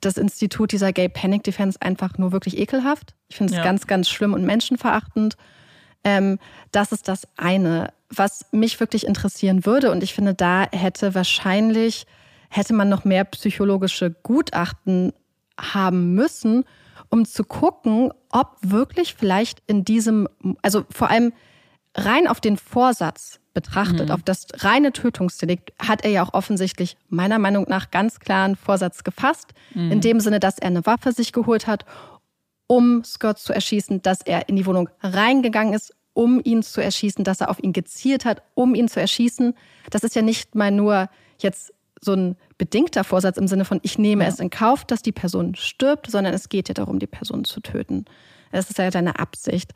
S4: das Institut dieser Gay Panic Defense einfach nur wirklich ekelhaft. Ich finde es
S1: Ja.
S4: ganz, ganz schlimm und menschenverachtend. Ähm, das ist das eine. Was mich wirklich interessieren würde, und ich finde, da hätte wahrscheinlich, hätte man noch mehr psychologische Gutachten haben müssen, um zu gucken, ob wirklich vielleicht in diesem, also vor allem rein auf den Vorsatz betrachtet, auf das reine Tötungsdelikt, hat er ja auch offensichtlich meiner Meinung nach ganz klaren Vorsatz gefasst. In dem Sinne, dass er eine Waffe sich geholt hat, um Scott zu erschießen, dass er in die Wohnung reingegangen ist, um ihn zu erschießen, dass er auf ihn gezielt hat, um ihn zu erschießen. Das ist ja nicht mal nur jetzt so ein bedingter Vorsatz im Sinne von, ich nehme es in Kauf, dass die Person stirbt, sondern es geht ja darum, die Person zu töten. Das ist ja deine Absicht.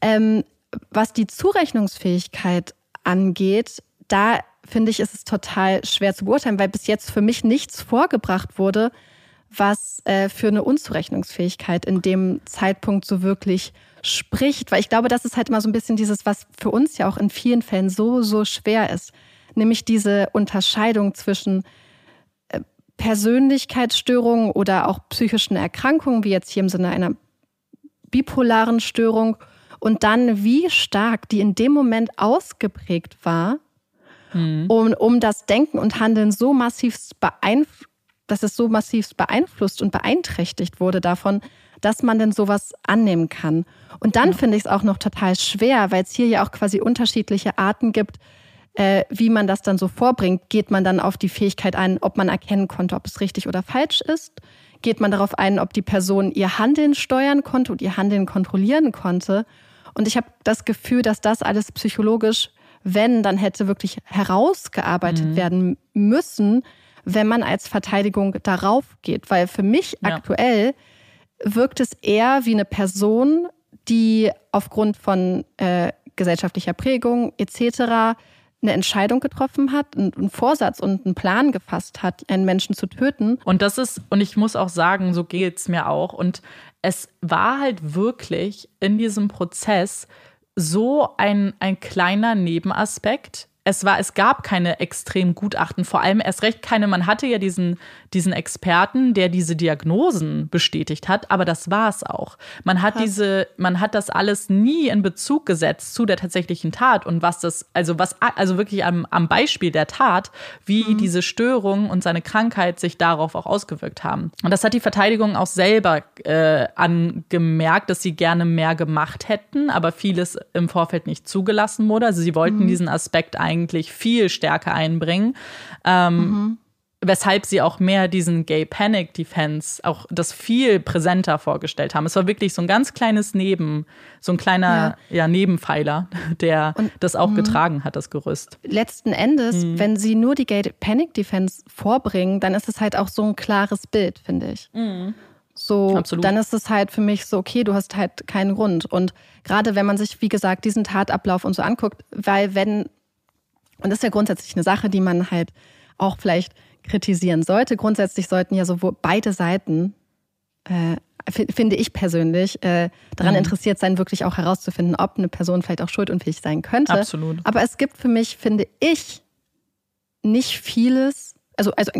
S4: Ähm, was die Zurechnungsfähigkeit angeht, da finde ich, ist es total schwer zu beurteilen, weil bis jetzt für mich nichts vorgebracht wurde, was äh, für eine Unzurechnungsfähigkeit in dem Zeitpunkt so wirklich spricht. Weil ich glaube, das ist halt immer so ein bisschen dieses, was für uns ja auch in vielen Fällen so, so schwer ist. Nämlich diese Unterscheidung zwischen äh, Persönlichkeitsstörungen oder auch psychischen Erkrankungen, wie jetzt hier im Sinne einer bipolaren Störung, und dann, wie stark die in dem Moment ausgeprägt war, um, um das Denken und Handeln so massiv beeinflusst, dass es so massiv beeinflusst und beeinträchtigt wurde davon, dass man denn sowas annehmen kann. Und dann finde ich es auch noch total schwer, weil es hier ja auch quasi unterschiedliche Arten gibt, äh, wie man das dann so vorbringt. Geht man dann auf die Fähigkeit ein, ob man erkennen konnte, ob es richtig oder falsch ist? Geht man darauf ein, ob die Person ihr Handeln steuern konnte und ihr Handeln kontrollieren konnte? Und ich habe das Gefühl, dass das alles psychologisch, wenn, dann hätte wirklich herausgearbeitet werden müssen, wenn man als Verteidigung darauf geht. Weil für mich
S1: Ja.
S4: aktuell wirkt es eher wie eine Person, die aufgrund von äh, gesellschaftlicher Prägung etc. eine Entscheidung getroffen hat, einen einen Vorsatz und einen Plan gefasst hat, einen Menschen zu töten.
S1: Und das ist, und ich muss auch sagen, so geht es mir auch. Und es war halt wirklich in diesem Prozess so ein, ein kleiner Nebenaspekt, es war, es gab keine extrem Gutachten, vor allem erst recht keine. Man hatte ja diesen, diesen Experten, der diese Diagnosen bestätigt hat, aber das war es auch. Man hat diese, man hat das alles nie in Bezug gesetzt zu der tatsächlichen Tat und was das, also was, also wirklich am, am Beispiel der Tat, wie mhm. diese Störung und seine Krankheit sich darauf auch ausgewirkt haben. Und das hat die Verteidigung auch selber äh, angemerkt, dass sie gerne mehr gemacht hätten, aber vieles im Vorfeld nicht zugelassen wurde. Also sie wollten mhm. diesen Aspekt eigentlich eigentlich viel stärker einbringen. Ähm, mhm. Weshalb sie auch mehr diesen Gay Panic Defense auch das viel präsenter vorgestellt haben. Es war wirklich so ein ganz kleines Neben, so ein kleiner ja. ja Nebenpfeiler, der Und, das auch mh. getragen hat, das Gerüst.
S4: Letzten Endes, mhm. wenn sie nur die Gay Panic Defense vorbringen, dann ist es halt auch so ein klares Bild, finde ich. Mhm. So, Absolut. dann ist es halt für mich so, okay, du hast halt keinen Grund. Und gerade wenn man sich, wie gesagt, diesen Tatablauf und so anguckt, weil wenn und das ist ja grundsätzlich eine Sache, die man halt auch vielleicht kritisieren sollte. Grundsätzlich sollten ja sowohl beide Seiten, äh, finde ich persönlich, äh, daran mhm. interessiert sein, wirklich auch herauszufinden, ob eine Person vielleicht auch schuldunfähig sein könnte.
S1: Absolut.
S4: Aber es gibt für mich, finde ich, nicht vieles, also, also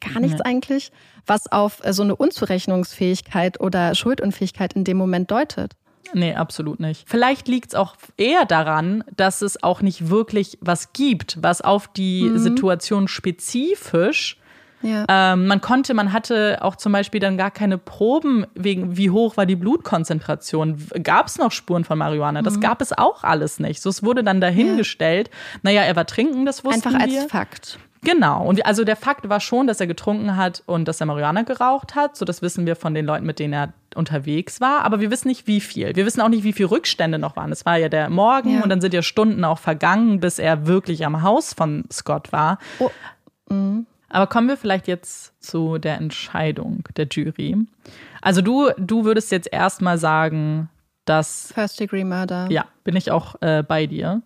S4: gar nichts ja. eigentlich, was auf so eine Unzurechnungsfähigkeit oder Schuldunfähigkeit in dem Moment deutet.
S1: Nee, absolut nicht. Vielleicht liegt es auch eher daran, dass es auch nicht wirklich was gibt, was auf die mhm. Situation spezifisch ja. Ähm, man konnte, man hatte auch zum Beispiel dann gar keine Proben wegen, wie hoch war die Blutkonzentration. Gab es noch Spuren von Marihuana? Das mhm. gab es auch alles nicht. So, es wurde dann dahingestellt. Ja. Naja, er war trinken, das wussten
S4: Einfach
S1: wir.
S4: als Fakt.
S1: Genau. Und also der Fakt war schon, dass er getrunken hat und dass er Marihuana geraucht hat. So, das wissen wir von den Leuten, mit denen er unterwegs war. Aber wir wissen nicht, wie viel. Wir wissen auch nicht, wie viele Rückstände noch waren. Es war ja der Morgen ja. und dann sind ja Stunden auch vergangen, bis er wirklich am Haus von Scott war. Oh. Mhm. Aber kommen wir vielleicht jetzt zu der Entscheidung der Jury. Also du, du würdest jetzt erstmal sagen, dass.
S4: First Degree Murder.
S1: Ja, bin ich auch äh, bei dir.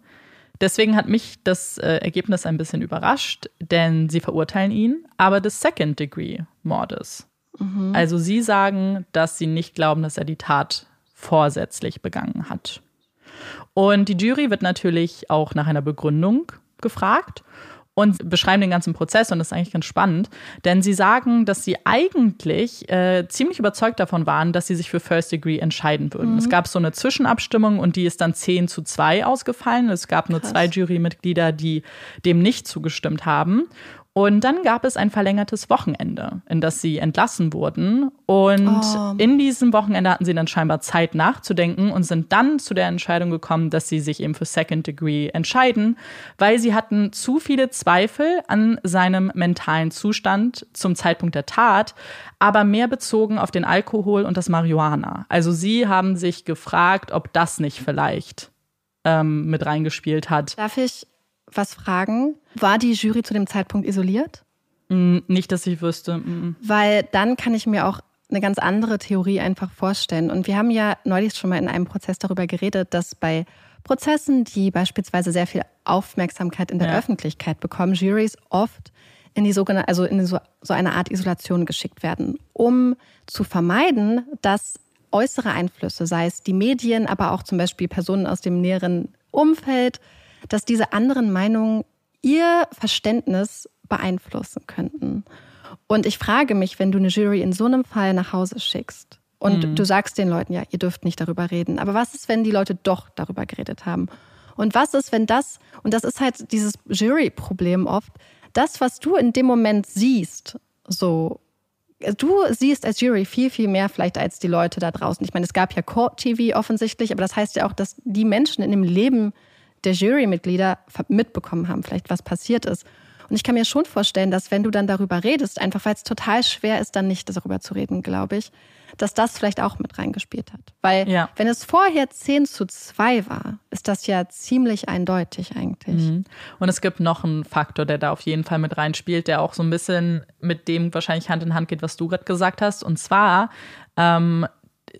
S1: Deswegen hat mich das äh, Ergebnis ein bisschen überrascht, denn sie verurteilen ihn, aber des Second Degree Mordes. Mhm. Also sie sagen, dass sie nicht glauben, dass er die Tat vorsätzlich begangen hat. Und die Jury wird natürlich auch nach einer Begründung gefragt und beschreiben den ganzen Prozess und das ist eigentlich ganz spannend, denn sie sagen, dass sie eigentlich äh, ziemlich überzeugt davon waren, dass sie sich für First Degree entscheiden würden. Mhm. Es gab so eine Zwischenabstimmung und die ist dann 10 zu 2 ausgefallen. Es gab nur Krass. zwei Jurymitglieder, die dem nicht zugestimmt haben. Und dann gab es ein verlängertes Wochenende, in das sie entlassen wurden. Und oh. in diesem Wochenende hatten sie dann scheinbar Zeit nachzudenken und sind dann zu der Entscheidung gekommen, dass sie sich eben für Second Degree entscheiden, weil sie hatten zu viele Zweifel an seinem mentalen Zustand zum Zeitpunkt der Tat, aber mehr bezogen auf den Alkohol und das Marihuana. Also sie haben sich gefragt, ob das nicht vielleicht ähm, mit reingespielt hat.
S4: Darf ich was fragen. War die Jury zu dem Zeitpunkt isoliert?
S1: Mm, nicht, dass ich wüsste. Mm.
S4: Weil dann kann ich mir auch eine ganz andere Theorie einfach vorstellen. Und wir haben ja neulich schon mal in einem Prozess darüber geredet, dass bei Prozessen, die beispielsweise sehr viel Aufmerksamkeit in der ja. Öffentlichkeit bekommen, Juries oft in die sogenannte, also in so, so eine Art Isolation geschickt werden, um zu vermeiden, dass äußere Einflüsse, sei es die Medien, aber auch zum Beispiel Personen aus dem näheren Umfeld, dass diese anderen Meinungen ihr Verständnis beeinflussen könnten. Und ich frage mich, wenn du eine Jury in so einem Fall nach Hause schickst und mhm. du sagst den Leuten, ja, ihr dürft nicht darüber reden, aber was ist, wenn die Leute doch darüber geredet haben? Und was ist, wenn das, und das ist halt dieses Jury-Problem oft, das, was du in dem Moment siehst, so, du siehst als Jury viel, viel mehr vielleicht als die Leute da draußen. Ich meine, es gab ja Court-TV offensichtlich, aber das heißt ja auch, dass die Menschen in dem Leben der Jurymitglieder mitbekommen haben, vielleicht was passiert ist. Und ich kann mir schon vorstellen, dass wenn du dann darüber redest, einfach weil es total schwer ist, dann nicht darüber zu reden, glaube ich, dass das vielleicht auch mit reingespielt hat. Weil ja. wenn es vorher 10 zu 2 war, ist das ja ziemlich eindeutig eigentlich. Mhm.
S1: Und es gibt noch einen Faktor, der da auf jeden Fall mit reinspielt, der auch so ein bisschen mit dem wahrscheinlich Hand in Hand geht, was du gerade gesagt hast. Und zwar, ähm,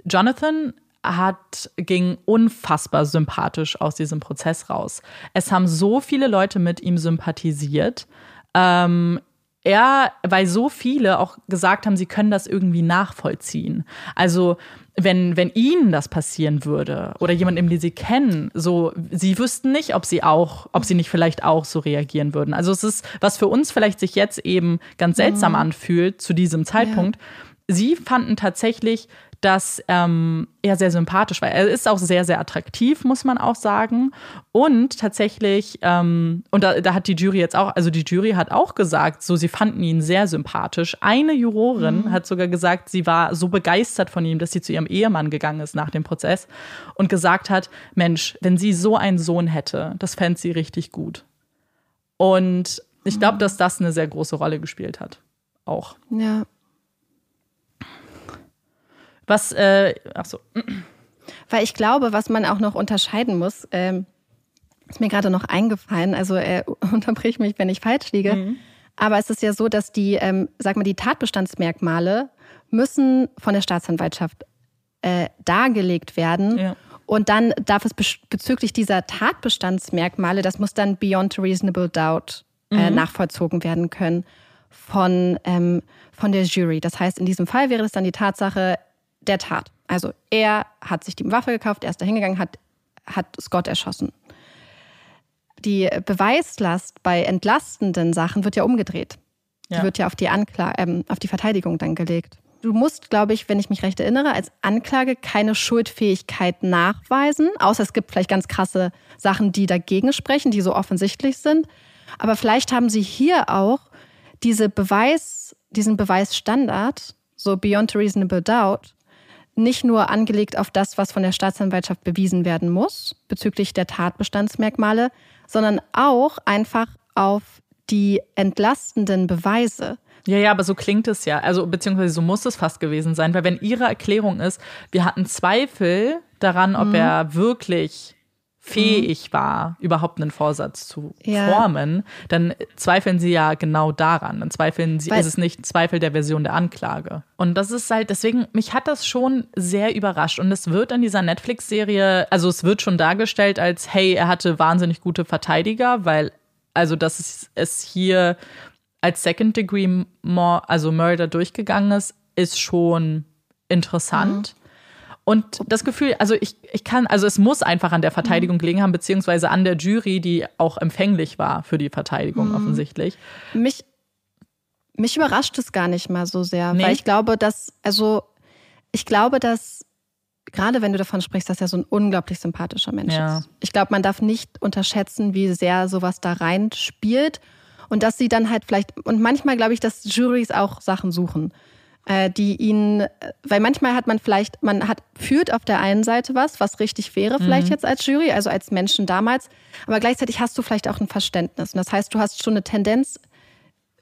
S1: Jonathan hat, ging unfassbar sympathisch aus diesem Prozess raus. Es haben so viele Leute mit ihm sympathisiert. Ähm, er, weil so viele auch gesagt haben, sie können das irgendwie nachvollziehen. Also wenn, wenn ihnen das passieren würde oder jemandem, den sie kennen, so, sie wüssten nicht, ob sie auch, ob sie nicht vielleicht auch so reagieren würden. Also es ist, was für uns vielleicht sich jetzt eben ganz seltsam mhm. anfühlt zu diesem Zeitpunkt. Ja. Sie fanden tatsächlich, dass ähm, er sehr sympathisch war. Er ist auch sehr, sehr attraktiv, muss man auch sagen. Und tatsächlich, ähm, und da, da, hat die Jury jetzt auch, also die Jury hat auch gesagt, so sie fanden ihn sehr sympathisch. Eine Jurorin mhm. hat sogar gesagt, sie war so begeistert von ihm, dass sie zu ihrem Ehemann gegangen ist nach dem Prozess und gesagt hat, Mensch, wenn sie so einen Sohn hätte, das fände sie richtig gut. Und ich glaube, mhm. dass das eine sehr große Rolle gespielt hat. Auch.
S4: Ja.
S1: Was, äh, ach so.
S4: Weil ich glaube, was man auch noch unterscheiden muss, ähm, ist mir gerade noch eingefallen, also äh, (laughs) unterbrich mich, wenn ich falsch liege. Mhm. Aber es ist ja so, dass die, ähm, sag mal, die Tatbestandsmerkmale müssen von der Staatsanwaltschaft äh, dargelegt werden. Ja. Und dann darf es bezüglich dieser Tatbestandsmerkmale, das muss dann beyond reasonable doubt äh, mhm. nachvollzogen werden können von, ähm, von der Jury. Das heißt, in diesem Fall wäre es dann die Tatsache, der Tat. Also er hat sich die Waffe gekauft, er ist da hingegangen, hat, hat Scott erschossen. Die Beweislast bei entlastenden Sachen wird ja umgedreht. Ja. Die wird ja auf die, Ankla ähm, auf die Verteidigung dann gelegt. Du musst, glaube ich, wenn ich mich recht erinnere, als Anklage keine Schuldfähigkeit nachweisen, außer es gibt vielleicht ganz krasse Sachen, die dagegen sprechen, die so offensichtlich sind. Aber vielleicht haben sie hier auch diese Beweis, diesen Beweisstandard, so beyond reasonable doubt, nicht nur angelegt auf das, was von der Staatsanwaltschaft bewiesen werden muss bezüglich der Tatbestandsmerkmale, sondern auch einfach auf die entlastenden Beweise.
S1: Ja, ja, aber so klingt es ja. Also, beziehungsweise so muss es fast gewesen sein, weil wenn Ihre Erklärung ist, wir hatten Zweifel daran, ob mhm. er wirklich fähig mhm. war, überhaupt einen Vorsatz zu ja. formen, dann zweifeln sie ja genau daran. Dann zweifeln sie, Weil, ist es nicht Zweifel der Version der Anklage. Und das ist halt, deswegen, mich hat das schon sehr überrascht. Und es wird in dieser Netflix-Serie, also es wird schon dargestellt als, hey, er hatte wahnsinnig gute Verteidiger, weil, also, dass es hier als Second Degree, also Murder durchgegangen ist, ist schon interessant. Mhm. Und das Gefühl, also ich, ich kann, also es muss einfach an der Verteidigung mhm. gelegen haben, beziehungsweise an der Jury, die auch empfänglich war für die Verteidigung mhm. offensichtlich.
S4: Mich, mich überrascht es gar nicht mal so sehr, nee. weil ich glaube, dass, also ich glaube, dass gerade wenn du davon sprichst, dass er so ein unglaublich sympathischer Mensch ja. ist. Ich glaube, man darf nicht unterschätzen, wie sehr sowas da rein spielt und dass sie dann halt vielleicht, und manchmal glaube ich, dass Juries auch Sachen suchen. Äh, die ihn, weil manchmal hat man vielleicht, man hat, führt auf der einen Seite was, was richtig wäre, vielleicht mhm. jetzt als Jury, also als Menschen damals, aber gleichzeitig hast du vielleicht auch ein Verständnis. Und das heißt, du hast schon eine Tendenz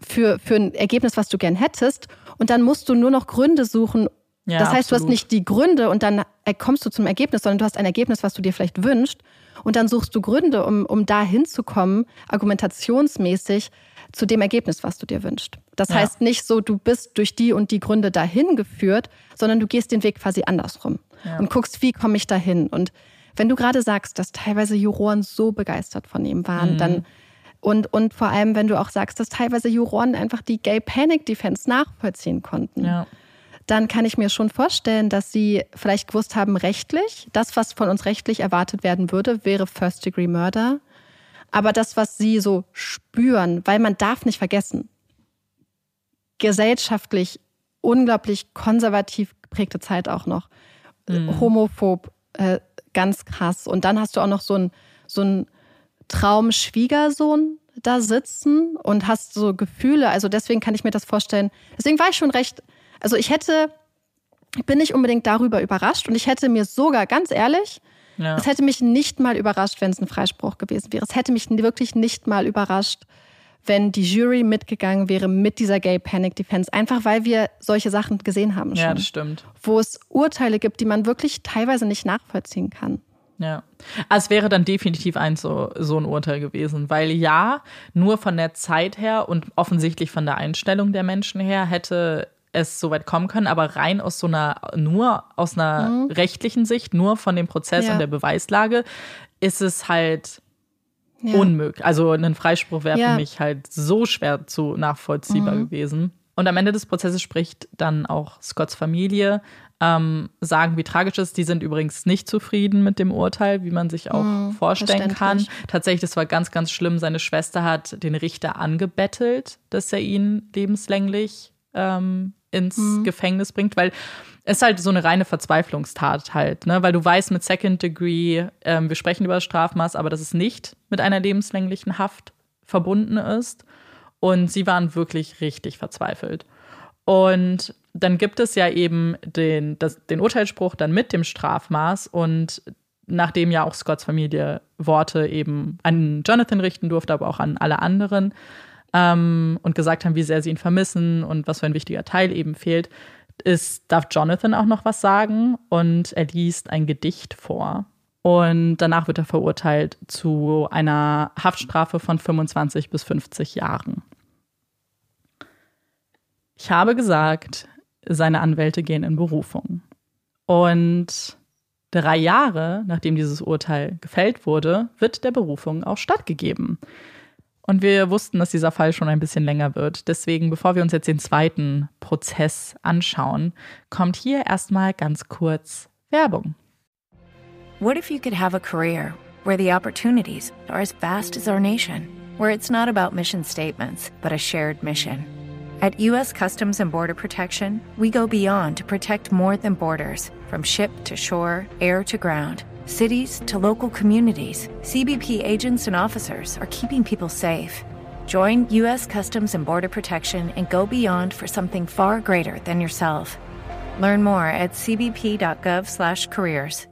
S4: für, für ein Ergebnis, was du gern hättest, und dann musst du nur noch Gründe suchen. Ja, das heißt, absolut. du hast nicht die Gründe und dann kommst du zum Ergebnis, sondern du hast ein Ergebnis, was du dir vielleicht wünschst. Und dann suchst du Gründe, um, um da hinzukommen, argumentationsmäßig, zu dem Ergebnis, was du dir wünschst. Das ja. heißt nicht so, du bist durch die und die Gründe dahin geführt, sondern du gehst den Weg quasi andersrum ja. und guckst, wie komme ich dahin. Und wenn du gerade sagst, dass teilweise Juroren so begeistert von ihm waren, mhm. dann und, und vor allem, wenn du auch sagst, dass teilweise Juroren einfach die Gay Panic Defense nachvollziehen konnten. Ja dann kann ich mir schon vorstellen, dass sie vielleicht gewusst haben, rechtlich, das, was von uns rechtlich erwartet werden würde, wäre First Degree Murder aber das, was sie so spüren, weil man darf nicht vergessen, gesellschaftlich unglaublich konservativ geprägte Zeit auch noch, mhm. homophob, äh, ganz krass. Und dann hast du auch noch so einen so einen Traumschwiegersohn da sitzen und hast so Gefühle. Also deswegen kann ich mir das vorstellen. Deswegen war ich schon recht, also ich hätte, ich bin nicht unbedingt darüber überrascht und ich hätte mir sogar, ganz ehrlich, ja. Es hätte mich nicht mal überrascht, wenn es ein Freispruch gewesen wäre. Es hätte mich wirklich nicht mal überrascht, wenn die Jury mitgegangen wäre mit dieser Gay Panic Defense. Einfach weil wir solche Sachen gesehen haben schon.
S1: Ja, das stimmt.
S4: Wo es Urteile gibt, die man wirklich teilweise nicht nachvollziehen kann.
S1: Ja, also es wäre dann definitiv ein so, so ein Urteil gewesen, weil ja, nur von der Zeit her und offensichtlich von der Einstellung der Menschen her hätte es so weit kommen können, aber rein aus so einer, nur aus einer mhm. rechtlichen Sicht, nur von dem Prozess ja. und der Beweislage, ist es halt ja. unmöglich. Also ein Freispruch wäre ja. für mich halt so schwer zu nachvollziehbar mhm. gewesen. Und am Ende des Prozesses spricht dann auch Scotts Familie ähm, sagen, wie tragisch es ist. Die sind übrigens nicht zufrieden mit dem Urteil, wie man sich auch
S4: Hm,
S1: vorstellen kann. Tatsächlich, das war ganz, ganz schlimm. Seine Schwester hat den Richter angebettelt, dass er ihn lebenslänglich ähm, ins
S4: Hm.
S1: Gefängnis bringt, weil es ist halt so eine reine Verzweiflungstat halt, ne? Weil du weißt mit Second Degree, ähm, wir sprechen über das Strafmaß, aber dass es nicht mit einer lebenslänglichen Haft verbunden ist. Und sie waren wirklich richtig verzweifelt. Und dann gibt es ja eben den, das, den Urteilsspruch dann mit dem Strafmaß und nachdem ja auch Scotts Familie Worte eben an Jonathan richten durfte, aber auch an alle anderen ähm, und gesagt haben, wie sehr sie ihn vermissen und was für ein wichtiger Teil eben fehlt, ist, darf Jonathan auch noch was sagen und er liest ein Gedicht vor. Und danach wird er verurteilt zu einer Haftstrafe von 25 bis 50 Jahren. Ich habe gesagt, seine Anwälte gehen in Berufung. Und drei Jahre nachdem dieses Urteil gefällt wurde, wird der Berufung auch stattgegeben. Und wir wussten, dass dieser Fall schon ein bisschen länger wird. Deswegen, bevor wir uns jetzt den zweiten Prozess anschauen, kommt hier erstmal ganz kurz Werbung.
S5: What if you could have a career where the opportunities are as vast as our nation, where it's not about mission statements, but a shared mission? At U.S. Customs and Border Protection, we go beyond to protect more than borders from ship to shore, air to ground. Cities to local communities, CBP agents and officers are keeping people safe. Join U.S. Customs and Border Protection and go beyond for something far greater than yourself. Learn more at cbp.gov/careers.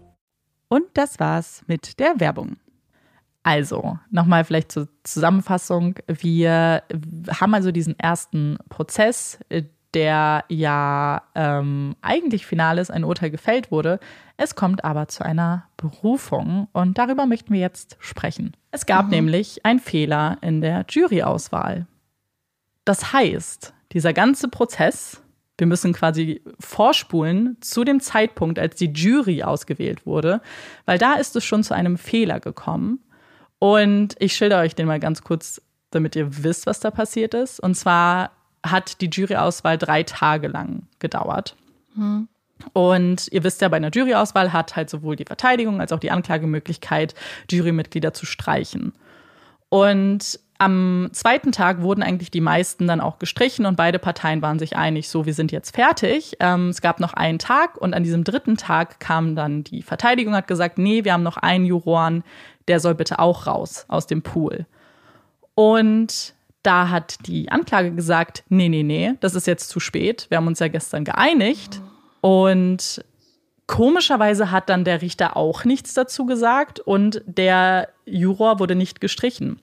S1: Und das war's mit der Werbung. Also, nochmal vielleicht zur Zusammenfassung. Wir haben also diesen ersten Prozess, äh, der ja ähm, eigentlich final ist, ein Urteil gefällt wurde. Es kommt aber zu einer Berufung und darüber möchten wir jetzt sprechen. Es gab nämlich einen Fehler in der Juryauswahl. Das heißt, dieser ganze Prozess, wir müssen quasi vorspulen zu dem Zeitpunkt, als die Jury ausgewählt wurde, weil da ist es schon zu einem Fehler gekommen. Und ich schilder euch den mal ganz kurz, damit ihr wisst, was da passiert ist. Und zwar hat die Juryauswahl drei Tage lang gedauert. Und ihr wisst ja, bei einer Juryauswahl hat halt sowohl die Verteidigung als auch die Anklagemöglichkeit, Jurymitglieder zu streichen. Und am zweiten Tag wurden eigentlich die meisten dann auch gestrichen und beide Parteien waren sich einig, so, wir sind jetzt fertig. Ähm, es gab noch einen Tag und an diesem dritten Tag kam dann die Verteidigung, hat gesagt, nee, wir haben noch einen Juroren, der soll bitte auch raus aus dem Pool. Und da hat die Anklage gesagt, nee, nee, nee, das ist jetzt zu spät. Wir haben uns ja gestern geeinigt. Und komischerweise hat dann der Richter auch nichts dazu gesagt und der Juror wurde nicht gestrichen.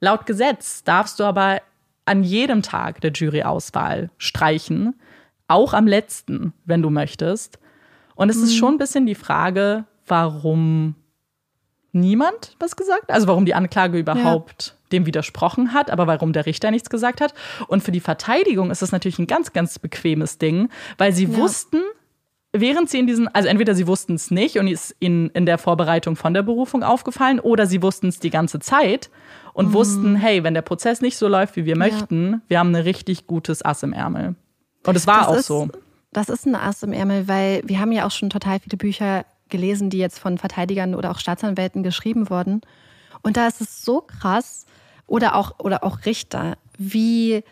S1: Laut Gesetz darfst du aber an jedem Tag der Juryauswahl streichen, auch am letzten, wenn du möchtest. Und es ist schon ein bisschen die Frage, warum niemand was gesagt? Also warum die Anklage überhaupt dem widersprochen hat, aber warum der Richter nichts gesagt hat. Und für die Verteidigung ist das natürlich ein ganz, ganz bequemes Ding, weil sie wussten, während sie in diesen, also entweder sie wussten es nicht und ist ihnen in der Vorbereitung von der Berufung aufgefallen, oder sie wussten es die ganze Zeit und wussten, hey, wenn der Prozess nicht so läuft, wie wir möchten, wir haben ein richtig gutes Ass im Ärmel. Und es war
S4: Das
S1: auch
S4: ist,
S1: so.
S4: Das ist ein Ass im Ärmel, weil wir haben ja auch schon total viele Bücher gelesen, die jetzt von Verteidigern oder auch Staatsanwälten geschrieben wurden. Und da ist es so krass, oder auch, oder auch Richter, wie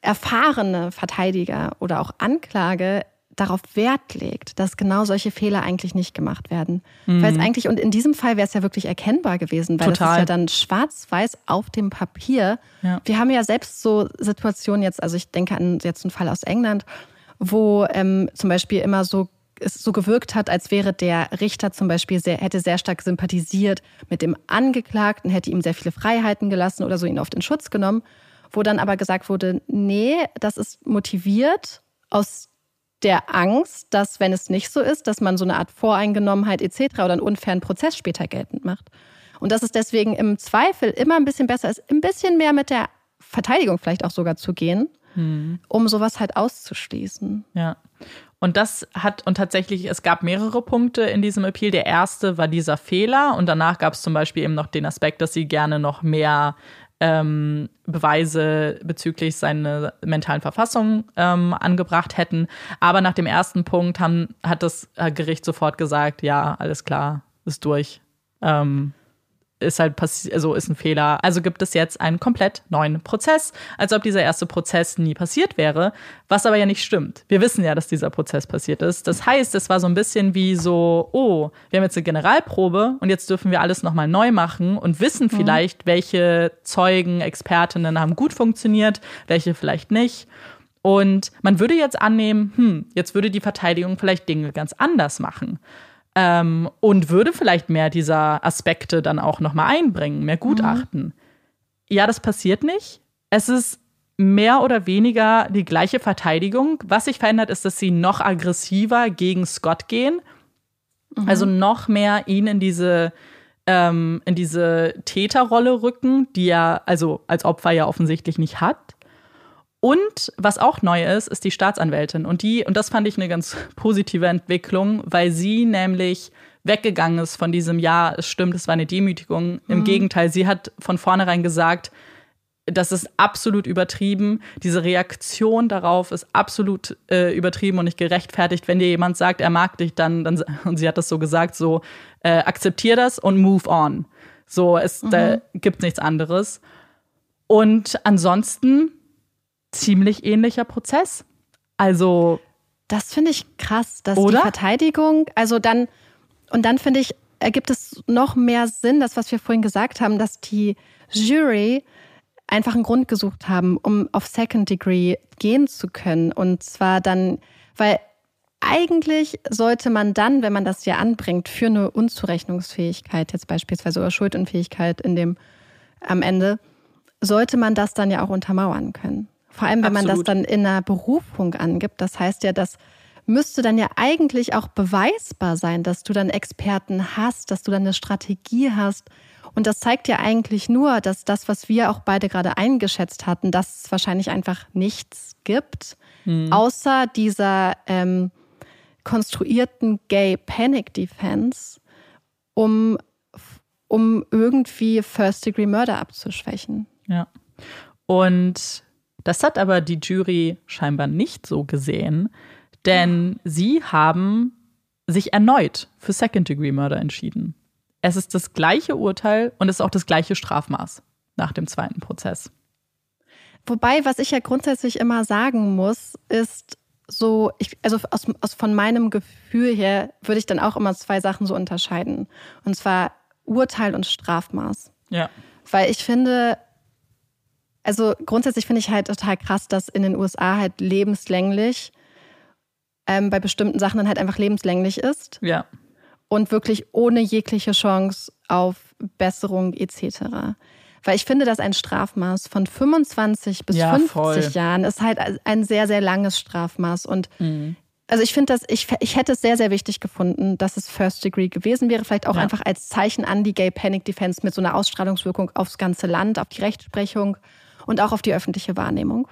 S4: erfahrene Verteidiger oder auch Anklage darauf Wert legt, dass genau solche Fehler eigentlich nicht gemacht werden. Weil es eigentlich, und in diesem Fall wäre es ja wirklich erkennbar gewesen, weil das
S1: Total.
S4: ist ja dann schwarz-weiß auf dem Papier.
S1: Ja.
S4: Wir haben ja selbst so Situationen jetzt, also ich denke an jetzt einen Fall aus England, wo ähm, zum Beispiel immer so es so gewirkt hat, als wäre der Richter zum Beispiel sehr, hätte sehr stark sympathisiert mit dem Angeklagten, hätte ihm sehr viele Freiheiten gelassen oder so ihn auf den Schutz genommen, wo dann aber gesagt wurde, nee, das ist motiviert aus der Angst, dass wenn es nicht so ist, dass man so eine Art Voreingenommenheit etc. oder einen unfairen Prozess später geltend macht. Und dass es deswegen im Zweifel immer ein bisschen besser ist, ein bisschen mehr mit der Verteidigung vielleicht auch sogar zu gehen, um sowas halt auszuschließen.
S1: Ja. Und das hat, und tatsächlich, es gab mehrere Punkte in diesem Appeal. Der erste war dieser Fehler und danach gab es zum Beispiel eben noch den Aspekt, dass sie gerne noch mehr ähm, Beweise bezüglich seiner mentalen Verfassung ähm, angebracht hätten. Aber nach dem ersten Punkt haben, hat das Gericht sofort gesagt, ja, alles klar, ist durch. Ähm, ist halt passiert, also ist ein Fehler. Also gibt es jetzt einen komplett neuen Prozess, als ob dieser erste Prozess nie passiert wäre, was aber ja nicht stimmt. Wir wissen ja, dass dieser Prozess passiert ist. Das heißt, es war so ein bisschen wie so, oh, wir haben jetzt eine Generalprobe und jetzt dürfen wir alles nochmal neu machen und wissen mhm. vielleicht, welche Zeugen, Expertinnen haben gut funktioniert, welche vielleicht nicht. Und man würde jetzt annehmen, hm, jetzt würde die Verteidigung vielleicht Dinge ganz anders machen ähm, und würde vielleicht mehr dieser Aspekte dann auch nochmal einbringen, mehr Gutachten. Mhm. Ja, das passiert nicht. Es ist mehr oder weniger die gleiche Verteidigung. Was sich verändert, ist, dass sie noch aggressiver gegen Scott gehen. Mhm. Also noch mehr ihn in diese, ähm, in diese Täterrolle rücken, die er also als Opfer ja offensichtlich nicht hat. Und was auch neu ist, ist die Staatsanwältin. Und die, und das fand ich eine ganz positive Entwicklung, weil sie nämlich weggegangen ist von diesem Ja, es stimmt, es war eine Demütigung. Im mhm. Gegenteil, sie hat von vornherein gesagt, das ist absolut übertrieben. Diese Reaktion darauf ist absolut äh, übertrieben und nicht gerechtfertigt. Wenn dir jemand sagt, er mag dich, dann, dann (laughs) und sie hat das so gesagt, so äh, akzeptier das und move on. So, es mhm. da gibt nichts anderes. Und ansonsten ziemlich ähnlicher Prozess. Also.
S4: Das finde ich krass, dass oder? die Verteidigung, also dann, und dann finde ich, ergibt es noch mehr Sinn, das, was wir vorhin gesagt haben, dass die Jury einfach einen Grund gesucht haben, um auf Second Degree gehen zu können. Und zwar dann, weil eigentlich sollte man dann, wenn man das ja anbringt, für eine Unzurechnungsfähigkeit, jetzt beispielsweise oder Schuldunfähigkeit in dem am Ende, sollte man das dann ja auch untermauern können. Vor allem, wenn Absolut. man das dann in einer Berufung angibt. Das heißt ja, das müsste dann ja eigentlich auch beweisbar sein, dass du dann Experten hast, dass du dann eine Strategie hast. Und das zeigt ja eigentlich nur, dass das, was wir auch beide gerade eingeschätzt hatten, dass es wahrscheinlich einfach nichts gibt, mhm. außer dieser ähm, konstruierten Gay Panic Defense, um, um irgendwie First-Degree-Murder abzuschwächen.
S1: Ja. Und das hat aber die Jury scheinbar nicht so gesehen, denn sie haben sich erneut für Second-Degree-Murder entschieden. Es ist das gleiche Urteil und es ist auch das gleiche Strafmaß nach dem zweiten Prozess.
S4: Wobei, was ich ja grundsätzlich immer sagen muss, ist so, ich, also aus, aus, von meinem Gefühl her würde ich dann auch immer zwei Sachen so unterscheiden. Und zwar Urteil und Strafmaß.
S1: Ja.
S4: Weil ich finde, also grundsätzlich finde ich halt total krass, dass in den USA halt lebenslänglich ähm, bei bestimmten Sachen dann halt einfach lebenslänglich ist.
S1: Ja.
S4: Und wirklich ohne jegliche Chance auf Besserung etc. Weil ich finde, dass ein Strafmaß von 25 bis ja, 50 voll. Jahren ist halt ein sehr, sehr langes Strafmaß. Und mhm. also ich finde das, ich, ich hätte es sehr, sehr wichtig gefunden, dass es First Degree gewesen wäre. Vielleicht auch ja. einfach als Zeichen an die Gay Panic Defense mit so einer Ausstrahlungswirkung aufs ganze Land, auf die Rechtsprechung und auch auf die öffentliche Wahrnehmung.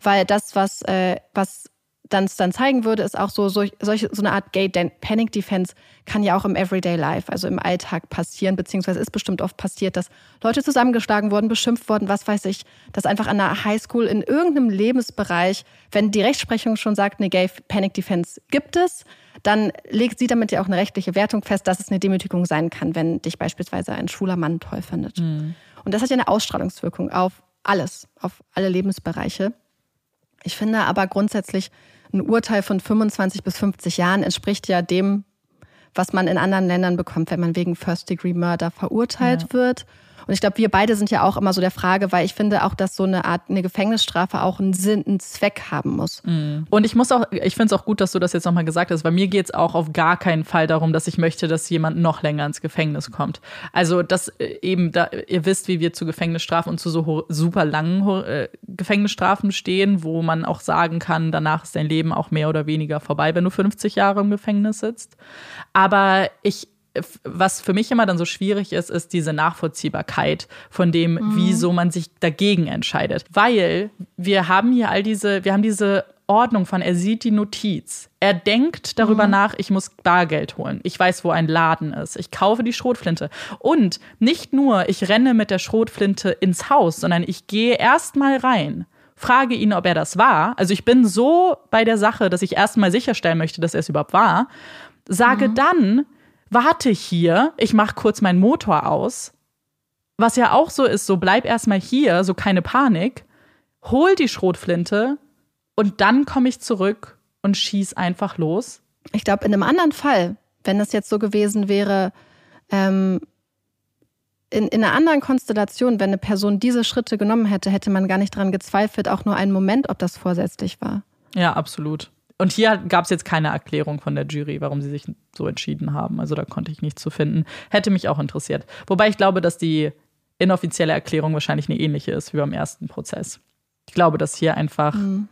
S4: Weil das, was, äh, was dann, dann zeigen würde, ist auch so, so, solche, so eine Art Gay Panic Defense kann ja auch im Everyday Life, also im Alltag passieren, beziehungsweise ist bestimmt oft passiert, dass Leute zusammengeschlagen wurden, beschimpft wurden, was weiß ich, dass einfach an einer Highschool in irgendeinem Lebensbereich, wenn die Rechtsprechung schon sagt, eine Gay Panic Defense gibt es, dann legt sie damit ja auch eine rechtliche Wertung fest, dass es eine Demütigung sein kann, wenn dich beispielsweise ein schwuler Mann toll findet. Mhm. Und das hat ja eine Ausstrahlungswirkung auf alles, auf alle Lebensbereiche. Ich finde aber grundsätzlich, ein Urteil von 25 bis 50 Jahren entspricht ja dem, was man in anderen Ländern bekommt, wenn man wegen First-Degree-Murder verurteilt ja. wird. Und ich glaube, wir beide sind ja auch immer so der Frage, weil ich finde auch, dass so eine Art, eine Gefängnisstrafe auch einen Sinn, einen Zweck haben muss.
S1: Mhm. Und ich muss auch, ich finde es auch gut, dass du das jetzt nochmal gesagt hast, weil mir geht es auch auf gar keinen Fall darum, dass ich möchte, dass jemand noch länger ins Gefängnis kommt. Also, dass äh, eben, da, ihr wisst, wie wir zu Gefängnisstrafen und zu so super langen äh, Gefängnisstrafen stehen, wo man auch sagen kann, danach ist dein Leben auch mehr oder weniger vorbei, wenn du 50 Jahre im Gefängnis sitzt. Aber ich, was für mich immer dann so schwierig ist, ist diese Nachvollziehbarkeit von dem, mhm. wieso man sich dagegen entscheidet. Weil wir haben hier all diese, wir haben diese Ordnung von, er sieht die Notiz. Er denkt darüber mhm. nach, ich muss Bargeld holen. Ich weiß, wo ein Laden ist. Ich kaufe die Schrotflinte. Und nicht nur, ich renne mit der Schrotflinte ins Haus, sondern ich gehe erstmal rein, frage ihn, ob er das war. Also ich bin so bei der Sache, dass ich erstmal sicherstellen möchte, dass er es überhaupt war. Sage mhm. dann, warte hier, ich mache kurz meinen Motor aus. Was ja auch so ist, so bleib erstmal hier, so keine Panik hol die Schrotflinte und dann komme ich zurück und schieß einfach los.
S4: Ich glaube, in einem anderen Fall, wenn es jetzt so gewesen wäre, ähm, in, in einer anderen Konstellation, wenn eine Person diese Schritte genommen hätte, hätte man gar nicht daran gezweifelt, auch nur einen Moment, ob das vorsätzlich war.
S1: Ja, absolut. Und hier gab es jetzt keine Erklärung von der Jury, warum sie sich so entschieden haben. Also da konnte ich nichts zu finden. Hätte mich auch interessiert. Wobei ich glaube, dass die inoffizielle Erklärung wahrscheinlich eine ähnliche ist wie beim ersten Prozess ich glaube, dass hier einfach mhm.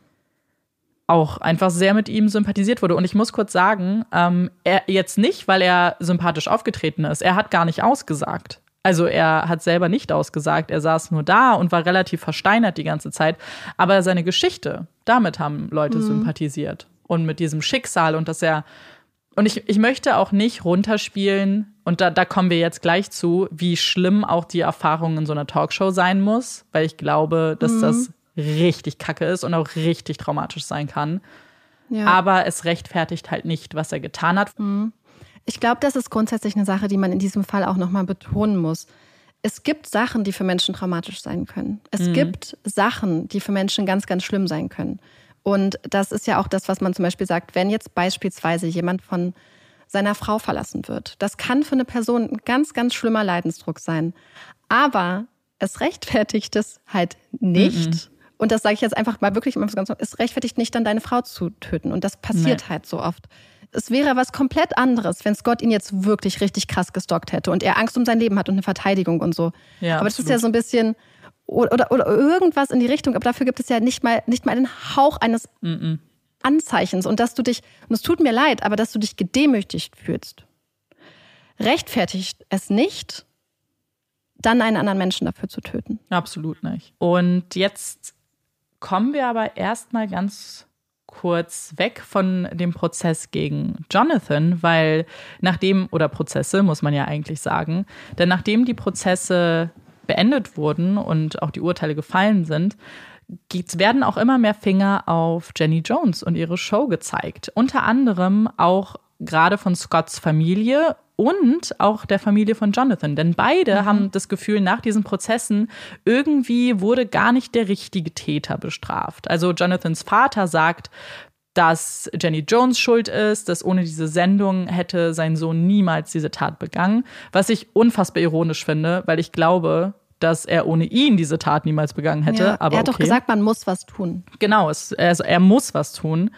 S1: auch einfach sehr mit ihm sympathisiert wurde. Und ich muss kurz sagen, ähm, er jetzt nicht, weil er sympathisch aufgetreten ist. Er hat gar nicht ausgesagt. Also er hat selber nicht ausgesagt, er saß nur da und war relativ versteinert die ganze Zeit. Aber seine Geschichte, damit haben Leute mhm. sympathisiert. Und mit diesem Schicksal und dass er. Und ich, ich möchte auch nicht runterspielen, und da, da kommen wir jetzt gleich zu, wie schlimm auch die Erfahrung in so einer Talkshow sein muss, weil ich glaube, dass mhm. das richtig kacke ist und auch richtig traumatisch sein kann. Ja. Aber es rechtfertigt halt nicht, was er getan hat. Mhm.
S4: Ich glaube, das ist grundsätzlich eine Sache, die man in diesem Fall auch nochmal betonen muss. Es gibt Sachen, die für Menschen traumatisch sein können. Es mhm. gibt Sachen, die für Menschen ganz, ganz schlimm sein können. Und das ist ja auch das, was man zum Beispiel sagt, wenn jetzt beispielsweise jemand von seiner Frau verlassen wird. Das kann für eine Person ein ganz, ganz schlimmer Leidensdruck sein. Aber es rechtfertigt es halt nicht, mhm und das sage ich jetzt einfach mal wirklich immer ganz es rechtfertigt nicht, dann deine Frau zu töten. Und das passiert nee. halt so oft. Es wäre was komplett anderes, wenn Scott ihn jetzt wirklich richtig krass gestockt hätte und er Angst um sein Leben hat und eine Verteidigung und so. Ja, aber absolut. das ist ja so ein bisschen oder, oder, irgendwas in die Richtung, aber dafür gibt es ja nicht mal, nicht mal einen Hauch eines mm -mm. Anzeichens und dass du dich, und es tut mir leid, aber dass du dich gedemütigt fühlst, rechtfertigt es nicht, dann einen anderen Menschen dafür zu töten.
S1: Absolut nicht. Und jetzt kommen wir aber erstmal ganz kurz weg von dem Prozess gegen Jonathan, weil nachdem, oder Prozesse muss man ja eigentlich sagen, denn nachdem die Prozesse beendet wurden und auch die Urteile gefallen sind, werden auch immer mehr Finger auf Jenny Jones und ihre Show gezeigt. Unter anderem auch gerade von Scotts Familie und auch der Familie von Jonathan. Denn beide mhm. haben das Gefühl, nach diesen Prozessen irgendwie wurde gar nicht der richtige Täter bestraft. Also Jonathans Vater sagt, dass Jenny Jones schuld ist, dass ohne diese Sendung hätte sein Sohn niemals diese Tat begangen. Was ich unfassbar ironisch finde, weil ich glaube, dass er ohne ihn diese Tat niemals begangen hätte. Ja, aber
S4: er hat
S1: okay.
S4: doch gesagt, man muss was tun.
S1: Genau, es, also er muss was tun.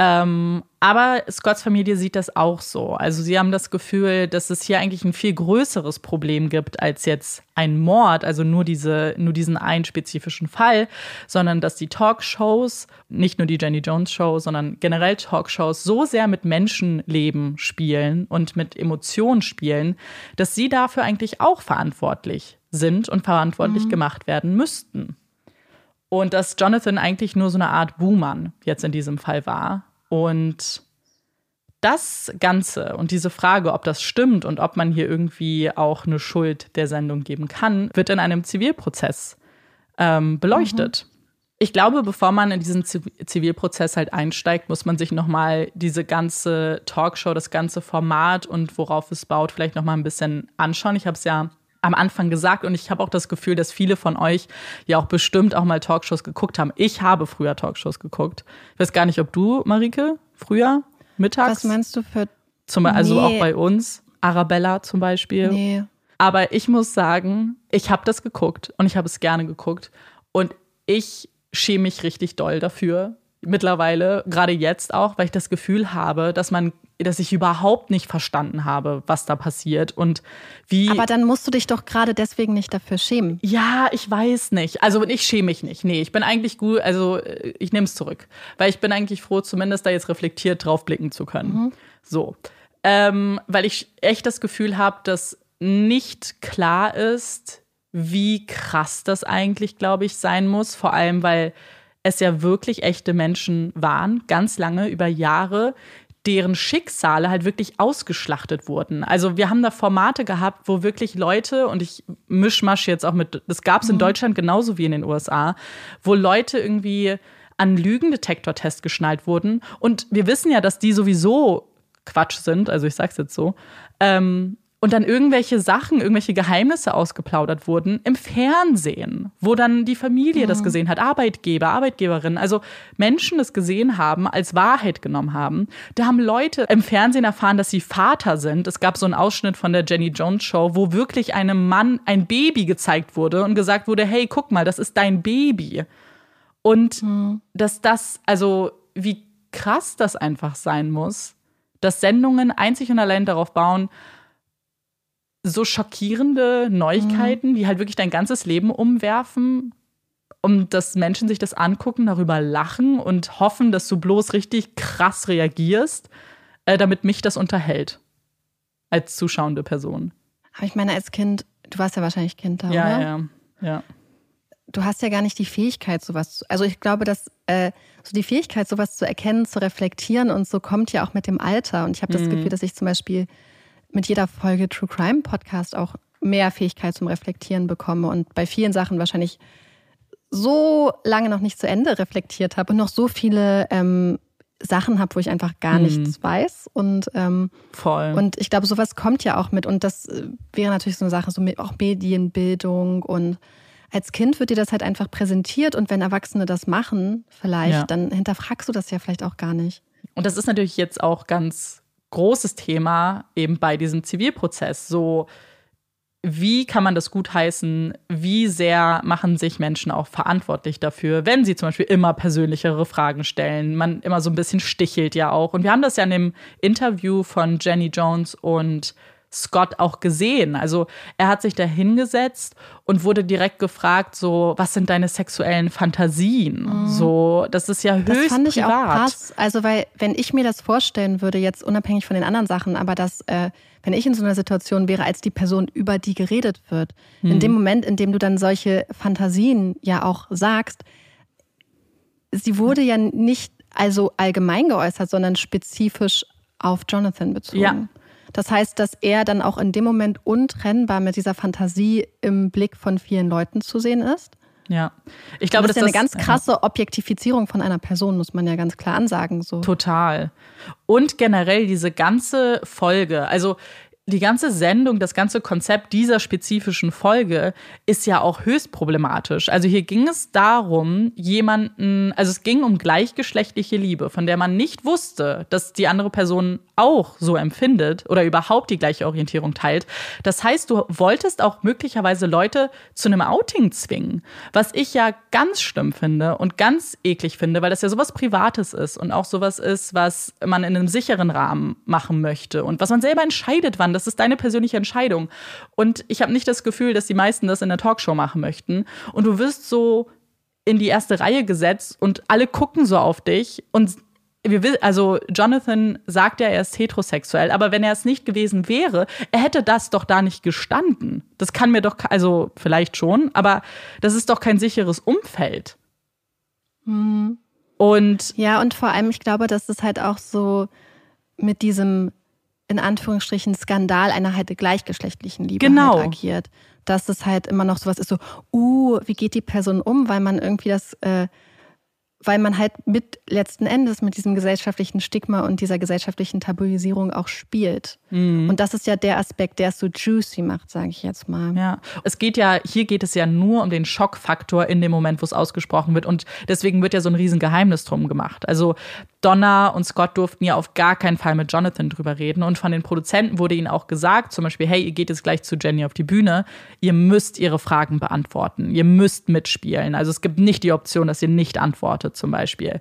S1: Ähm, aber Scotts Familie sieht das auch so. Also sie haben das Gefühl, dass es hier eigentlich ein viel größeres Problem gibt als jetzt ein Mord, also nur, diese, nur diesen einen spezifischen Fall, sondern dass die Talkshows, nicht nur die Jenny Jones Show, sondern generell Talkshows so sehr mit Menschenleben spielen und mit Emotionen spielen, dass sie dafür eigentlich auch verantwortlich sind und verantwortlich mhm. gemacht werden müssten. Und dass Jonathan eigentlich nur so eine Art Buhmann jetzt in diesem Fall war, und das Ganze und diese Frage, ob das stimmt und ob man hier irgendwie auch eine Schuld der Sendung geben kann, wird in einem Zivilprozess ähm, beleuchtet. Mhm. Ich glaube, bevor man in diesen Zivilprozess halt einsteigt, muss man sich nochmal diese ganze Talkshow, das ganze Format und worauf es baut, vielleicht nochmal ein bisschen anschauen. Ich habe es ja am Anfang gesagt und ich habe auch das Gefühl, dass viele von euch ja auch bestimmt auch mal Talkshows geguckt haben. Ich habe früher Talkshows geguckt. Ich weiß gar nicht, ob du, Marike, früher, mittags?
S4: Was meinst du für.
S1: Zum, also nee. auch bei uns, Arabella zum Beispiel. Nee. Aber ich muss sagen, ich habe das geguckt und ich habe es gerne geguckt und ich schäme mich richtig doll dafür, mittlerweile, gerade jetzt auch, weil ich das Gefühl habe, dass man dass ich überhaupt nicht verstanden habe, was da passiert und wie.
S4: Aber dann musst du dich doch gerade deswegen nicht dafür schämen.
S1: Ja, ich weiß nicht. Also ich schäme mich nicht. Nee, ich bin eigentlich gut, also äh, ich nehme es zurück. Weil ich bin eigentlich froh, zumindest da jetzt reflektiert drauf blicken zu können. Mhm. So. Ähm, weil ich echt das Gefühl habe, dass nicht klar ist, wie krass das eigentlich, glaube ich, sein muss. Vor allem, weil es ja wirklich echte Menschen waren, ganz lange, über Jahre, deren Schicksale halt wirklich ausgeschlachtet wurden. Also wir haben da Formate gehabt, wo wirklich Leute, und ich mischmasch jetzt auch mit, das gab es in mhm. Deutschland genauso wie in den USA, wo Leute irgendwie an Lügendetektortest geschnallt wurden. Und wir wissen ja, dass die sowieso Quatsch sind, also ich sag's jetzt so. Ähm, und dann irgendwelche Sachen, irgendwelche Geheimnisse ausgeplaudert wurden im Fernsehen, wo dann die Familie mhm. das gesehen hat, Arbeitgeber, Arbeitgeberinnen, also Menschen das gesehen haben, als Wahrheit genommen haben. Da haben Leute im Fernsehen erfahren, dass sie Vater sind. Es gab so einen Ausschnitt von der Jenny Jones Show, wo wirklich einem Mann ein Baby gezeigt wurde und gesagt wurde, hey, guck mal, das ist dein Baby. Und mhm. dass das, also wie krass das einfach sein muss, dass Sendungen einzig und allein darauf bauen, so schockierende Neuigkeiten, mhm. die halt wirklich dein ganzes Leben umwerfen, um dass Menschen sich das angucken, darüber lachen und hoffen, dass du bloß richtig krass reagierst, äh, damit mich das unterhält. Als zuschauende Person.
S4: Aber ich meine, als Kind, du warst ja wahrscheinlich Kind da,
S1: ja,
S4: oder?
S1: Ja, ja.
S4: Du hast ja gar nicht die Fähigkeit, sowas zu. Also ich glaube, dass äh, so die Fähigkeit, sowas zu erkennen, zu reflektieren und so kommt ja auch mit dem Alter. Und ich habe das mhm. Gefühl, dass ich zum Beispiel mit jeder Folge True Crime Podcast auch mehr Fähigkeit zum Reflektieren bekomme und bei vielen Sachen wahrscheinlich so lange noch nicht zu Ende reflektiert habe und noch so viele ähm, Sachen habe, wo ich einfach gar mhm. nichts weiß. Und, ähm,
S1: Voll.
S4: und ich glaube, sowas kommt ja auch mit. Und das äh, wäre natürlich so eine Sache, so mit auch Medienbildung. Und als Kind wird dir das halt einfach präsentiert. Und wenn Erwachsene das machen, vielleicht, ja. dann hinterfragst du das ja vielleicht auch gar nicht.
S1: Und das ist natürlich jetzt auch ganz großes Thema eben bei diesem Zivilprozess. So, wie kann man das gutheißen? Wie sehr machen sich Menschen auch verantwortlich dafür, wenn sie zum Beispiel immer persönlichere Fragen stellen? Man immer so ein bisschen stichelt ja auch. Und wir haben das ja in dem Interview von Jenny Jones und Scott auch gesehen. Also er hat sich da hingesetzt und wurde direkt gefragt, so, was sind deine sexuellen Fantasien? Mhm. So, das ist ja höchst das fand ich privat. Auch krass.
S4: Also, weil, wenn ich mir das vorstellen würde, jetzt unabhängig von den anderen Sachen, aber dass, äh, wenn ich in so einer Situation wäre, als die Person, über die geredet wird, mhm. in dem Moment, in dem du dann solche Fantasien ja auch sagst, sie wurde ja nicht also allgemein geäußert, sondern spezifisch auf Jonathan bezogen. Ja. Das heißt, dass er dann auch in dem Moment untrennbar mit dieser Fantasie im Blick von vielen Leuten zu sehen ist.
S1: Ja, ich glaube,
S4: das ist ja eine ganz krasse Objektifizierung von einer Person, muss man ja ganz klar ansagen. So.
S1: Total. Und generell diese ganze Folge, also die ganze Sendung, das ganze Konzept dieser spezifischen Folge ist ja auch höchst problematisch. Also hier ging es darum, jemanden, also es ging um gleichgeschlechtliche Liebe, von der man nicht wusste, dass die andere Person auch so empfindet oder überhaupt die gleiche Orientierung teilt. Das heißt, du wolltest auch möglicherweise Leute zu einem Outing zwingen, was ich ja ganz schlimm finde und ganz eklig finde, weil das ja sowas Privates ist und auch sowas ist, was man in einem sicheren Rahmen machen möchte und was man selber entscheidet, wann das ist deine persönliche Entscheidung. Und ich habe nicht das Gefühl, dass die meisten das in der Talkshow machen möchten. Und du wirst so in die erste Reihe gesetzt und alle gucken so auf dich und wir will, also Jonathan sagt ja, er ist heterosexuell, aber wenn er es nicht gewesen wäre, er hätte das doch da nicht gestanden. Das kann mir doch, also vielleicht schon, aber das ist doch kein sicheres Umfeld.
S4: Mhm. Und ja, und vor allem, ich glaube, dass es halt auch so mit diesem in Anführungsstrichen Skandal einer halt gleichgeschlechtlichen Liebe genau. halt agiert. Dass es halt immer noch sowas ist, so, uh, wie geht die Person um, weil man irgendwie das äh, weil man halt mit letzten Endes mit diesem gesellschaftlichen Stigma und dieser gesellschaftlichen Tabuisierung auch spielt. Mhm. Und das ist ja der Aspekt, der es so juicy macht, sage ich jetzt mal.
S1: Ja, es geht ja, hier geht es ja nur um den Schockfaktor in dem Moment, wo es ausgesprochen wird. Und deswegen wird ja so ein Riesengeheimnis drum gemacht. Also Donna und Scott durften ja auf gar keinen Fall mit Jonathan drüber reden. Und von den Produzenten wurde ihnen auch gesagt, zum Beispiel, hey, ihr geht jetzt gleich zu Jenny auf die Bühne, ihr müsst ihre Fragen beantworten, ihr müsst mitspielen. Also es gibt nicht die Option, dass ihr nicht antwortet, zum Beispiel.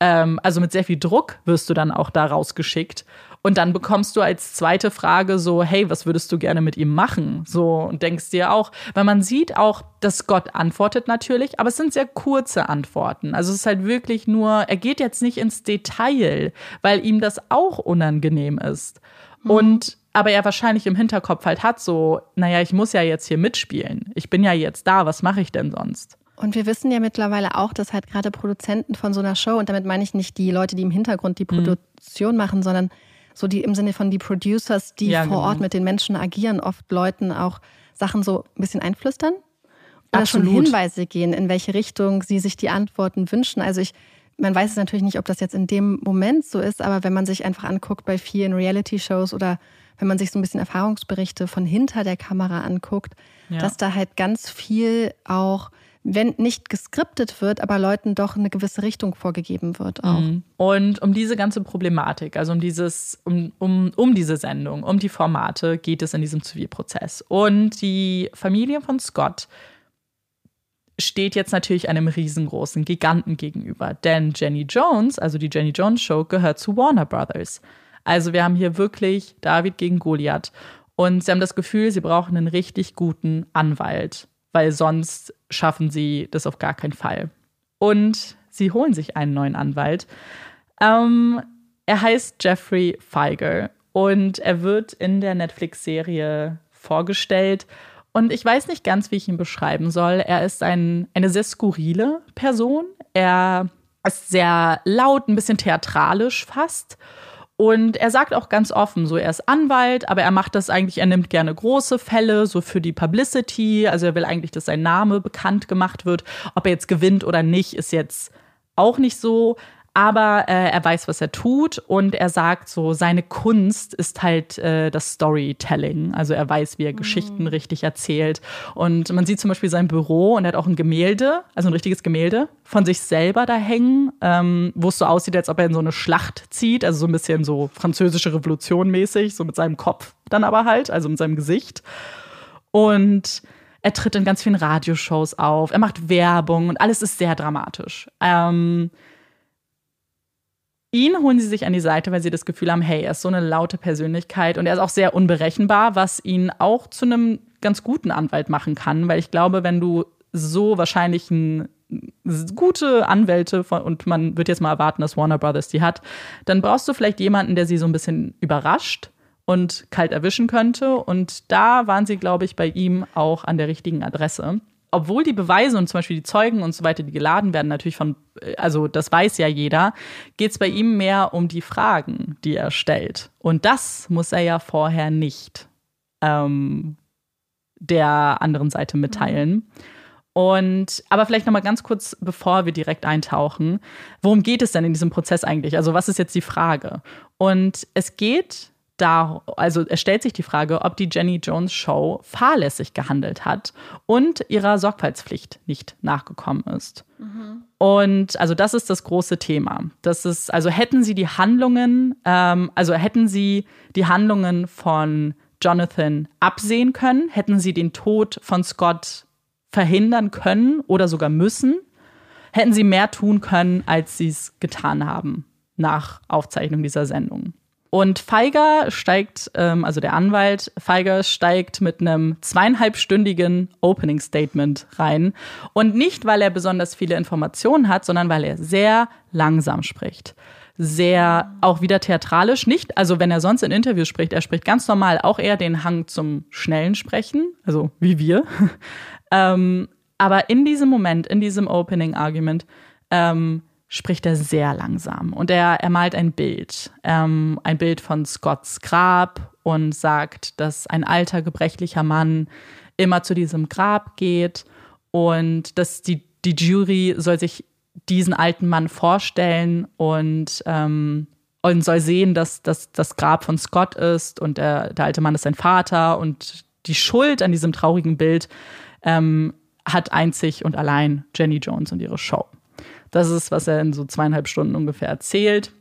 S1: Ähm, also mit sehr viel Druck wirst du dann auch da rausgeschickt. Und dann bekommst du als zweite Frage so, hey, was würdest du gerne mit ihm machen? So, und denkst dir auch, weil man sieht auch, dass Gott antwortet natürlich, aber es sind sehr kurze Antworten. Also es ist halt wirklich nur, er geht jetzt nicht ins Detail, weil ihm das auch unangenehm ist. Mhm. Und aber er wahrscheinlich im Hinterkopf halt hat so, naja, ich muss ja jetzt hier mitspielen. Ich bin ja jetzt da, was mache ich denn sonst?
S4: Und wir wissen ja mittlerweile auch, dass halt gerade Produzenten von so einer Show, und damit meine ich nicht die Leute, die im Hintergrund die mhm. Produktion mhm. machen, sondern so die im Sinne von die Producers, die ja, vor genau. Ort mit den Menschen agieren, oft Leuten auch Sachen so ein bisschen einflüstern. Oder Absolut. schon Hinweise gehen, in welche Richtung sie sich die Antworten wünschen. Also ich, man weiß es natürlich nicht, ob das jetzt in dem Moment so ist, aber wenn man sich einfach anguckt bei vielen Reality-Shows oder wenn man sich so ein bisschen Erfahrungsberichte von hinter der Kamera anguckt, ja. dass da halt ganz viel auch wenn nicht geskriptet wird, aber Leuten doch eine gewisse Richtung vorgegeben wird auch. Mhm.
S1: Und um diese ganze Problematik, also um dieses, um, um, um diese Sendung, um die Formate geht es in diesem Zivilprozess. Und die Familie von Scott steht jetzt natürlich einem riesengroßen Giganten gegenüber. Denn Jenny Jones, also die Jenny Jones Show, gehört zu Warner Brothers. Also wir haben hier wirklich David gegen Goliath. Und sie haben das Gefühl, sie brauchen einen richtig guten Anwalt weil sonst schaffen sie das auf gar keinen Fall. Und sie holen sich einen neuen Anwalt. Ähm, er heißt Jeffrey Feiger und er wird in der Netflix-Serie vorgestellt. Und ich weiß nicht ganz, wie ich ihn beschreiben soll. Er ist ein, eine sehr skurrile Person. Er ist sehr laut, ein bisschen theatralisch fast. Und er sagt auch ganz offen, so er ist Anwalt, aber er macht das eigentlich, er nimmt gerne große Fälle, so für die Publicity. Also er will eigentlich, dass sein Name bekannt gemacht wird. Ob er jetzt gewinnt oder nicht, ist jetzt auch nicht so aber äh, er weiß, was er tut und er sagt so, seine Kunst ist halt äh, das Storytelling. Also er weiß, wie er mhm. Geschichten richtig erzählt. Und man sieht zum Beispiel sein Büro und er hat auch ein Gemälde, also ein richtiges Gemälde von sich selber da hängen, ähm, wo es so aussieht, als ob er in so eine Schlacht zieht, also so ein bisschen so französische Revolution mäßig, so mit seinem Kopf dann aber halt, also mit seinem Gesicht. Und er tritt in ganz vielen Radioshows auf, er macht Werbung und alles ist sehr dramatisch. Ähm, Ihn holen sie sich an die Seite, weil sie das Gefühl haben, hey, er ist so eine laute Persönlichkeit und er ist auch sehr unberechenbar, was ihn auch zu einem ganz guten Anwalt machen kann, weil ich glaube, wenn du so wahrscheinlich ein, gute Anwälte von, und man wird jetzt mal erwarten, dass Warner Brothers die hat, dann brauchst du vielleicht jemanden, der sie so ein bisschen überrascht und kalt erwischen könnte. Und da waren sie, glaube ich, bei ihm auch an der richtigen Adresse obwohl die Beweise und zum Beispiel die Zeugen und so weiter, die geladen werden, natürlich von, also das weiß ja jeder, geht es bei ihm mehr um die Fragen, die er stellt. Und das muss er ja vorher nicht ähm, der anderen Seite mitteilen. Und aber vielleicht noch mal ganz kurz, bevor wir direkt eintauchen, worum geht es denn in diesem Prozess eigentlich? Also was ist jetzt die Frage? Und es geht da, also es stellt sich die Frage, ob die Jenny Jones Show fahrlässig gehandelt hat und ihrer Sorgfaltspflicht nicht nachgekommen ist. Mhm. Und also das ist das große Thema. Das ist, also hätten sie die Handlungen, ähm, also hätten sie die Handlungen von Jonathan absehen können, hätten sie den Tod von Scott verhindern können oder sogar müssen, hätten sie mehr tun können, als sie es getan haben nach Aufzeichnung dieser Sendung. Und Feiger steigt, ähm, also der Anwalt Feiger steigt mit einem zweieinhalbstündigen Opening Statement rein. Und nicht, weil er besonders viele Informationen hat, sondern weil er sehr langsam spricht. Sehr auch wieder theatralisch. Nicht, also wenn er sonst in Interviews spricht, er spricht ganz normal auch eher den Hang zum schnellen Sprechen, also wie wir. (laughs) ähm, aber in diesem Moment, in diesem Opening Argument, ähm, spricht er sehr langsam und er, er malt ein Bild, ähm, ein Bild von Scotts Grab und sagt, dass ein alter, gebrechlicher Mann immer zu diesem Grab geht und dass die, die Jury soll sich diesen alten Mann vorstellen und, ähm, und soll sehen, dass das das Grab von Scott ist und der, der alte Mann ist sein Vater und die Schuld an diesem traurigen Bild ähm, hat einzig und allein Jenny Jones und ihre Show. Das ist, was er in so zweieinhalb Stunden ungefähr erzählt.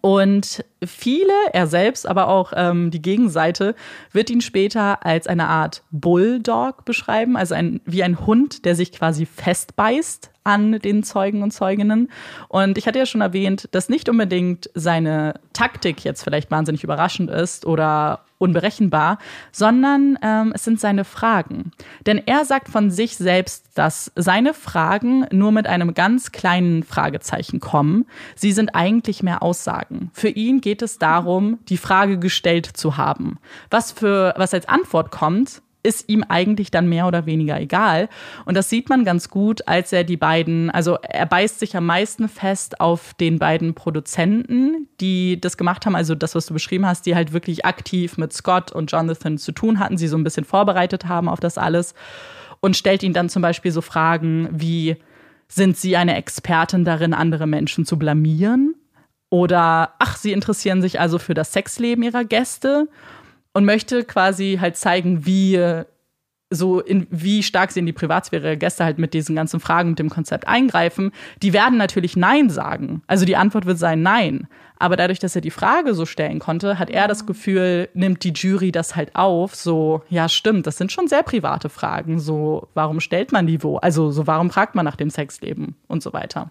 S1: Und viele, er selbst, aber auch ähm, die Gegenseite, wird ihn später als eine Art Bulldog beschreiben, also ein, wie ein Hund, der sich quasi festbeißt an den Zeugen und Zeuginnen. Und ich hatte ja schon erwähnt, dass nicht unbedingt seine Taktik jetzt vielleicht wahnsinnig überraschend ist oder unberechenbar, sondern ähm, es sind seine Fragen. Denn er sagt von sich selbst, dass seine Fragen nur mit einem ganz kleinen Fragezeichen kommen. Sie sind eigentlich mehr Aussagen. Für ihn geht es darum, die Frage gestellt zu haben. Was für was als Antwort kommt, ist ihm eigentlich dann mehr oder weniger egal. Und das sieht man ganz gut, als er die beiden, also er beißt sich am meisten fest auf den beiden Produzenten, die das gemacht haben, also das, was du beschrieben hast, die halt wirklich aktiv mit Scott und Jonathan zu tun hatten, sie so ein bisschen vorbereitet haben auf das alles und stellt ihn dann zum Beispiel so Fragen wie, sind Sie eine Expertin darin, andere Menschen zu blamieren? Oder, ach, Sie interessieren sich also für das Sexleben Ihrer Gäste? Und möchte quasi halt zeigen, wie so in, wie stark sie in die Privatsphäre der Gäste halt mit diesen ganzen Fragen mit dem Konzept eingreifen, die werden natürlich Nein sagen. Also die Antwort wird sein Nein. Aber dadurch, dass er die Frage so stellen konnte, hat er das Gefühl, nimmt die Jury das halt auf, so, ja, stimmt, das sind schon sehr private Fragen. So, warum stellt man die wo? Also, so, warum fragt man nach dem Sexleben und so weiter.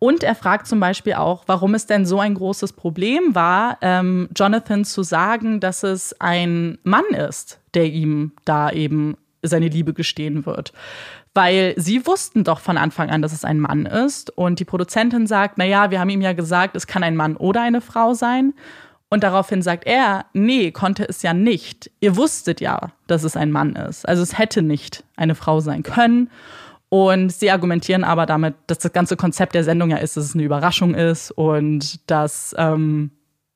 S1: Und er fragt zum Beispiel auch, warum es denn so ein großes Problem war, ähm, Jonathan zu sagen, dass es ein Mann ist, der ihm da eben seine Liebe gestehen wird. Weil sie wussten doch von Anfang an, dass es ein Mann ist. Und die Produzentin sagt, na ja, wir haben ihm ja gesagt, es kann ein Mann oder eine Frau sein. Und daraufhin sagt er, nee, konnte es ja nicht. Ihr wusstet ja, dass es ein Mann ist. Also es hätte nicht eine Frau sein können. Und sie argumentieren aber damit, dass das ganze Konzept der Sendung ja ist, dass es eine Überraschung ist und dass, ähm,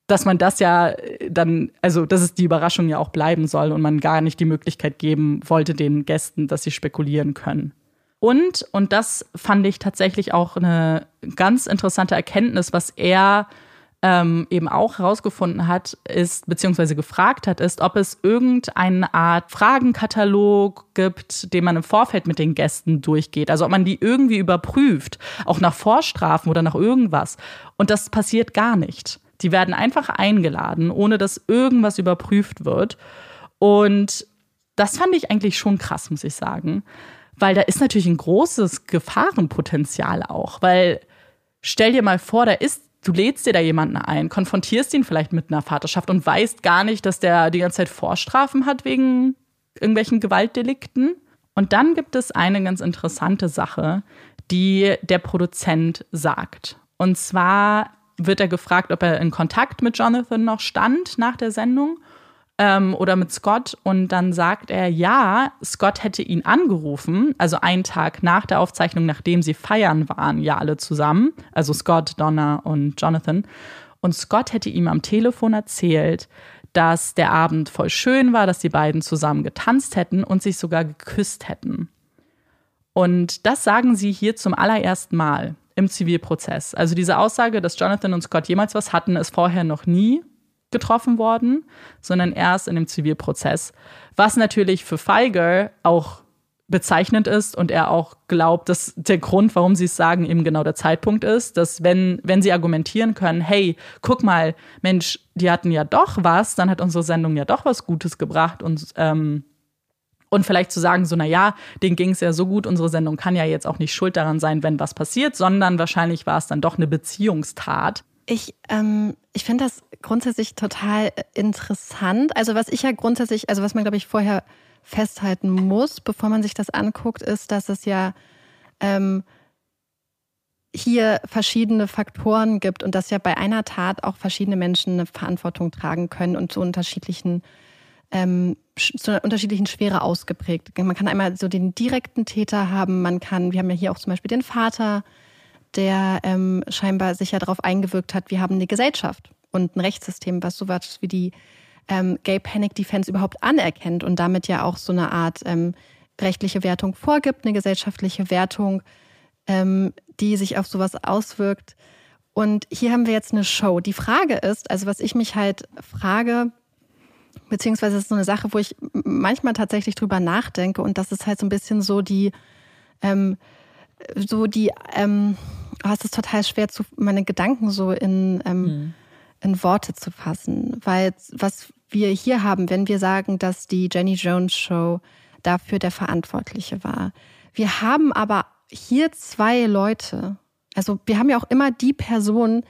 S1: dass man das ja dann, also dass es die Überraschung ja auch bleiben soll und man gar nicht die Möglichkeit geben wollte den Gästen, dass sie spekulieren können. Und, und das fand ich tatsächlich auch eine ganz interessante Erkenntnis, was er ähm, eben auch herausgefunden hat, ist, beziehungsweise gefragt hat, ist, ob es irgendeine Art Fragenkatalog gibt, den man im Vorfeld mit den Gästen durchgeht. Also ob man die irgendwie überprüft, auch nach Vorstrafen oder nach irgendwas. Und das passiert gar nicht. Die werden einfach eingeladen, ohne dass irgendwas überprüft wird. Und das fand ich eigentlich schon krass, muss ich sagen. Weil da ist natürlich ein großes Gefahrenpotenzial auch. Weil stell dir mal vor, da ist du lädst dir da jemanden ein, konfrontierst ihn vielleicht mit einer Vaterschaft und weißt gar nicht, dass der die ganze Zeit Vorstrafen hat wegen irgendwelchen Gewaltdelikten. Und dann gibt es eine ganz interessante Sache, die der Produzent sagt. Und zwar wird er gefragt, ob er in Kontakt mit Jonathan noch stand nach der Sendung ähm, oder mit Scott und dann sagt er, ja, Scott hätte ihn angerufen, also einen Tag nach der Aufzeichnung, nachdem sie feiern waren, ja alle zusammen, also Scott, Donna und Jonathan. Und Scott hätte ihm am Telefon erzählt, dass der Abend voll schön war, dass die beiden zusammen getanzt hätten und sich sogar geküsst hätten. Und das sagen sie hier zum allerersten Mal im Zivilprozess. Also diese Aussage, dass Jonathan und Scott jemals was hatten, ist vorher noch nie getroffen worden, sondern erst in dem Zivilprozess. Was natürlich für Feiger auch bezeichnend ist und er auch glaubt, dass der Grund, warum sie es sagen, eben genau der Zeitpunkt ist, dass wenn, wenn sie argumentieren können, hey, guck mal, Mensch, die hatten ja doch was, dann hat unsere Sendung ja doch was Gutes gebracht und ähm, und vielleicht zu sagen, so, na ja, denen ging es ja so gut, unsere Sendung kann ja jetzt auch nicht schuld daran sein, wenn was passiert, sondern wahrscheinlich war es dann doch eine Beziehungstat.
S4: Ich, ähm, ich finde das grundsätzlich total interessant. Also was ich ja grundsätzlich, also was man, glaube ich, vorher festhalten muss, bevor man sich das anguckt, ist, dass es ja ähm, hier verschiedene Faktoren gibt und dass ja bei einer Tat auch verschiedene Menschen eine Verantwortung tragen können und zu unterschiedlichen ähm, zu einer unterschiedlichen Schwere ausgeprägt. Man kann einmal so den direkten Täter haben, man kann, wir haben ja hier auch zum Beispiel den Vater, der ähm, scheinbar sich ja darauf eingewirkt hat, wir haben eine Gesellschaft und ein Rechtssystem, was sowas wie die ähm, Gay Panic Defense überhaupt anerkennt und damit ja auch so eine Art ähm, rechtliche Wertung vorgibt, eine gesellschaftliche Wertung, ähm, die sich auf sowas auswirkt. Und hier haben wir jetzt eine Show. Die Frage ist, also was ich mich halt frage, beziehungsweise ist so eine Sache, wo ich manchmal tatsächlich drüber nachdenke und das ist halt so ein bisschen so die, ähm, so die, ähm, oh, es ist total schwer, zu, meine Gedanken so in, ähm, mhm. in Worte zu fassen. Weil was wir hier haben, wenn wir sagen, dass die Jenny Jones Show dafür der Verantwortliche war. Wir haben aber hier zwei Leute. Also wir haben ja auch immer die Person,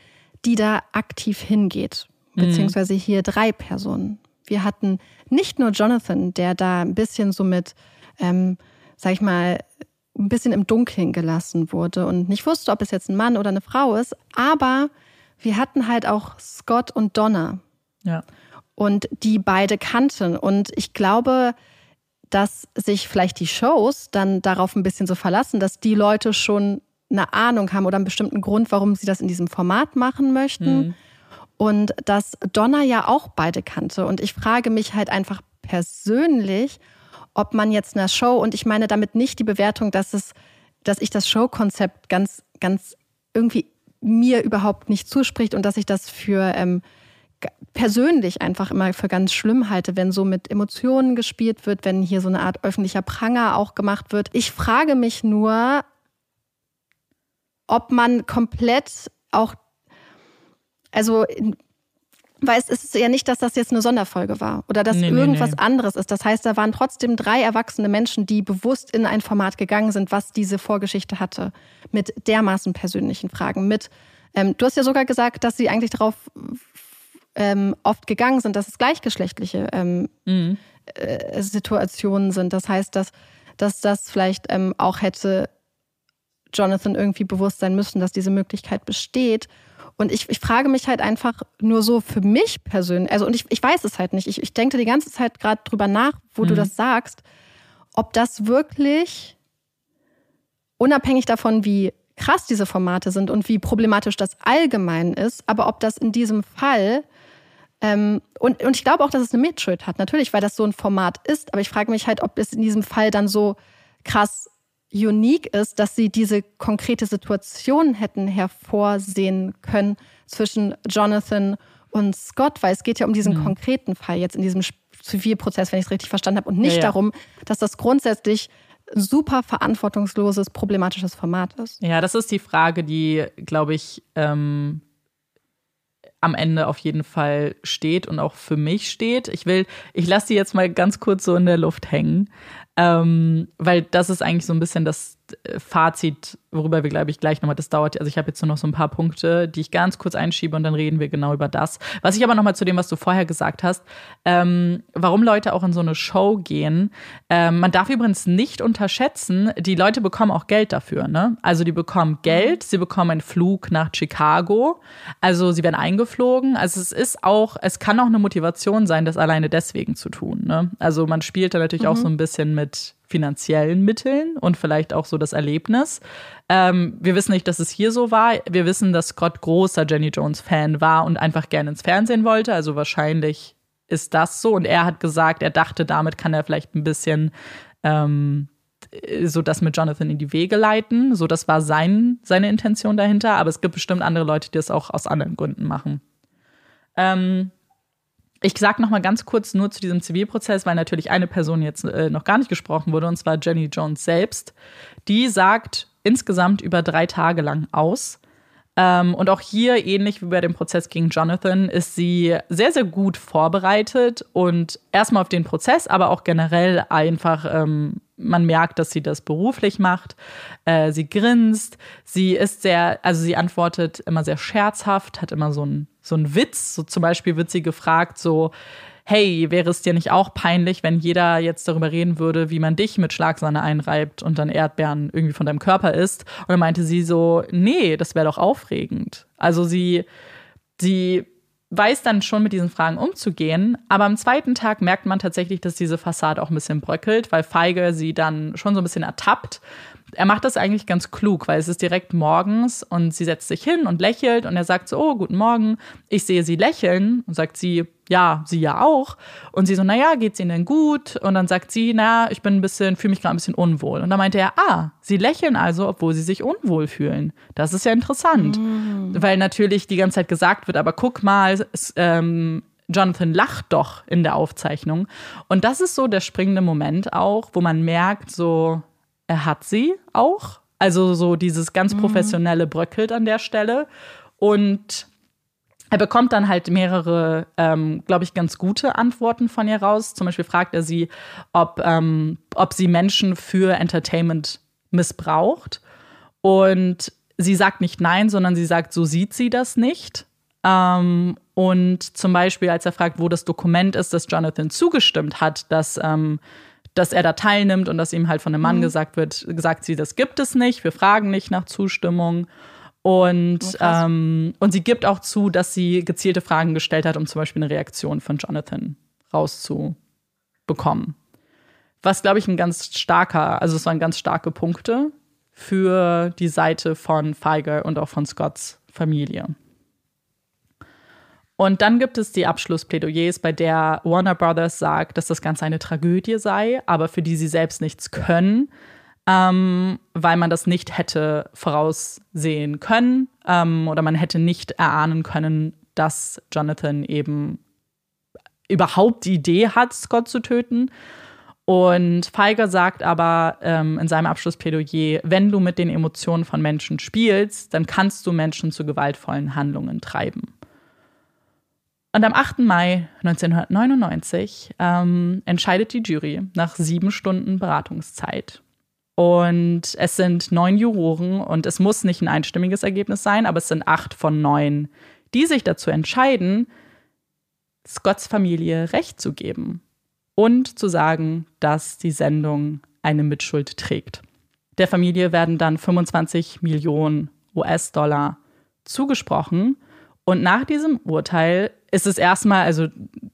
S4: die da aktiv hingeht. Mhm. Beziehungsweise hier drei Personen. Wir hatten nicht nur Jonathan, der da ein bisschen so mit, ähm, sag ich mal, ein bisschen im Dunkeln gelassen wurde und nicht wusste, ob es jetzt ein Mann oder eine Frau ist. Aber wir hatten halt auch Scott und Donna.
S1: Ja.
S4: und die beide kannten. Und ich glaube, dass sich vielleicht die Shows dann darauf ein bisschen so verlassen, dass die Leute schon eine Ahnung haben oder einen bestimmten Grund, warum sie das in diesem Format machen möchten. Mhm. Und dass Donna ja auch beide kannte. Und ich frage mich halt einfach persönlich, ob man jetzt einer Show, und ich meine damit nicht die Bewertung, dass es, dass ich das Showkonzept ganz, ganz irgendwie mir überhaupt nicht zuspricht und dass ich das für ähm, persönlich einfach immer für ganz schlimm halte, wenn so mit Emotionen gespielt wird, wenn hier so eine Art öffentlicher Pranger auch gemacht wird. Ich frage mich nur, ob man komplett auch, also weil es ist ja nicht, dass das jetzt eine Sonderfolge war oder dass nee, irgendwas nee, nee. anderes ist. Das heißt, da waren trotzdem drei erwachsene Menschen, die bewusst in ein Format gegangen sind, was diese Vorgeschichte hatte, mit dermaßen persönlichen Fragen. Mit, ähm, du hast ja sogar gesagt, dass sie eigentlich darauf ähm, oft gegangen sind, dass es gleichgeschlechtliche ähm, mhm. äh, Situationen sind. Das heißt, dass, dass das vielleicht ähm, auch hätte Jonathan irgendwie bewusst sein müssen, dass diese Möglichkeit besteht. Und ich, ich frage mich halt einfach nur so für mich persönlich, also und ich, ich weiß es halt nicht. Ich, ich denke die ganze Zeit gerade drüber nach, wo mhm. du das sagst, ob das wirklich unabhängig davon, wie krass diese Formate sind und wie problematisch das allgemein ist, aber ob das in diesem Fall ähm, und, und ich glaube auch, dass es eine Mitschuld hat, natürlich, weil das so ein Format ist, aber ich frage mich halt, ob es in diesem Fall dann so krass unique ist, dass sie diese konkrete Situation hätten hervorsehen können zwischen Jonathan und Scott, weil es geht ja um diesen mhm. konkreten Fall jetzt in diesem Zivilprozess, wenn ich es richtig verstanden habe, und nicht ja, ja. darum, dass das grundsätzlich super verantwortungsloses, problematisches Format ist.
S1: Ja, das ist die Frage, die, glaube ich, ähm, am Ende auf jeden Fall steht und auch für mich steht. Ich will, ich lasse die jetzt mal ganz kurz so in der Luft hängen. Ähm, weil das ist eigentlich so ein bisschen das Fazit, worüber wir, glaube ich, gleich nochmal, das dauert, also ich habe jetzt nur noch so ein paar Punkte, die ich ganz kurz einschiebe und dann reden wir genau über das. Was ich aber nochmal zu dem, was du vorher gesagt hast, ähm, warum Leute auch in so eine Show gehen. Ähm, man darf übrigens nicht unterschätzen, die Leute bekommen auch Geld dafür, ne? Also die bekommen Geld, sie bekommen einen Flug nach Chicago, also sie werden eingeflogen. Also es ist auch, es kann auch eine Motivation sein, das alleine deswegen zu tun, ne? Also man spielt da natürlich mhm. auch so ein bisschen mit mit finanziellen Mitteln und vielleicht auch so das Erlebnis. Ähm, wir wissen nicht, dass es hier so war. Wir wissen, dass Scott großer Jenny Jones-Fan war und einfach gerne ins Fernsehen wollte. Also wahrscheinlich ist das so. Und er hat gesagt, er dachte, damit kann er vielleicht ein bisschen ähm, so das mit Jonathan in die Wege leiten. So, das war sein, seine Intention dahinter. Aber es gibt bestimmt andere Leute, die das auch aus anderen Gründen machen. Ähm, ich sage noch mal ganz kurz nur zu diesem Zivilprozess, weil natürlich eine Person jetzt äh, noch gar nicht gesprochen wurde, und zwar Jenny Jones selbst. Die sagt insgesamt über drei Tage lang aus. Ähm, und auch hier, ähnlich wie bei dem Prozess gegen Jonathan, ist sie sehr, sehr gut vorbereitet und erstmal auf den Prozess, aber auch generell einfach, ähm, man merkt, dass sie das beruflich macht. Äh, sie grinst, sie ist sehr, also sie antwortet immer sehr scherzhaft, hat immer so einen so Witz. So zum Beispiel wird sie gefragt, so, hey, wäre es dir nicht auch peinlich, wenn jeder jetzt darüber reden würde, wie man dich mit Schlagsahne einreibt und dann Erdbeeren irgendwie von deinem Körper isst? Und dann meinte sie so, nee, das wäre doch aufregend. Also sie, sie weiß dann schon mit diesen Fragen umzugehen, aber am zweiten Tag merkt man tatsächlich, dass diese Fassade auch ein bisschen bröckelt, weil Feige sie dann schon so ein bisschen ertappt er macht das eigentlich ganz klug, weil es ist direkt morgens und sie setzt sich hin und lächelt und er sagt so, oh, guten Morgen. Ich sehe sie lächeln und sagt sie, ja, sie ja auch. Und sie so, naja, geht's Ihnen denn gut? Und dann sagt sie, na, ich bin ein bisschen, fühle mich gerade ein bisschen unwohl. Und dann meinte er, ah, sie lächeln also, obwohl sie sich unwohl fühlen. Das ist ja interessant. Mm. Weil natürlich die ganze Zeit gesagt wird, aber guck mal, es, ähm, Jonathan lacht doch in der Aufzeichnung. Und das ist so der springende Moment auch, wo man merkt, so, er hat sie auch. Also so dieses ganz mhm. professionelle bröckelt an der Stelle. Und er bekommt dann halt mehrere, ähm, glaube ich, ganz gute Antworten von ihr raus. Zum Beispiel fragt er sie, ob, ähm, ob sie Menschen für Entertainment missbraucht. Und sie sagt nicht nein, sondern sie sagt, so sieht sie das nicht. Ähm, und zum Beispiel, als er fragt, wo das Dokument ist, dass Jonathan zugestimmt hat, dass ähm, dass er da teilnimmt und dass ihm halt von einem Mann mhm. gesagt wird, gesagt sie, das gibt es nicht, wir fragen nicht nach Zustimmung. Und, oh, ähm, und sie gibt auch zu, dass sie gezielte Fragen gestellt hat, um zum Beispiel eine Reaktion von Jonathan rauszubekommen. Was, glaube ich, ein ganz starker, also es waren ganz starke Punkte für die Seite von Feiger und auch von Scotts Familie. Und dann gibt es die Abschlussplädoyers, bei der Warner Brothers sagt, dass das Ganze eine Tragödie sei, aber für die sie selbst nichts können, ähm, weil man das nicht hätte voraussehen können ähm, oder man hätte nicht erahnen können, dass Jonathan eben überhaupt die Idee hat, Scott zu töten. Und Feiger sagt aber ähm, in seinem Abschlussplädoyer, wenn du mit den Emotionen von Menschen spielst, dann kannst du Menschen zu gewaltvollen Handlungen treiben. Und am 8. Mai 1999 ähm, entscheidet die Jury nach sieben Stunden Beratungszeit. Und es sind neun Juroren und es muss nicht ein einstimmiges Ergebnis sein, aber es sind acht von neun, die sich dazu entscheiden, Scotts Familie Recht zu geben und zu sagen, dass die Sendung eine Mitschuld trägt. Der Familie werden dann 25 Millionen US-Dollar zugesprochen. Und nach diesem Urteil ist es erstmal, also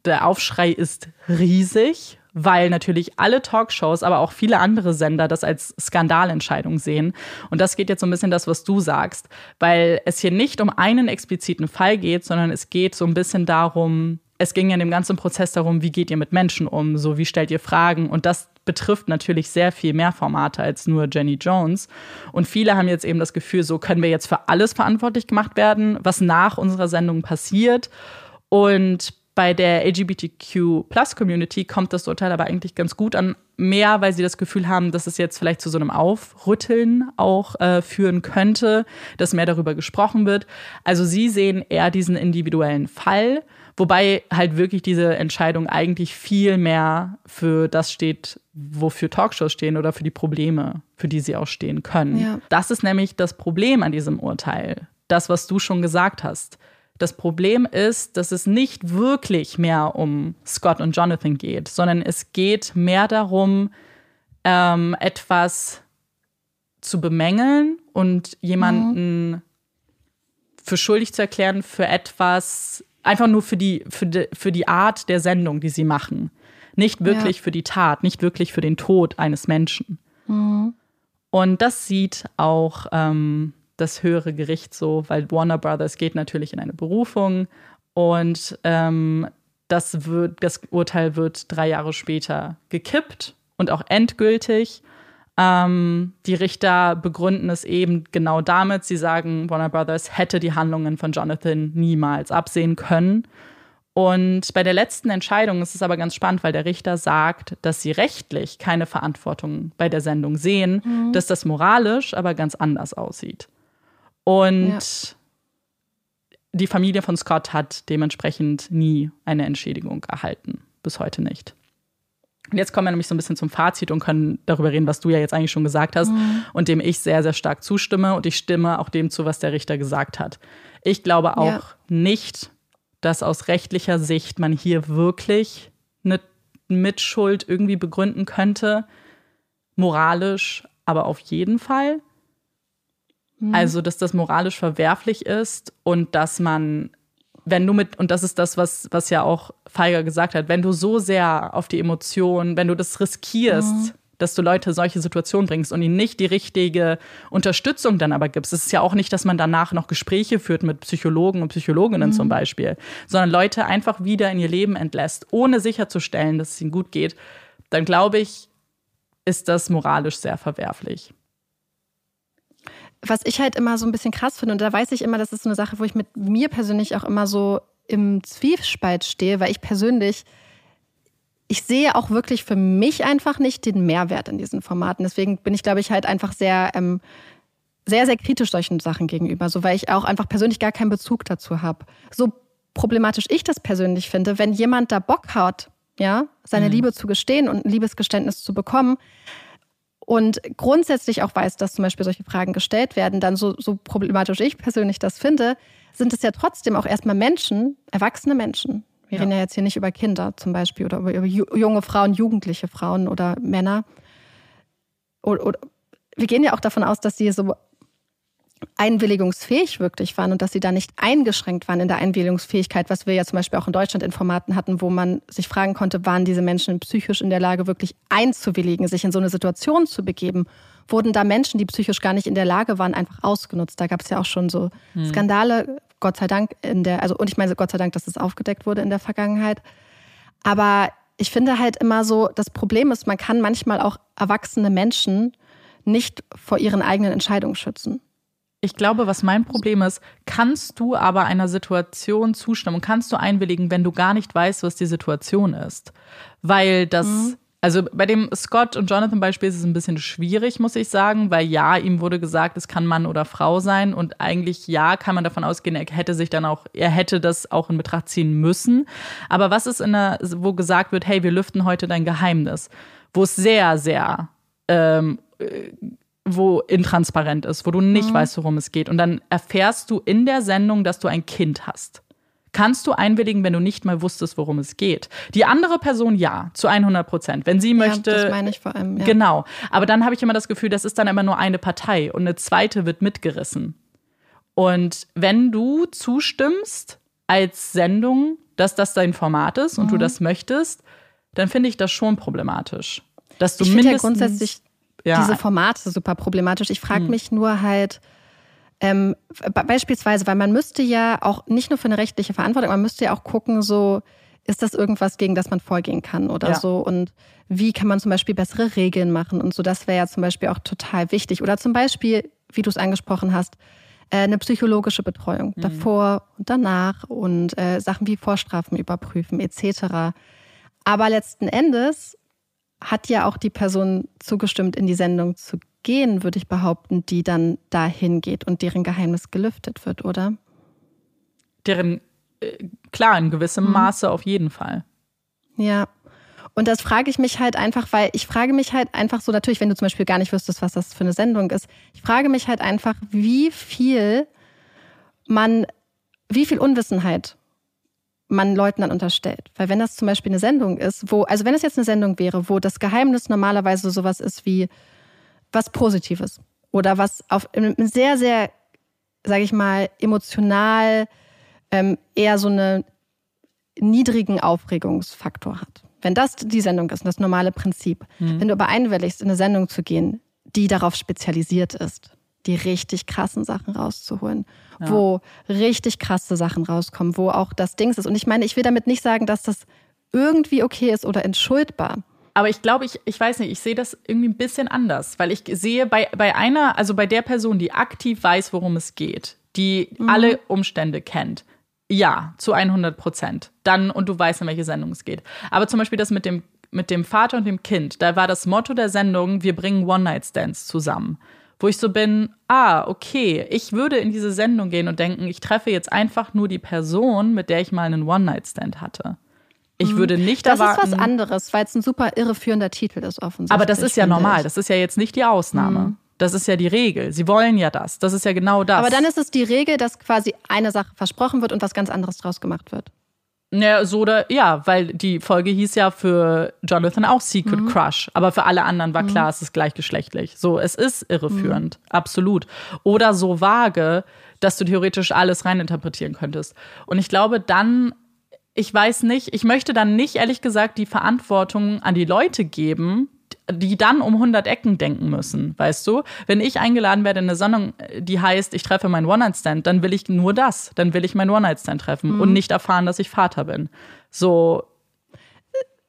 S1: der Aufschrei ist riesig, weil natürlich alle Talkshows, aber auch viele andere Sender das als Skandalentscheidung sehen. Und das geht jetzt so ein bisschen das, was du sagst, weil es hier nicht um einen expliziten Fall geht, sondern es geht so ein bisschen darum, es ging ja in dem ganzen Prozess darum, wie geht ihr mit Menschen um, so wie stellt ihr Fragen. Und das betrifft natürlich sehr viel mehr Formate als nur Jenny Jones. Und viele haben jetzt eben das Gefühl, so können wir jetzt für alles verantwortlich gemacht werden, was nach unserer Sendung passiert und bei der LGBTQ-Plus-Community kommt das Urteil aber eigentlich ganz gut an. Mehr, weil sie das Gefühl haben, dass es jetzt vielleicht zu so einem Aufrütteln auch äh, führen könnte, dass mehr darüber gesprochen wird. Also sie sehen eher diesen individuellen Fall Wobei halt wirklich diese Entscheidung eigentlich viel mehr für das steht, wofür Talkshows stehen oder für die Probleme, für die sie auch stehen können. Ja. Das ist nämlich das Problem an diesem Urteil. Das, was du schon gesagt hast. Das Problem ist, dass es nicht wirklich mehr um Scott und Jonathan geht, sondern es geht mehr darum, ähm, etwas zu bemängeln und jemanden mhm. für schuldig zu erklären für etwas, Einfach nur für die, für die, für die Art der Sendung, die sie machen. Nicht wirklich ja. für die Tat, nicht wirklich für den Tod eines Menschen. Mhm. Und das sieht auch ähm, das höhere Gericht so, weil Warner Brothers geht natürlich in eine Berufung und ähm, das, wird, das Urteil wird drei Jahre später gekippt und auch endgültig. Ähm, die Richter begründen es eben genau damit. Sie sagen, Warner Brothers hätte die Handlungen von Jonathan niemals absehen können. Und bei der letzten Entscheidung ist es aber ganz spannend, weil der Richter sagt, dass sie rechtlich keine Verantwortung bei der Sendung sehen, mhm. dass das moralisch aber ganz anders aussieht. Und ja. die Familie von Scott hat dementsprechend nie eine Entschädigung erhalten. Bis heute nicht. Und jetzt kommen wir nämlich so ein bisschen zum Fazit und können darüber reden, was du ja jetzt eigentlich schon gesagt hast mhm. und dem ich sehr, sehr stark zustimme. Und ich stimme auch dem zu, was der Richter gesagt hat. Ich glaube auch ja. nicht, dass aus rechtlicher Sicht man hier wirklich eine Mitschuld irgendwie begründen könnte. Moralisch aber auf jeden Fall. Mhm. Also, dass das moralisch verwerflich ist und dass man wenn du mit, und das ist das, was, was ja auch Feiger gesagt hat, wenn du so sehr auf die Emotionen, wenn du das riskierst, mhm. dass du Leute solche Situationen bringst und ihnen nicht die richtige Unterstützung dann aber gibst. Es ist ja auch nicht, dass man danach noch Gespräche führt mit Psychologen und Psychologinnen mhm. zum Beispiel, sondern Leute einfach wieder in ihr Leben entlässt, ohne sicherzustellen, dass es ihnen gut geht, dann glaube ich, ist das moralisch sehr verwerflich
S4: was ich halt immer so ein bisschen krass finde, und da weiß ich immer, das ist so eine Sache, wo ich mit mir persönlich auch immer so im Zwiespalt stehe, weil ich persönlich, ich sehe auch wirklich für mich einfach nicht den Mehrwert in diesen Formaten. Deswegen bin ich, glaube ich, halt einfach sehr, ähm, sehr, sehr kritisch solchen Sachen gegenüber, so weil ich auch einfach persönlich gar keinen Bezug dazu habe. So problematisch ich das persönlich finde, wenn jemand da Bock hat, ja, seine mhm. Liebe zu gestehen und ein Liebesgeständnis zu bekommen, und grundsätzlich auch weiß, dass zum Beispiel solche Fragen gestellt werden, dann so, so problematisch ich persönlich das finde, sind es ja trotzdem auch erstmal Menschen, erwachsene Menschen. Wir ja. reden ja jetzt hier nicht über Kinder zum Beispiel oder über, über junge Frauen, jugendliche Frauen oder Männer. Oder, oder, wir gehen ja auch davon aus, dass sie so einwilligungsfähig wirklich waren und dass sie da nicht eingeschränkt waren in der Einwilligungsfähigkeit, was wir ja zum Beispiel auch in Deutschland in Formaten hatten, wo man sich fragen konnte, waren diese Menschen psychisch in der Lage, wirklich einzuwilligen, sich in so eine Situation zu begeben? Wurden da Menschen, die psychisch gar nicht in der Lage waren, einfach ausgenutzt? Da gab es ja auch schon so hm. Skandale, Gott sei Dank, in der, also und ich meine Gott sei Dank, dass es aufgedeckt wurde in der Vergangenheit. Aber ich finde halt immer so, das Problem ist, man kann manchmal auch erwachsene Menschen nicht vor ihren eigenen Entscheidungen schützen.
S1: Ich glaube, was mein Problem ist, kannst du aber einer Situation zustimmen, kannst du einwilligen, wenn du gar nicht weißt, was die Situation ist. Weil das, mhm. also bei dem Scott und Jonathan Beispiel ist es ein bisschen schwierig, muss ich sagen, weil ja, ihm wurde gesagt, es kann Mann oder Frau sein und eigentlich ja, kann man davon ausgehen, er hätte sich dann auch, er hätte das auch in Betracht ziehen müssen. Aber was ist in der, wo gesagt wird, hey, wir lüften heute dein Geheimnis, wo es sehr, sehr ähm, wo intransparent ist, wo du nicht mhm. weißt, worum es geht. Und dann erfährst du in der Sendung, dass du ein Kind hast. Kannst du einwilligen, wenn du nicht mal wusstest, worum es geht? Die andere Person ja, zu 100 Prozent. Wenn sie möchte. Ja,
S4: das meine ich vor allem. Ja.
S1: Genau. Aber dann habe ich immer das Gefühl, das ist dann immer nur eine Partei und eine zweite wird mitgerissen. Und wenn du zustimmst als Sendung, dass das dein Format ist und mhm. du das möchtest, dann finde ich das schon problematisch. Dass du
S4: ich
S1: mindestens
S4: ja grundsätzlich ja. diese Formate super problematisch. Ich frage hm. mich nur halt, ähm, beispielsweise, weil man müsste ja auch nicht nur für eine rechtliche Verantwortung, man müsste ja auch gucken, so ist das irgendwas, gegen das man vorgehen kann oder ja. so und wie kann man zum Beispiel bessere Regeln machen und so. Das wäre ja zum Beispiel auch total wichtig. Oder zum Beispiel, wie du es angesprochen hast, äh, eine psychologische Betreuung mhm. davor und danach und äh, Sachen wie Vorstrafen überprüfen etc. Aber letzten Endes hat ja auch die Person zugestimmt, in die Sendung zu gehen, würde ich behaupten, die dann dahin geht und deren Geheimnis gelüftet wird, oder?
S1: Deren, äh, klar, in gewissem mhm. Maße auf jeden Fall.
S4: Ja. Und das frage ich mich halt einfach, weil ich frage mich halt einfach so, natürlich, wenn du zum Beispiel gar nicht wüsstest, was das für eine Sendung ist, ich frage mich halt einfach, wie viel man, wie viel Unwissenheit man Leuten dann unterstellt. Weil wenn das zum Beispiel eine Sendung ist, wo, also wenn es jetzt eine Sendung wäre, wo das Geheimnis normalerweise sowas ist wie was Positives oder was auf einem sehr, sehr, sage ich mal, emotional ähm, eher so einen niedrigen Aufregungsfaktor hat. Wenn das die Sendung ist, das normale Prinzip, mhm. wenn du aber einwilligst, in eine Sendung zu gehen, die darauf spezialisiert ist, die richtig krassen Sachen rauszuholen, ja. wo richtig krasse Sachen rauskommen, wo auch das Ding ist. Und ich meine, ich will damit nicht sagen, dass das irgendwie okay ist oder entschuldbar.
S1: Aber ich glaube, ich, ich weiß nicht, ich sehe das irgendwie ein bisschen anders, weil ich sehe bei, bei einer, also bei der Person, die aktiv weiß, worum es geht, die mhm. alle Umstände kennt, ja, zu 100 Prozent. Dann, und du weißt, in welche Sendung es geht. Aber zum Beispiel das mit dem, mit dem Vater und dem Kind, da war das Motto der Sendung, wir bringen One-Night-Stands zusammen wo ich so bin, ah, okay, ich würde in diese Sendung gehen und denken, ich treffe jetzt einfach nur die Person, mit der ich mal einen One-Night-Stand hatte. Ich mhm. würde nicht
S4: das
S1: erwarten.
S4: Das ist was anderes, weil es ein super irreführender Titel ist, offensichtlich.
S1: Aber das ist ja normal. Ich. Das ist ja jetzt nicht die Ausnahme. Mhm. Das ist ja die Regel. Sie wollen ja das. Das ist ja genau das.
S4: Aber dann ist es die Regel, dass quasi eine Sache versprochen wird und was ganz anderes draus gemacht wird.
S1: Ja, so oder ja, weil die Folge hieß ja für Jonathan auch Secret mhm. Crush, aber für alle anderen war mhm. klar, es ist gleichgeschlechtlich. So, es ist irreführend, mhm. absolut. Oder so vage, dass du theoretisch alles reininterpretieren könntest. Und ich glaube, dann, ich weiß nicht, ich möchte dann nicht ehrlich gesagt die Verantwortung an die Leute geben, die dann um 100 Ecken denken müssen, weißt du? Wenn ich eingeladen werde in eine Sendung, die heißt, ich treffe meinen One-Night-Stand, dann will ich nur das. Dann will ich meinen One-Night-Stand treffen mhm. und nicht erfahren, dass ich Vater bin. So.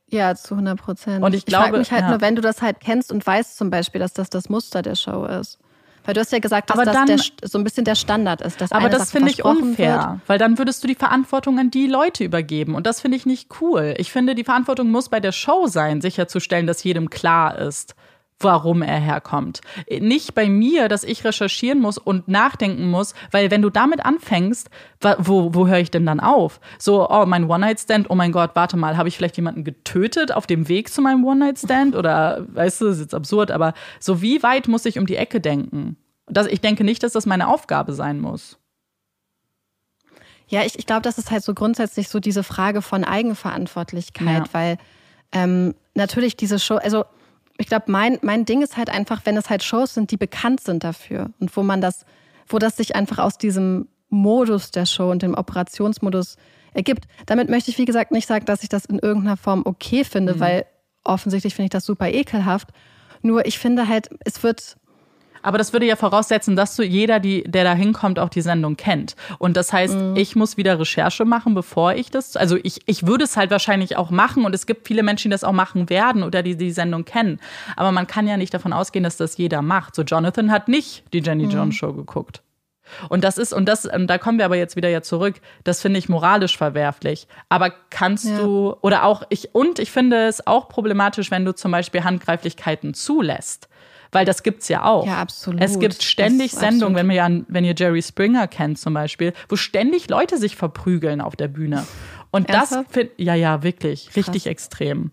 S4: Ja, zu 100 Prozent.
S1: Und ich, glaube, ich
S4: frage mich halt ja. nur, wenn du das halt kennst und weißt zum Beispiel, dass das das Muster der Show ist. Weil du hast ja gesagt, dass aber das der, so ein bisschen der Standard ist.
S1: aber das finde ich unfair, wird. weil dann würdest du die Verantwortung an die Leute übergeben. Und das finde ich nicht cool. Ich finde, die Verantwortung muss bei der Show sein, sicherzustellen, dass jedem klar ist, warum er herkommt. Nicht bei mir, dass ich recherchieren muss und nachdenken muss, weil wenn du damit anfängst, wo, wo höre ich denn dann auf? So, oh, mein One-Night-Stand, oh mein Gott, warte mal, habe ich vielleicht jemanden getötet auf dem Weg zu meinem One-Night-Stand? Oder, weißt du, das ist jetzt absurd, aber so wie weit muss ich um die Ecke denken? Das, ich denke nicht, dass das meine Aufgabe sein muss.
S4: Ja, ich, ich glaube, das ist halt so grundsätzlich so diese Frage von Eigenverantwortlichkeit, ja. weil ähm, natürlich diese Show, also ich glaube, mein, mein Ding ist halt einfach, wenn es halt Shows sind, die bekannt sind dafür und wo man das, wo das sich einfach aus diesem Modus der Show und dem Operationsmodus ergibt. Damit möchte ich, wie gesagt, nicht sagen, dass ich das in irgendeiner Form okay finde, mhm. weil offensichtlich finde ich das super ekelhaft. Nur ich finde halt, es wird
S1: aber das würde ja voraussetzen, dass du jeder, die, der da hinkommt, auch die Sendung kennt. Und das heißt, mhm. ich muss wieder Recherche machen, bevor ich das. Also ich, ich würde es halt wahrscheinlich auch machen und es gibt viele Menschen, die das auch machen werden oder die die Sendung kennen. Aber man kann ja nicht davon ausgehen, dass das jeder macht. So Jonathan hat nicht die Jenny mhm. Jones Show geguckt. Und das ist, und das, ähm, da kommen wir aber jetzt wieder ja zurück, das finde ich moralisch verwerflich. Aber kannst ja. du, oder auch ich, und ich finde es auch problematisch, wenn du zum Beispiel Handgreiflichkeiten zulässt weil das gibt's ja auch.
S4: Ja, absolut.
S1: Es gibt ständig Sendungen, wenn, ja, wenn ihr Jerry Springer kennt zum Beispiel, wo ständig Leute sich verprügeln auf der Bühne. Und Ernsthaft? das finde ja, ja, wirklich, Krass. richtig extrem.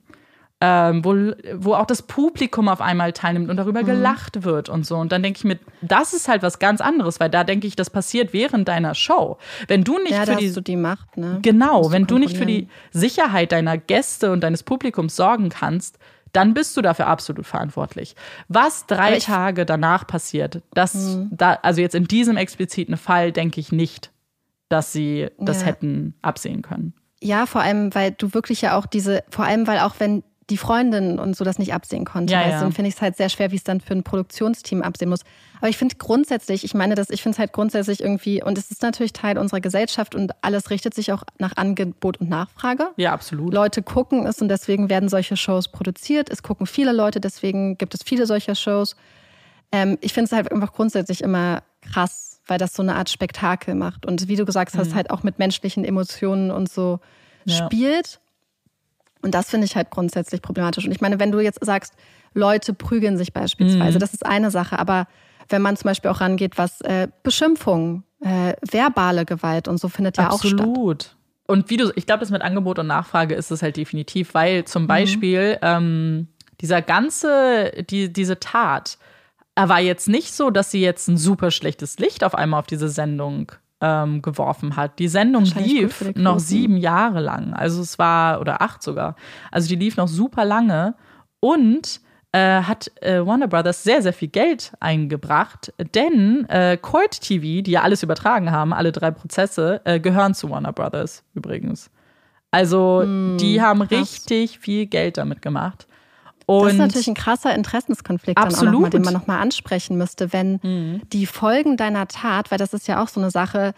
S1: Ähm, wo, wo auch das Publikum auf einmal teilnimmt und darüber mhm. gelacht wird und so. Und dann denke ich mir, das ist halt was ganz anderes, weil da denke ich, das passiert während deiner Show. Wenn du nicht
S4: ja,
S1: für die,
S4: du die Macht, ne?
S1: Genau, wenn du nicht für die Sicherheit deiner Gäste und deines Publikums sorgen kannst, dann bist du dafür absolut verantwortlich. Was drei Tage danach passiert, das, mhm. da, also jetzt in diesem expliziten Fall denke ich nicht, dass sie das ja. hätten absehen können.
S4: Ja, vor allem, weil du wirklich ja auch diese, vor allem, weil auch wenn die Freundin und so das nicht absehen konnte. Ja, ja. Dann finde ich es halt sehr schwer, wie es dann für ein Produktionsteam absehen muss. Aber ich finde grundsätzlich, ich meine, dass ich finde es halt grundsätzlich irgendwie, und es ist natürlich Teil unserer Gesellschaft und alles richtet sich auch nach Angebot und Nachfrage.
S1: Ja, absolut.
S4: Leute gucken es und deswegen werden solche Shows produziert. Es gucken viele Leute, deswegen gibt es viele solcher Shows. Ähm, ich finde es halt einfach grundsätzlich immer krass, weil das so eine Art Spektakel macht. Und wie du gesagt hast, mhm. halt auch mit menschlichen Emotionen und so ja. spielt. Und das finde ich halt grundsätzlich problematisch. Und ich meine, wenn du jetzt sagst, Leute prügeln sich beispielsweise, mhm. das ist eine Sache, aber wenn man zum Beispiel auch rangeht, was äh, Beschimpfung, äh, verbale Gewalt und so findet ja
S1: Absolut.
S4: auch statt.
S1: Absolut. Und wie du, ich glaube, das mit Angebot und Nachfrage ist es halt definitiv, weil zum mhm. Beispiel mhm. ähm, dieser ganze, die, diese Tat, er war jetzt nicht so, dass sie jetzt ein super schlechtes Licht auf einmal auf diese Sendung ähm, geworfen hat. Die Sendung lief noch sieben Jahre lang. Also es war, oder acht sogar. Also die lief noch super lange und äh, hat äh, Warner Brothers sehr, sehr viel Geld eingebracht, denn äh, Court TV, die ja alles übertragen haben, alle drei Prozesse, äh, gehören zu Warner Brothers übrigens. Also mm, die haben krass. richtig viel Geld damit gemacht.
S4: Und das ist natürlich ein krasser Interessenskonflikt, absolut. Dann auch noch mal, den man nochmal ansprechen müsste, wenn mhm. die Folgen deiner Tat, weil das ist ja auch so eine Sache,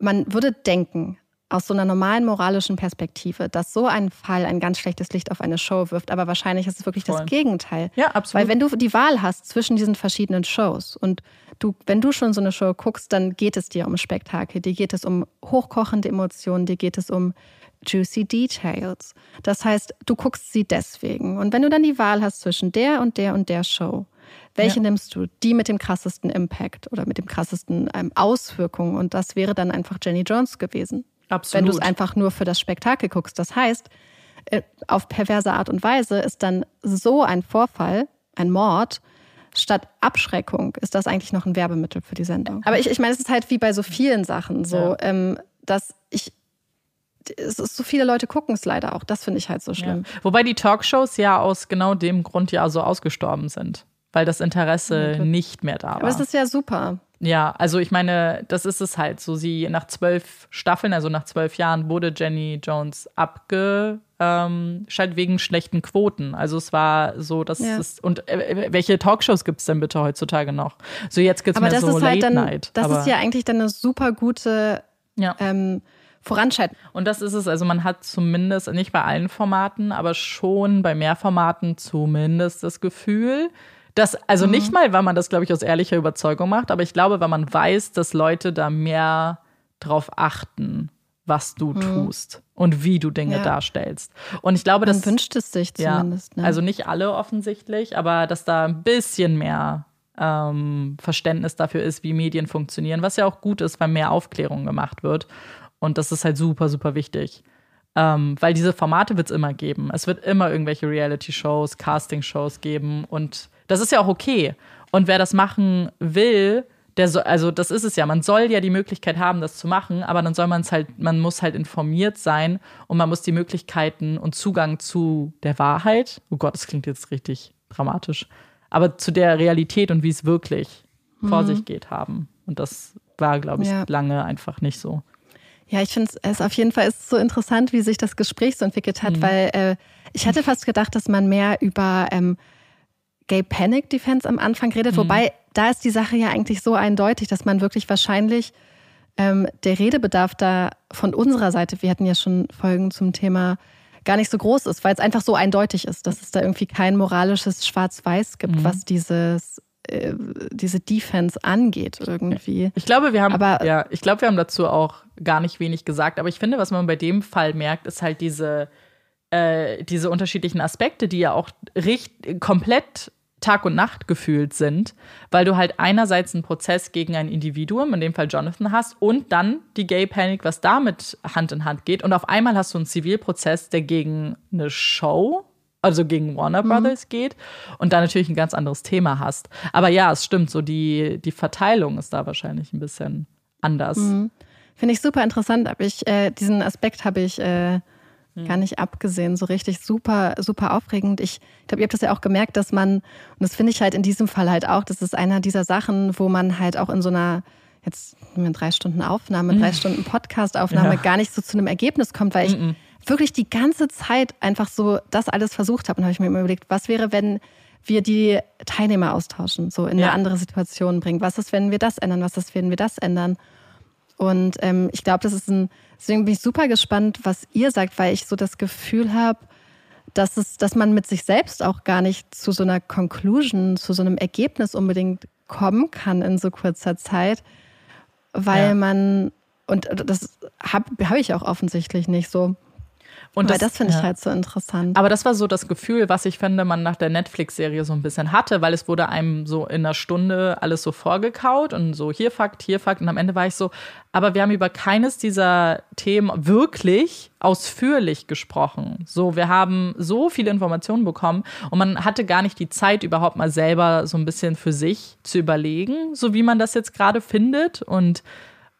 S4: man würde denken, aus so einer normalen moralischen Perspektive, dass so ein Fall ein ganz schlechtes Licht auf eine Show wirft. Aber wahrscheinlich ist es wirklich Voll. das Gegenteil.
S1: Ja, absolut.
S4: Weil wenn du die Wahl hast zwischen diesen verschiedenen Shows und du, wenn du schon so eine Show guckst, dann geht es dir um Spektakel, dir geht es um hochkochende Emotionen, dir geht es um juicy details. Das heißt, du guckst sie deswegen. Und wenn du dann die Wahl hast zwischen der und der und der Show, welche ja. nimmst du? Die mit dem krassesten Impact oder mit dem krassesten ähm, Auswirkungen. Und das wäre dann einfach Jenny Jones gewesen.
S1: Absolut.
S4: Wenn du es einfach nur für das Spektakel guckst. Das heißt, äh, auf perverse Art und Weise ist dann so ein Vorfall, ein Mord, statt Abschreckung ist das eigentlich noch ein Werbemittel für die Sendung. Aber ich, ich meine, es ist halt wie bei so vielen Sachen so, ja. ähm, dass ich es ist, so viele Leute gucken es leider auch. Das finde ich halt so schlimm.
S1: Ja. Wobei die Talkshows ja aus genau dem Grund ja so ausgestorben sind, weil das Interesse mhm. nicht mehr da war.
S4: Aber es ist ja super.
S1: Ja, also ich meine, das ist es halt so. Sie nach zwölf Staffeln, also nach zwölf Jahren, wurde Jenny Jones abgeschaltet ähm, wegen schlechten Quoten. Also es war so, dass ja. es und äh, welche Talkshows gibt es denn bitte heutzutage noch? So jetzt gibt es mehr so Late halt
S4: dann,
S1: Night.
S4: Das ist ja eigentlich dann eine super gute ja. ähm, voranschreiten.
S1: Und das ist es. Also man hat zumindest, nicht bei allen Formaten, aber schon bei mehr Formaten zumindest das Gefühl, dass, also mhm. nicht mal, weil man das, glaube ich, aus ehrlicher Überzeugung macht, aber ich glaube, weil man weiß, dass Leute da mehr drauf achten, was du mhm. tust und wie du Dinge ja. darstellst. Und ich glaube,
S4: man
S1: das
S4: wünscht es sich zumindest.
S1: Ja, ne? Also nicht alle offensichtlich, aber dass da ein bisschen mehr ähm, Verständnis dafür ist, wie Medien funktionieren, was ja auch gut ist, weil mehr Aufklärung gemacht wird. Und das ist halt super, super wichtig. Ähm, weil diese Formate wird es immer geben. Es wird immer irgendwelche Reality-Shows, Casting-Shows geben. Und das ist ja auch okay. Und wer das machen will, der so, also das ist es ja. Man soll ja die Möglichkeit haben, das zu machen, aber dann soll man es halt, man muss halt informiert sein und man muss die Möglichkeiten und Zugang zu der Wahrheit, oh Gott, das klingt jetzt richtig dramatisch, aber zu der Realität und wie es wirklich mhm. vor sich geht haben. Und das war, glaube ich,
S4: Ja.
S1: lange einfach nicht so.
S4: Ja, ich finde es auf jeden Fall ist so interessant, wie sich das Gespräch so entwickelt hat, weil äh, ich hatte fast gedacht, dass man mehr über ähm, Gay Panic Defense am Anfang redet, wobei da ist die Sache ja eigentlich so eindeutig, dass man wirklich wahrscheinlich ähm, der Redebedarf da von unserer Seite, wir hatten ja schon Folgen zum Thema, gar nicht so groß ist, weil es einfach so eindeutig ist, dass es da irgendwie kein moralisches Schwarz-Weiß gibt, was dieses, äh, diese Defense angeht irgendwie.
S1: Ich glaube, wir haben,
S4: Aber-
S1: ja, ich glaube, wir haben dazu auch gar nicht wenig gesagt. Aber ich finde, was man bei dem Fall merkt, ist halt diese, äh, diese unterschiedlichen Aspekte, die ja auch richt komplett Tag und Nacht gefühlt sind, weil du halt einerseits einen Prozess gegen ein Individuum, in dem Fall Jonathan, hast und dann die Gay Panic, was damit Hand in Hand geht. Und auf einmal hast du einen Zivilprozess, der gegen eine Show, also gegen Warner Brothers geht und da natürlich ein ganz anderes Thema hast. Aber ja, es stimmt, so die, die Verteilung ist da wahrscheinlich ein bisschen anders.
S4: Finde ich super interessant, aber ich, äh, diesen Aspekt habe ich äh, gar nicht abgesehen. So richtig super, super aufregend. Ich glaube, ihr habt das ja auch gemerkt, dass man, und das finde ich halt in diesem Fall halt auch, das ist einer dieser Sachen, wo man halt auch in so einer, jetzt nehmen wir drei Stunden Aufnahme, drei Stunden Podcast-Aufnahme
S1: Ja.
S4: gar nicht so zu einem Ergebnis kommt, weil ich wirklich die ganze Zeit einfach so das alles versucht habe. Und habe ich mir immer überlegt, was wäre, wenn wir die Teilnehmer austauschen, so in
S1: Ja.
S4: eine andere Situation bringen. Was ist, wenn wir das ändern? Was ist, wenn wir das ändern? Und ähm, ich glaube, das ist ein, deswegen bin ich super gespannt, was ihr sagt, weil ich so das Gefühl habe, dass es, dass man mit sich selbst auch gar nicht zu so einer Conclusion, zu so einem Ergebnis unbedingt kommen kann in so kurzer Zeit, weil
S1: Ja.
S4: man, und das habe hab ich auch offensichtlich nicht so.
S1: Und
S4: weil das, finde ich
S1: ja.
S4: halt so interessant.
S1: Aber das war so das Gefühl, was ich finde, man nach der Netflix-Serie so ein bisschen hatte, weil es wurde einem so in einer Stunde alles so vorgekaut und so hier Fakt, hier Fakt. Und am Ende war ich so, aber wir haben über keines dieser Themen wirklich ausführlich gesprochen. So, wir haben so viele Informationen bekommen und man hatte gar nicht die Zeit, überhaupt mal selber so ein bisschen für sich zu überlegen, so wie man das jetzt gerade findet und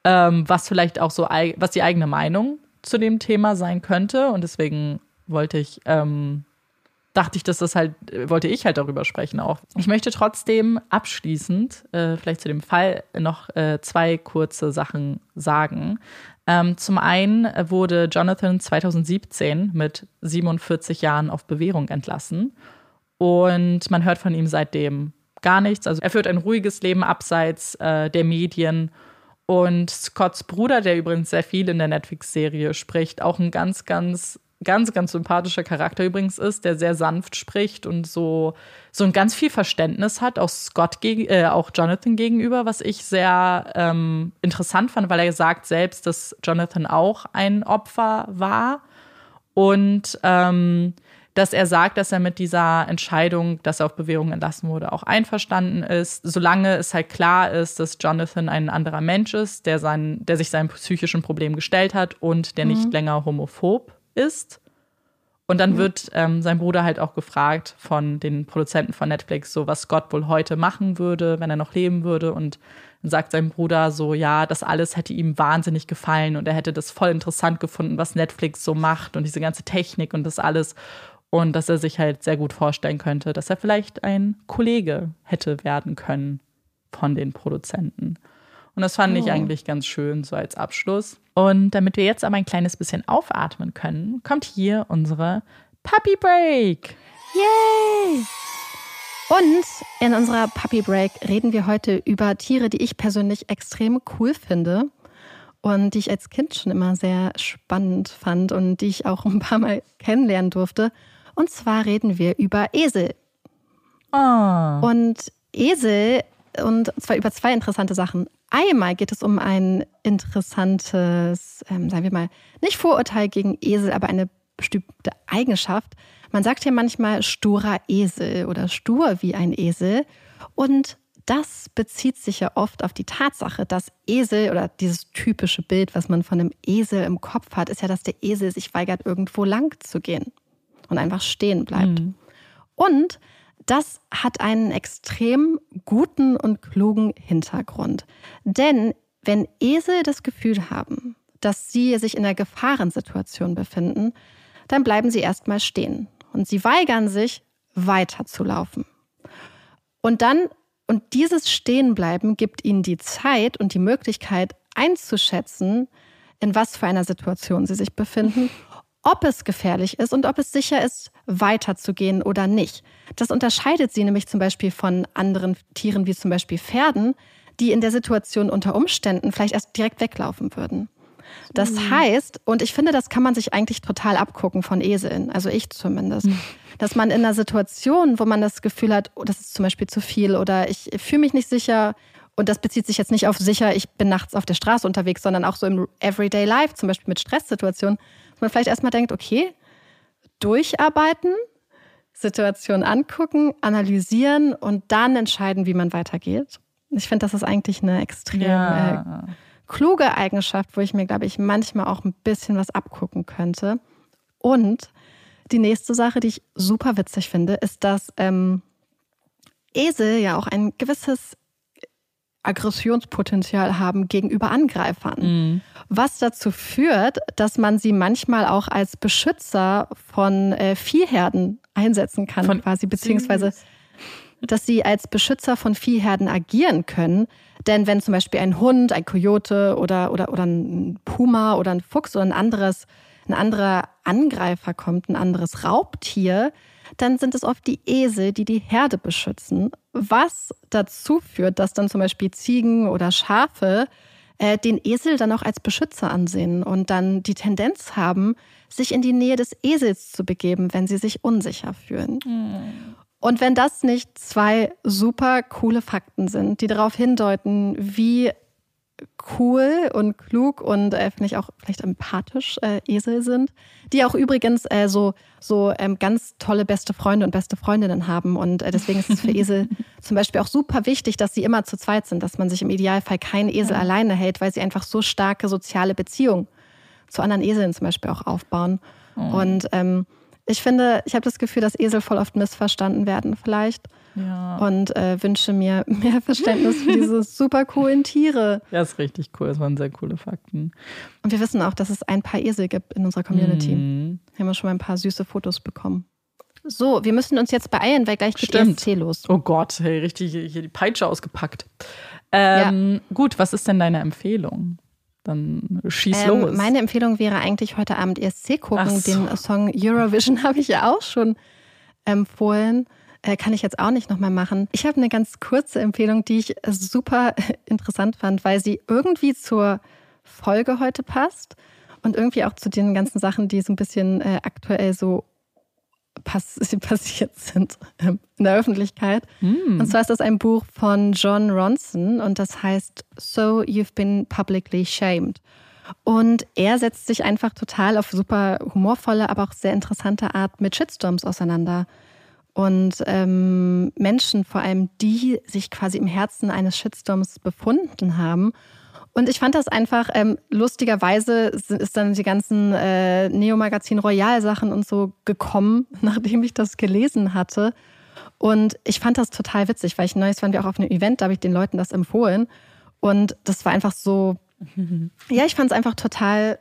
S1: ähm, was vielleicht auch so, was die eigene Meinung zu dem Thema sein könnte. Und deswegen wollte ich, ähm, dachte ich, dass das halt, wollte ich halt darüber sprechen auch. Ich möchte trotzdem abschließend, äh, vielleicht zu dem Fall, noch äh, zwei kurze Sachen sagen. Ähm, zum einen wurde Jonathan 2017 mit 47 Jahren auf Bewährung entlassen. Und man hört von ihm seitdem gar nichts. Also er führt ein ruhiges Leben abseits äh, der Medien. Und Scotts Bruder, der übrigens sehr viel in der Netflix-Serie spricht, auch ein ganz, ganz, ganz, ganz sympathischer Charakter übrigens ist, der sehr sanft spricht und so, so ein ganz viel Verständnis hat, auch Scott gegen, äh, auch Jonathan gegenüber, was ich sehr ähm, interessant fand, weil er sagt selbst, dass Jonathan auch ein Opfer war. Und ähm, dass er sagt, dass er mit dieser Entscheidung, dass er auf Bewährung entlassen wurde, auch einverstanden ist, solange es halt klar ist, dass Jonathan ein anderer Mensch ist, der, sein, der sich seinem psychischen Problem gestellt hat und der nicht länger homophob ist. Und dann wird ähm, sein Bruder halt auch gefragt von den Produzenten von Netflix, so was Scott wohl heute machen würde, wenn er noch leben würde. Und dann sagt sein Bruder so, ja, das alles hätte ihm wahnsinnig gefallen und er hätte das voll interessant gefunden, was Netflix so macht und diese ganze Technik und das alles. Und dass er sich halt sehr gut vorstellen könnte, dass er vielleicht ein Kollege hätte werden können von den Produzenten. Und das fand ich eigentlich ganz schön, so als Abschluss. Und damit wir jetzt aber ein kleines bisschen aufatmen können, kommt hier unsere Puppy Break.
S4: Yay! Und in unserer Puppy Break reden wir heute über Tiere, die ich persönlich extrem cool finde und die ich als Kind schon immer sehr spannend fand und die ich auch ein paar Mal kennenlernen durfte. Und zwar reden wir über Esel.
S1: Oh.
S4: Und Esel, und zwar über zwei interessante Sachen. Einmal geht es um ein interessantes, ähm, sagen wir mal, nicht Vorurteil gegen Esel, aber eine bestimmte Eigenschaft. Man sagt ja manchmal sturer Esel oder stur wie ein Esel. Und das bezieht sich ja oft auf die Tatsache, dass Esel oder dieses typische Bild, was man von einem Esel im Kopf hat, ist ja, dass der Esel sich weigert, irgendwo lang zu gehen und einfach stehen bleibt. Und das hat einen extrem guten und klugen Hintergrund. Denn wenn Esel das Gefühl haben, dass sie sich in einer Gefahrensituation befinden, dann bleiben sie erstmal stehen und sie weigern sich, weiterzulaufen. Und dann Und dieses Stehenbleiben gibt ihnen die Zeit und die Möglichkeit einzuschätzen, in was für einer Situation sie sich befinden, (laughs) ob es gefährlich ist und ob es sicher ist, weiterzugehen oder nicht. Das unterscheidet sie nämlich zum Beispiel von anderen Tieren wie zum Beispiel Pferden, die in der Situation unter Umständen vielleicht erst direkt weglaufen würden. Das mhm. heißt, und ich finde, das kann man sich eigentlich total abgucken von Eseln, also ich zumindest, mhm. dass man in einer Situation, wo man das Gefühl hat, oh, das ist zum Beispiel zu viel oder ich fühle mich nicht sicher, und das bezieht sich jetzt nicht auf sicher, ich bin nachts auf der Straße unterwegs, sondern auch so im Everyday Life, zum Beispiel mit Stresssituationen, man vielleicht erstmal denkt, okay, durcharbeiten, Situation angucken, analysieren und dann entscheiden, wie man weitergeht. Ich finde, das ist eigentlich eine extrem ja. äh, kluge Eigenschaft, wo ich mir, glaube ich, manchmal auch ein bisschen was abgucken könnte. Und die nächste Sache, die ich super witzig finde, ist, dass ähm, Esel ja auch ein gewisses Aggressionspotenzial haben gegenüber Angreifern. Mhm. Was dazu führt, dass man sie manchmal auch als Beschützer von äh, Viehherden einsetzen kann, von quasi, beziehungsweise süß dass sie als Beschützer von Viehherden agieren können. Denn wenn zum Beispiel ein Hund, ein Kojote oder, oder, oder ein Puma oder ein Fuchs oder ein anderes, ein anderer Angreifer kommt, ein anderes Raubtier, dann sind es oft die Esel, die die Herde beschützen. Was dazu führt, dass dann zum Beispiel Ziegen oder Schafe äh, den Esel dann auch als Beschützer ansehen und dann die Tendenz haben, sich in die Nähe des Esels zu begeben, wenn sie sich unsicher fühlen. Mhm. Und wenn das nicht zwei super coole Fakten sind, die darauf hindeuten, wie cool und klug und äh, finde ich auch vielleicht empathisch äh, Esel sind, die auch übrigens äh, so, so ähm, ganz tolle beste Freunde und beste Freundinnen haben. Und äh, deswegen ist es für Esel (laughs) zum Beispiel auch super wichtig, dass sie immer zu zweit sind, dass man sich im Idealfall keinen Esel ja. alleine hält, weil sie einfach so starke soziale Beziehungen zu anderen Eseln zum Beispiel auch aufbauen. Oh. Und ähm, ich finde, ich habe das Gefühl, dass Esel voll oft missverstanden werden vielleicht. Ja. Und äh, wünsche mir mehr Verständnis für diese (laughs) super coolen Tiere.
S1: Ja, ist richtig cool. Das waren sehr coole Fakten.
S4: Und wir wissen auch, dass es ein paar Esel gibt in unserer Community. Mhm. Haben wir schon mal ein paar süße Fotos bekommen. So, wir müssen uns jetzt beeilen, weil gleich geht. ESC los.
S1: Oh Gott, hey, richtig hier die Peitsche ausgepackt. Ähm, ja. Gut, was ist denn deine Empfehlung? Dann schieß ähm, los.
S4: Meine Empfehlung wäre eigentlich heute Abend ESC gucken. So. Den Song Eurovision (laughs) habe ich ja auch schon empfohlen. Äh, kann ich jetzt auch nicht nochmal machen. Ich habe eine ganz kurze Empfehlung, die ich super (laughs) interessant fand, weil sie irgendwie zur Folge heute passt und irgendwie auch zu den ganzen Sachen, die so ein bisschen äh, aktuell so pass (laughs) passiert sind ähm, in der Öffentlichkeit. Mm. Und zwar ist das ein Buch von John Ronson und das heißt So You've Been Publicly Shamed. Und er setzt sich einfach total auf super humorvolle, aber auch sehr interessante Art mit Shitstorms auseinander. Und ähm, Menschen, vor allem die sich quasi im Herzen eines Shitstorms befunden haben und ich fand das einfach, ähm, lustigerweise ist dann die ganzen äh, Neo-Magazin Royal-Sachen und so gekommen, (laughs) nachdem ich das gelesen hatte. Und ich fand das total witzig, weil ich neues waren wir auch auf einem Event, da habe ich den Leuten das empfohlen. Und das war einfach so, (laughs) ja, ich fand es einfach total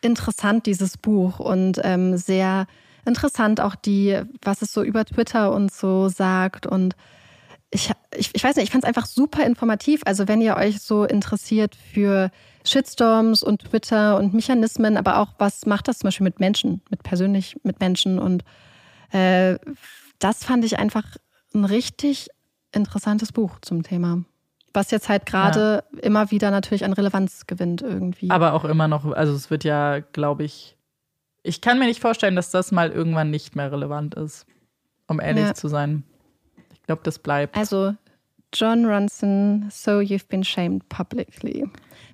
S4: interessant, dieses Buch. Und ähm, sehr interessant auch die, was es so über Twitter und so sagt und ich, ich, ich weiß nicht, ich fand es einfach super informativ. Also wenn ihr euch so interessiert für Shitstorms und Twitter und Mechanismen, aber auch was macht das zum Beispiel mit Menschen, mit persönlich mit Menschen und äh, das fand ich einfach ein richtig interessantes Buch zum Thema. Was jetzt halt gerade ja. immer wieder natürlich an Relevanz gewinnt irgendwie.
S1: Aber auch immer noch, also es wird ja, glaube ich, ich kann mir nicht vorstellen, dass das mal irgendwann nicht mehr relevant ist, um ehrlich ja. zu sein. Ich glaube, das bleibt.
S4: Also John Ronson, So You've Been Shamed Publicly.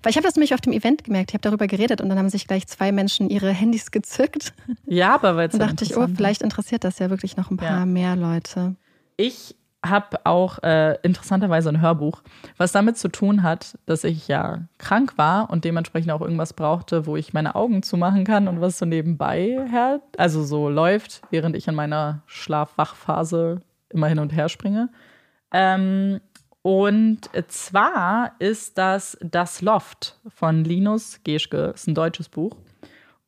S4: Weil ich habe das nämlich auf dem Event gemerkt, ich habe darüber geredet und dann haben sich gleich zwei Menschen ihre Handys gezückt.
S1: Ja, aber weil es
S4: Dann dachte ich, oh, vielleicht interessiert das ja wirklich noch ein paar ja. mehr Leute.
S1: Ich habe auch äh, interessanterweise ein Hörbuch, was damit zu tun hat, dass ich ja krank war und dementsprechend auch irgendwas brauchte, wo ich meine Augen zumachen kann und was so nebenbei her, also so läuft, während ich in meiner Schlaf-Wach-Phase immer hin und her springe. Ähm, und zwar ist das Das Loft von Linus Geschke, ist ein deutsches Buch.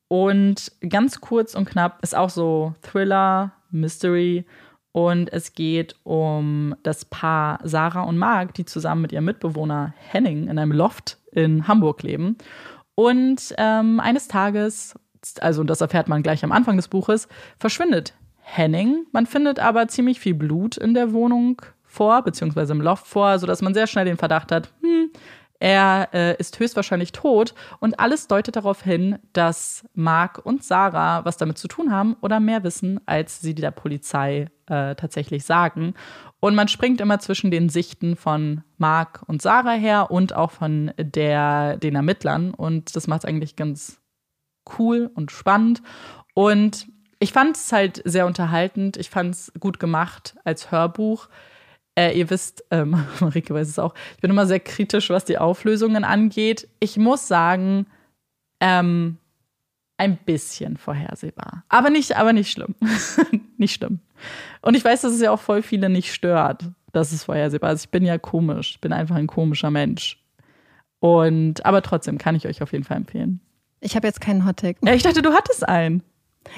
S1: Und ganz kurz und knapp ist auch so Thriller, Mystery. Und es geht um das Paar Sarah und Marc, die zusammen mit ihrem Mitbewohner Henning in einem Loft in Hamburg leben. Und ähm, eines Tages, also das erfährt man gleich am Anfang des Buches, verschwindet Henning. Man findet aber ziemlich viel Blut in der Wohnung vor, beziehungsweise im Loft vor, sodass man sehr schnell den Verdacht hat, hm, er äh, ist höchstwahrscheinlich tot und alles deutet darauf hin, dass Mark und Sarah was damit zu tun haben oder mehr wissen, als sie der Polizei äh, tatsächlich sagen. Und man springt immer zwischen den Sichten von Mark und Sarah her und auch von der, den Ermittlern. Und das macht es eigentlich ganz cool und spannend. Und ich fand es halt sehr unterhaltend. Ich fand es gut gemacht als Hörbuch. Äh, ihr wisst, ähm, (laughs) Marike weiß es auch, ich bin immer sehr kritisch, was die Auflösungen angeht. Ich muss sagen, ähm, ein bisschen vorhersehbar. Aber nicht, aber nicht schlimm. (laughs) nicht schlimm. Und ich weiß, dass es ja auch voll viele nicht stört, dass es vorhersehbar ist. Ich bin ja komisch. Ich bin einfach ein komischer Mensch. Und, aber trotzdem kann ich euch auf jeden Fall empfehlen.
S4: Ich habe jetzt keinen Hottag.
S1: Ja, ich dachte, du hattest einen.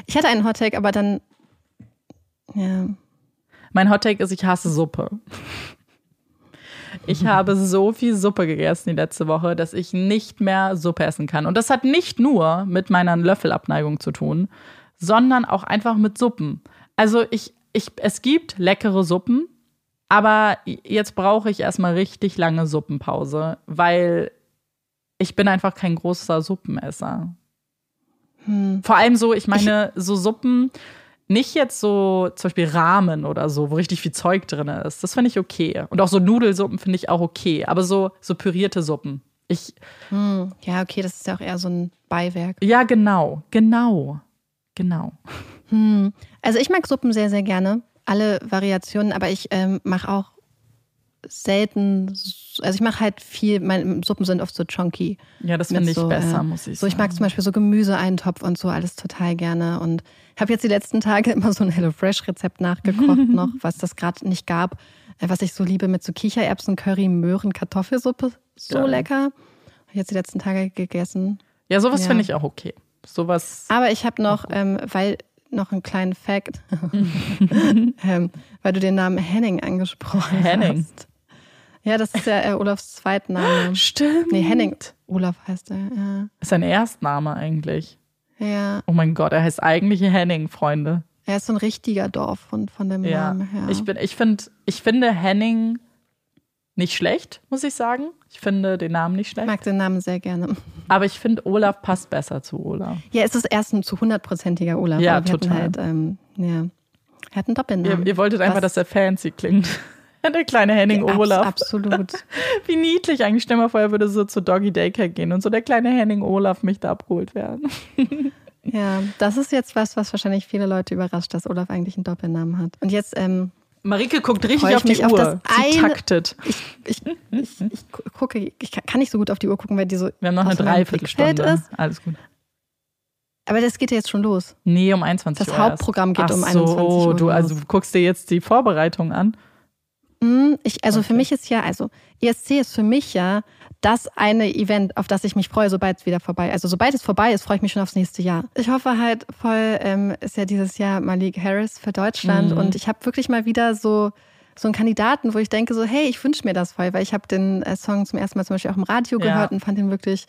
S4: Ich hatte einen Hottag, aber dann, ja,
S1: mein Hottake ist, ich hasse Suppe. Ich habe so viel Suppe gegessen die letzte Woche, dass ich nicht mehr Suppe essen kann. Und das hat nicht nur mit meiner Löffelabneigung zu tun, sondern auch einfach mit Suppen. Also ich, ich, es gibt leckere Suppen, aber jetzt brauche ich erstmal richtig lange Suppenpause, weil ich bin einfach kein großer Suppenesser. Hm. Vor allem so, ich meine, so Suppen, nicht jetzt so zum Beispiel Rahmen oder so, wo richtig viel Zeug drin ist. Das finde ich okay. Und auch so Nudelsuppen finde ich auch okay. Aber so, so pürierte Suppen. Ich.
S4: Hm, ja, okay, das ist ja auch eher so ein Beiwerk.
S1: Ja, genau. Genau. Genau.
S4: Hm. Also ich mag Suppen sehr, sehr gerne. Alle Variationen, aber ich ähm, mache auch selten, also ich mache halt viel, meine Suppen sind oft so chunky.
S1: Ja, das finde ich so, besser, äh, muss ich
S4: so, sagen. So, ich mag zum Beispiel so Gemüseeintopf und so alles total gerne und habe jetzt die letzten Tage (laughs) immer so ein HelloFresh-Rezept nachgekocht (laughs) noch, was das gerade nicht gab, äh, was ich so liebe mit so Kichererbsen, Curry, Möhren, Kartoffelsuppe, so Geil. lecker. Habe ich jetzt die letzten Tage gegessen.
S1: Ja, sowas ja. finde ich auch okay. Sowas.
S4: Aber ich habe noch, ähm, weil noch einen kleinen Fact, (laughs) ähm, weil du den Namen Henning angesprochen Henning. hast. Ja, das ist ja äh, Olafs Zweitname. (gasps)
S1: Stimmt.
S4: Nee, Henning. Olaf heißt er, ja.
S1: Ist sein Erstname eigentlich.
S4: Ja.
S1: Oh mein Gott, er heißt eigentlich Henning, Freunde.
S4: Er ist so ein richtiger Dorfhund von dem ja. Namen her.
S1: Ich, bin, ich, find, ich finde Henning nicht schlecht, muss ich sagen. Ich finde den Namen nicht schlecht.
S4: Ich mag den Namen sehr gerne.
S1: Aber ich finde, Olaf passt besser zu Olaf.
S4: Ja, es ist erst ein zu hundertprozentiger Olaf.
S1: Ja, total.
S4: Halt, ähm, ja. Er hat einen Doppelnamen.
S1: Ihr, ihr wolltet einfach, Was? dass er fancy klingt. (laughs) Der kleine Henning ja, Olaf.
S4: absolut. (laughs)
S1: Wie niedlich eigentlich. Stell mal vor, er würde so zu Doggy Daycare gehen und so der kleine Henning Olaf mich da abgeholt werden. (laughs)
S4: ja, das ist jetzt was, was wahrscheinlich viele Leute überrascht, dass Olaf eigentlich einen Doppelnamen hat. Und jetzt, ähm,
S1: Marike guckt richtig auf die Uhr. Sie eine, taktet.
S4: Ich, ich, ich, ich, gucke, ich kann nicht so gut auf die Uhr gucken, weil die so.
S1: Wir haben noch eine Dreiviertelstunde. Ist. Alles gut.
S4: Aber das geht ja jetzt schon los.
S1: Nee, um 21
S4: das Uhr. Das Hauptprogramm geht
S1: Ach
S4: um 21
S1: so, Uhr. Du, also guckst dir jetzt die Vorbereitung an.
S4: Hm, ich, also okay. für mich ist ja, also ESC ist für mich ja das eine Event, auf das ich mich freue, sobald es wieder vorbei Also sobald es vorbei ist, freue ich mich schon aufs nächste Jahr. Ich hoffe halt voll, ähm, ist ja dieses Jahr Malik Harris für Deutschland mhm. und ich habe wirklich mal wieder so so einen Kandidaten, wo ich denke so, hey, ich wünsche mir das voll, weil ich habe den äh, Song zum ersten Mal zum Beispiel auch im Radio gehört ja. und fand ihn wirklich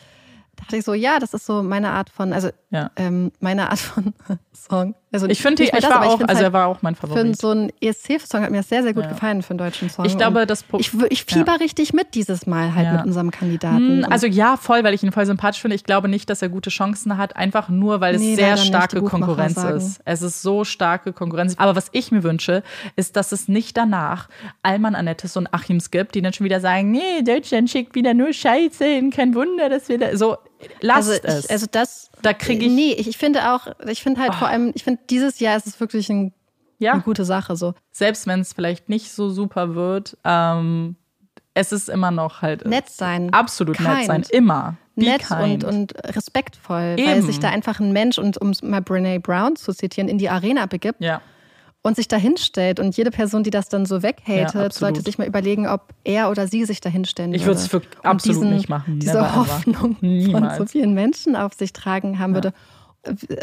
S4: dachte ich so, ja, das ist so meine Art von, also ja. ähm, meine Art von (laughs) Song. Also
S1: ich finde, ich das, war auch, also halt er war auch mein Favorit.
S4: Für so einen ESC-Song hat mir das sehr, sehr gut ja. gefallen für einen deutschen Song.
S1: Ich glaube, das
S4: ich, ich fieber ja. richtig mit dieses Mal halt mit unserem Kandidaten.
S1: Hm, also ja, voll, weil ich ihn voll sympathisch finde. Ich glaube nicht, dass er gute Chancen hat, einfach nur, weil es nee, sehr starke Konkurrenz sagen. ist. Es ist so starke Konkurrenz. Aber was ich mir wünsche, ist, dass es nicht danach Alman Annettes und Achims gibt, die dann schon wieder sagen, nee, Deutschland schickt wieder nur Scheiße und kein Wunder, dass wir da so lasst
S4: also
S1: es.
S4: Ich, also das, da kriege ich. Nee, ich finde auch, ich finde halt oh. vor allem, ich finde dieses Jahr ist es wirklich ein, ja. eine gute Sache. So.
S1: Selbst wenn es vielleicht nicht so super wird, ähm, es ist immer noch halt.
S4: Nett sein.
S1: Absolut kind. nett sein. Immer.
S4: Be nett und, und respektvoll, Eben. weil sich da einfach ein Mensch, und um mal Brene Brown zu zitieren, in die Arena begibt.
S1: Ja
S4: und sich dahinstellt. Und jede Person, die das dann so weghatet, ja, sollte sich mal überlegen, ob er oder sie sich dahinstellen würde.
S1: Ich würde es absolut
S4: diesen,
S1: nicht machen.
S4: Diese Hoffnung von so vielen Menschen auf sich tragen haben ja. würde.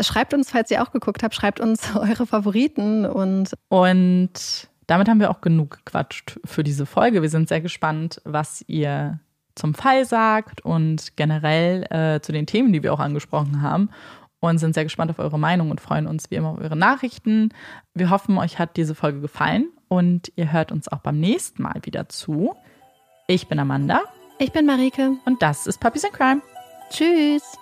S4: Schreibt uns, falls ihr auch geguckt habt, schreibt uns (laughs) eure Favoriten und.
S1: Und damit haben wir auch genug gequatscht für diese Folge. Wir sind sehr gespannt, was ihr zum Fall sagt und generell äh, zu den Themen, die wir auch angesprochen haben. Und sind sehr gespannt auf eure Meinung und freuen uns wie immer auf eure Nachrichten. Wir hoffen, euch hat diese Folge gefallen und ihr hört uns auch beim nächsten Mal wieder zu. Ich bin Amanda.
S4: Ich bin Marike.
S1: Und das ist Puppies in Crime.
S4: Tschüss.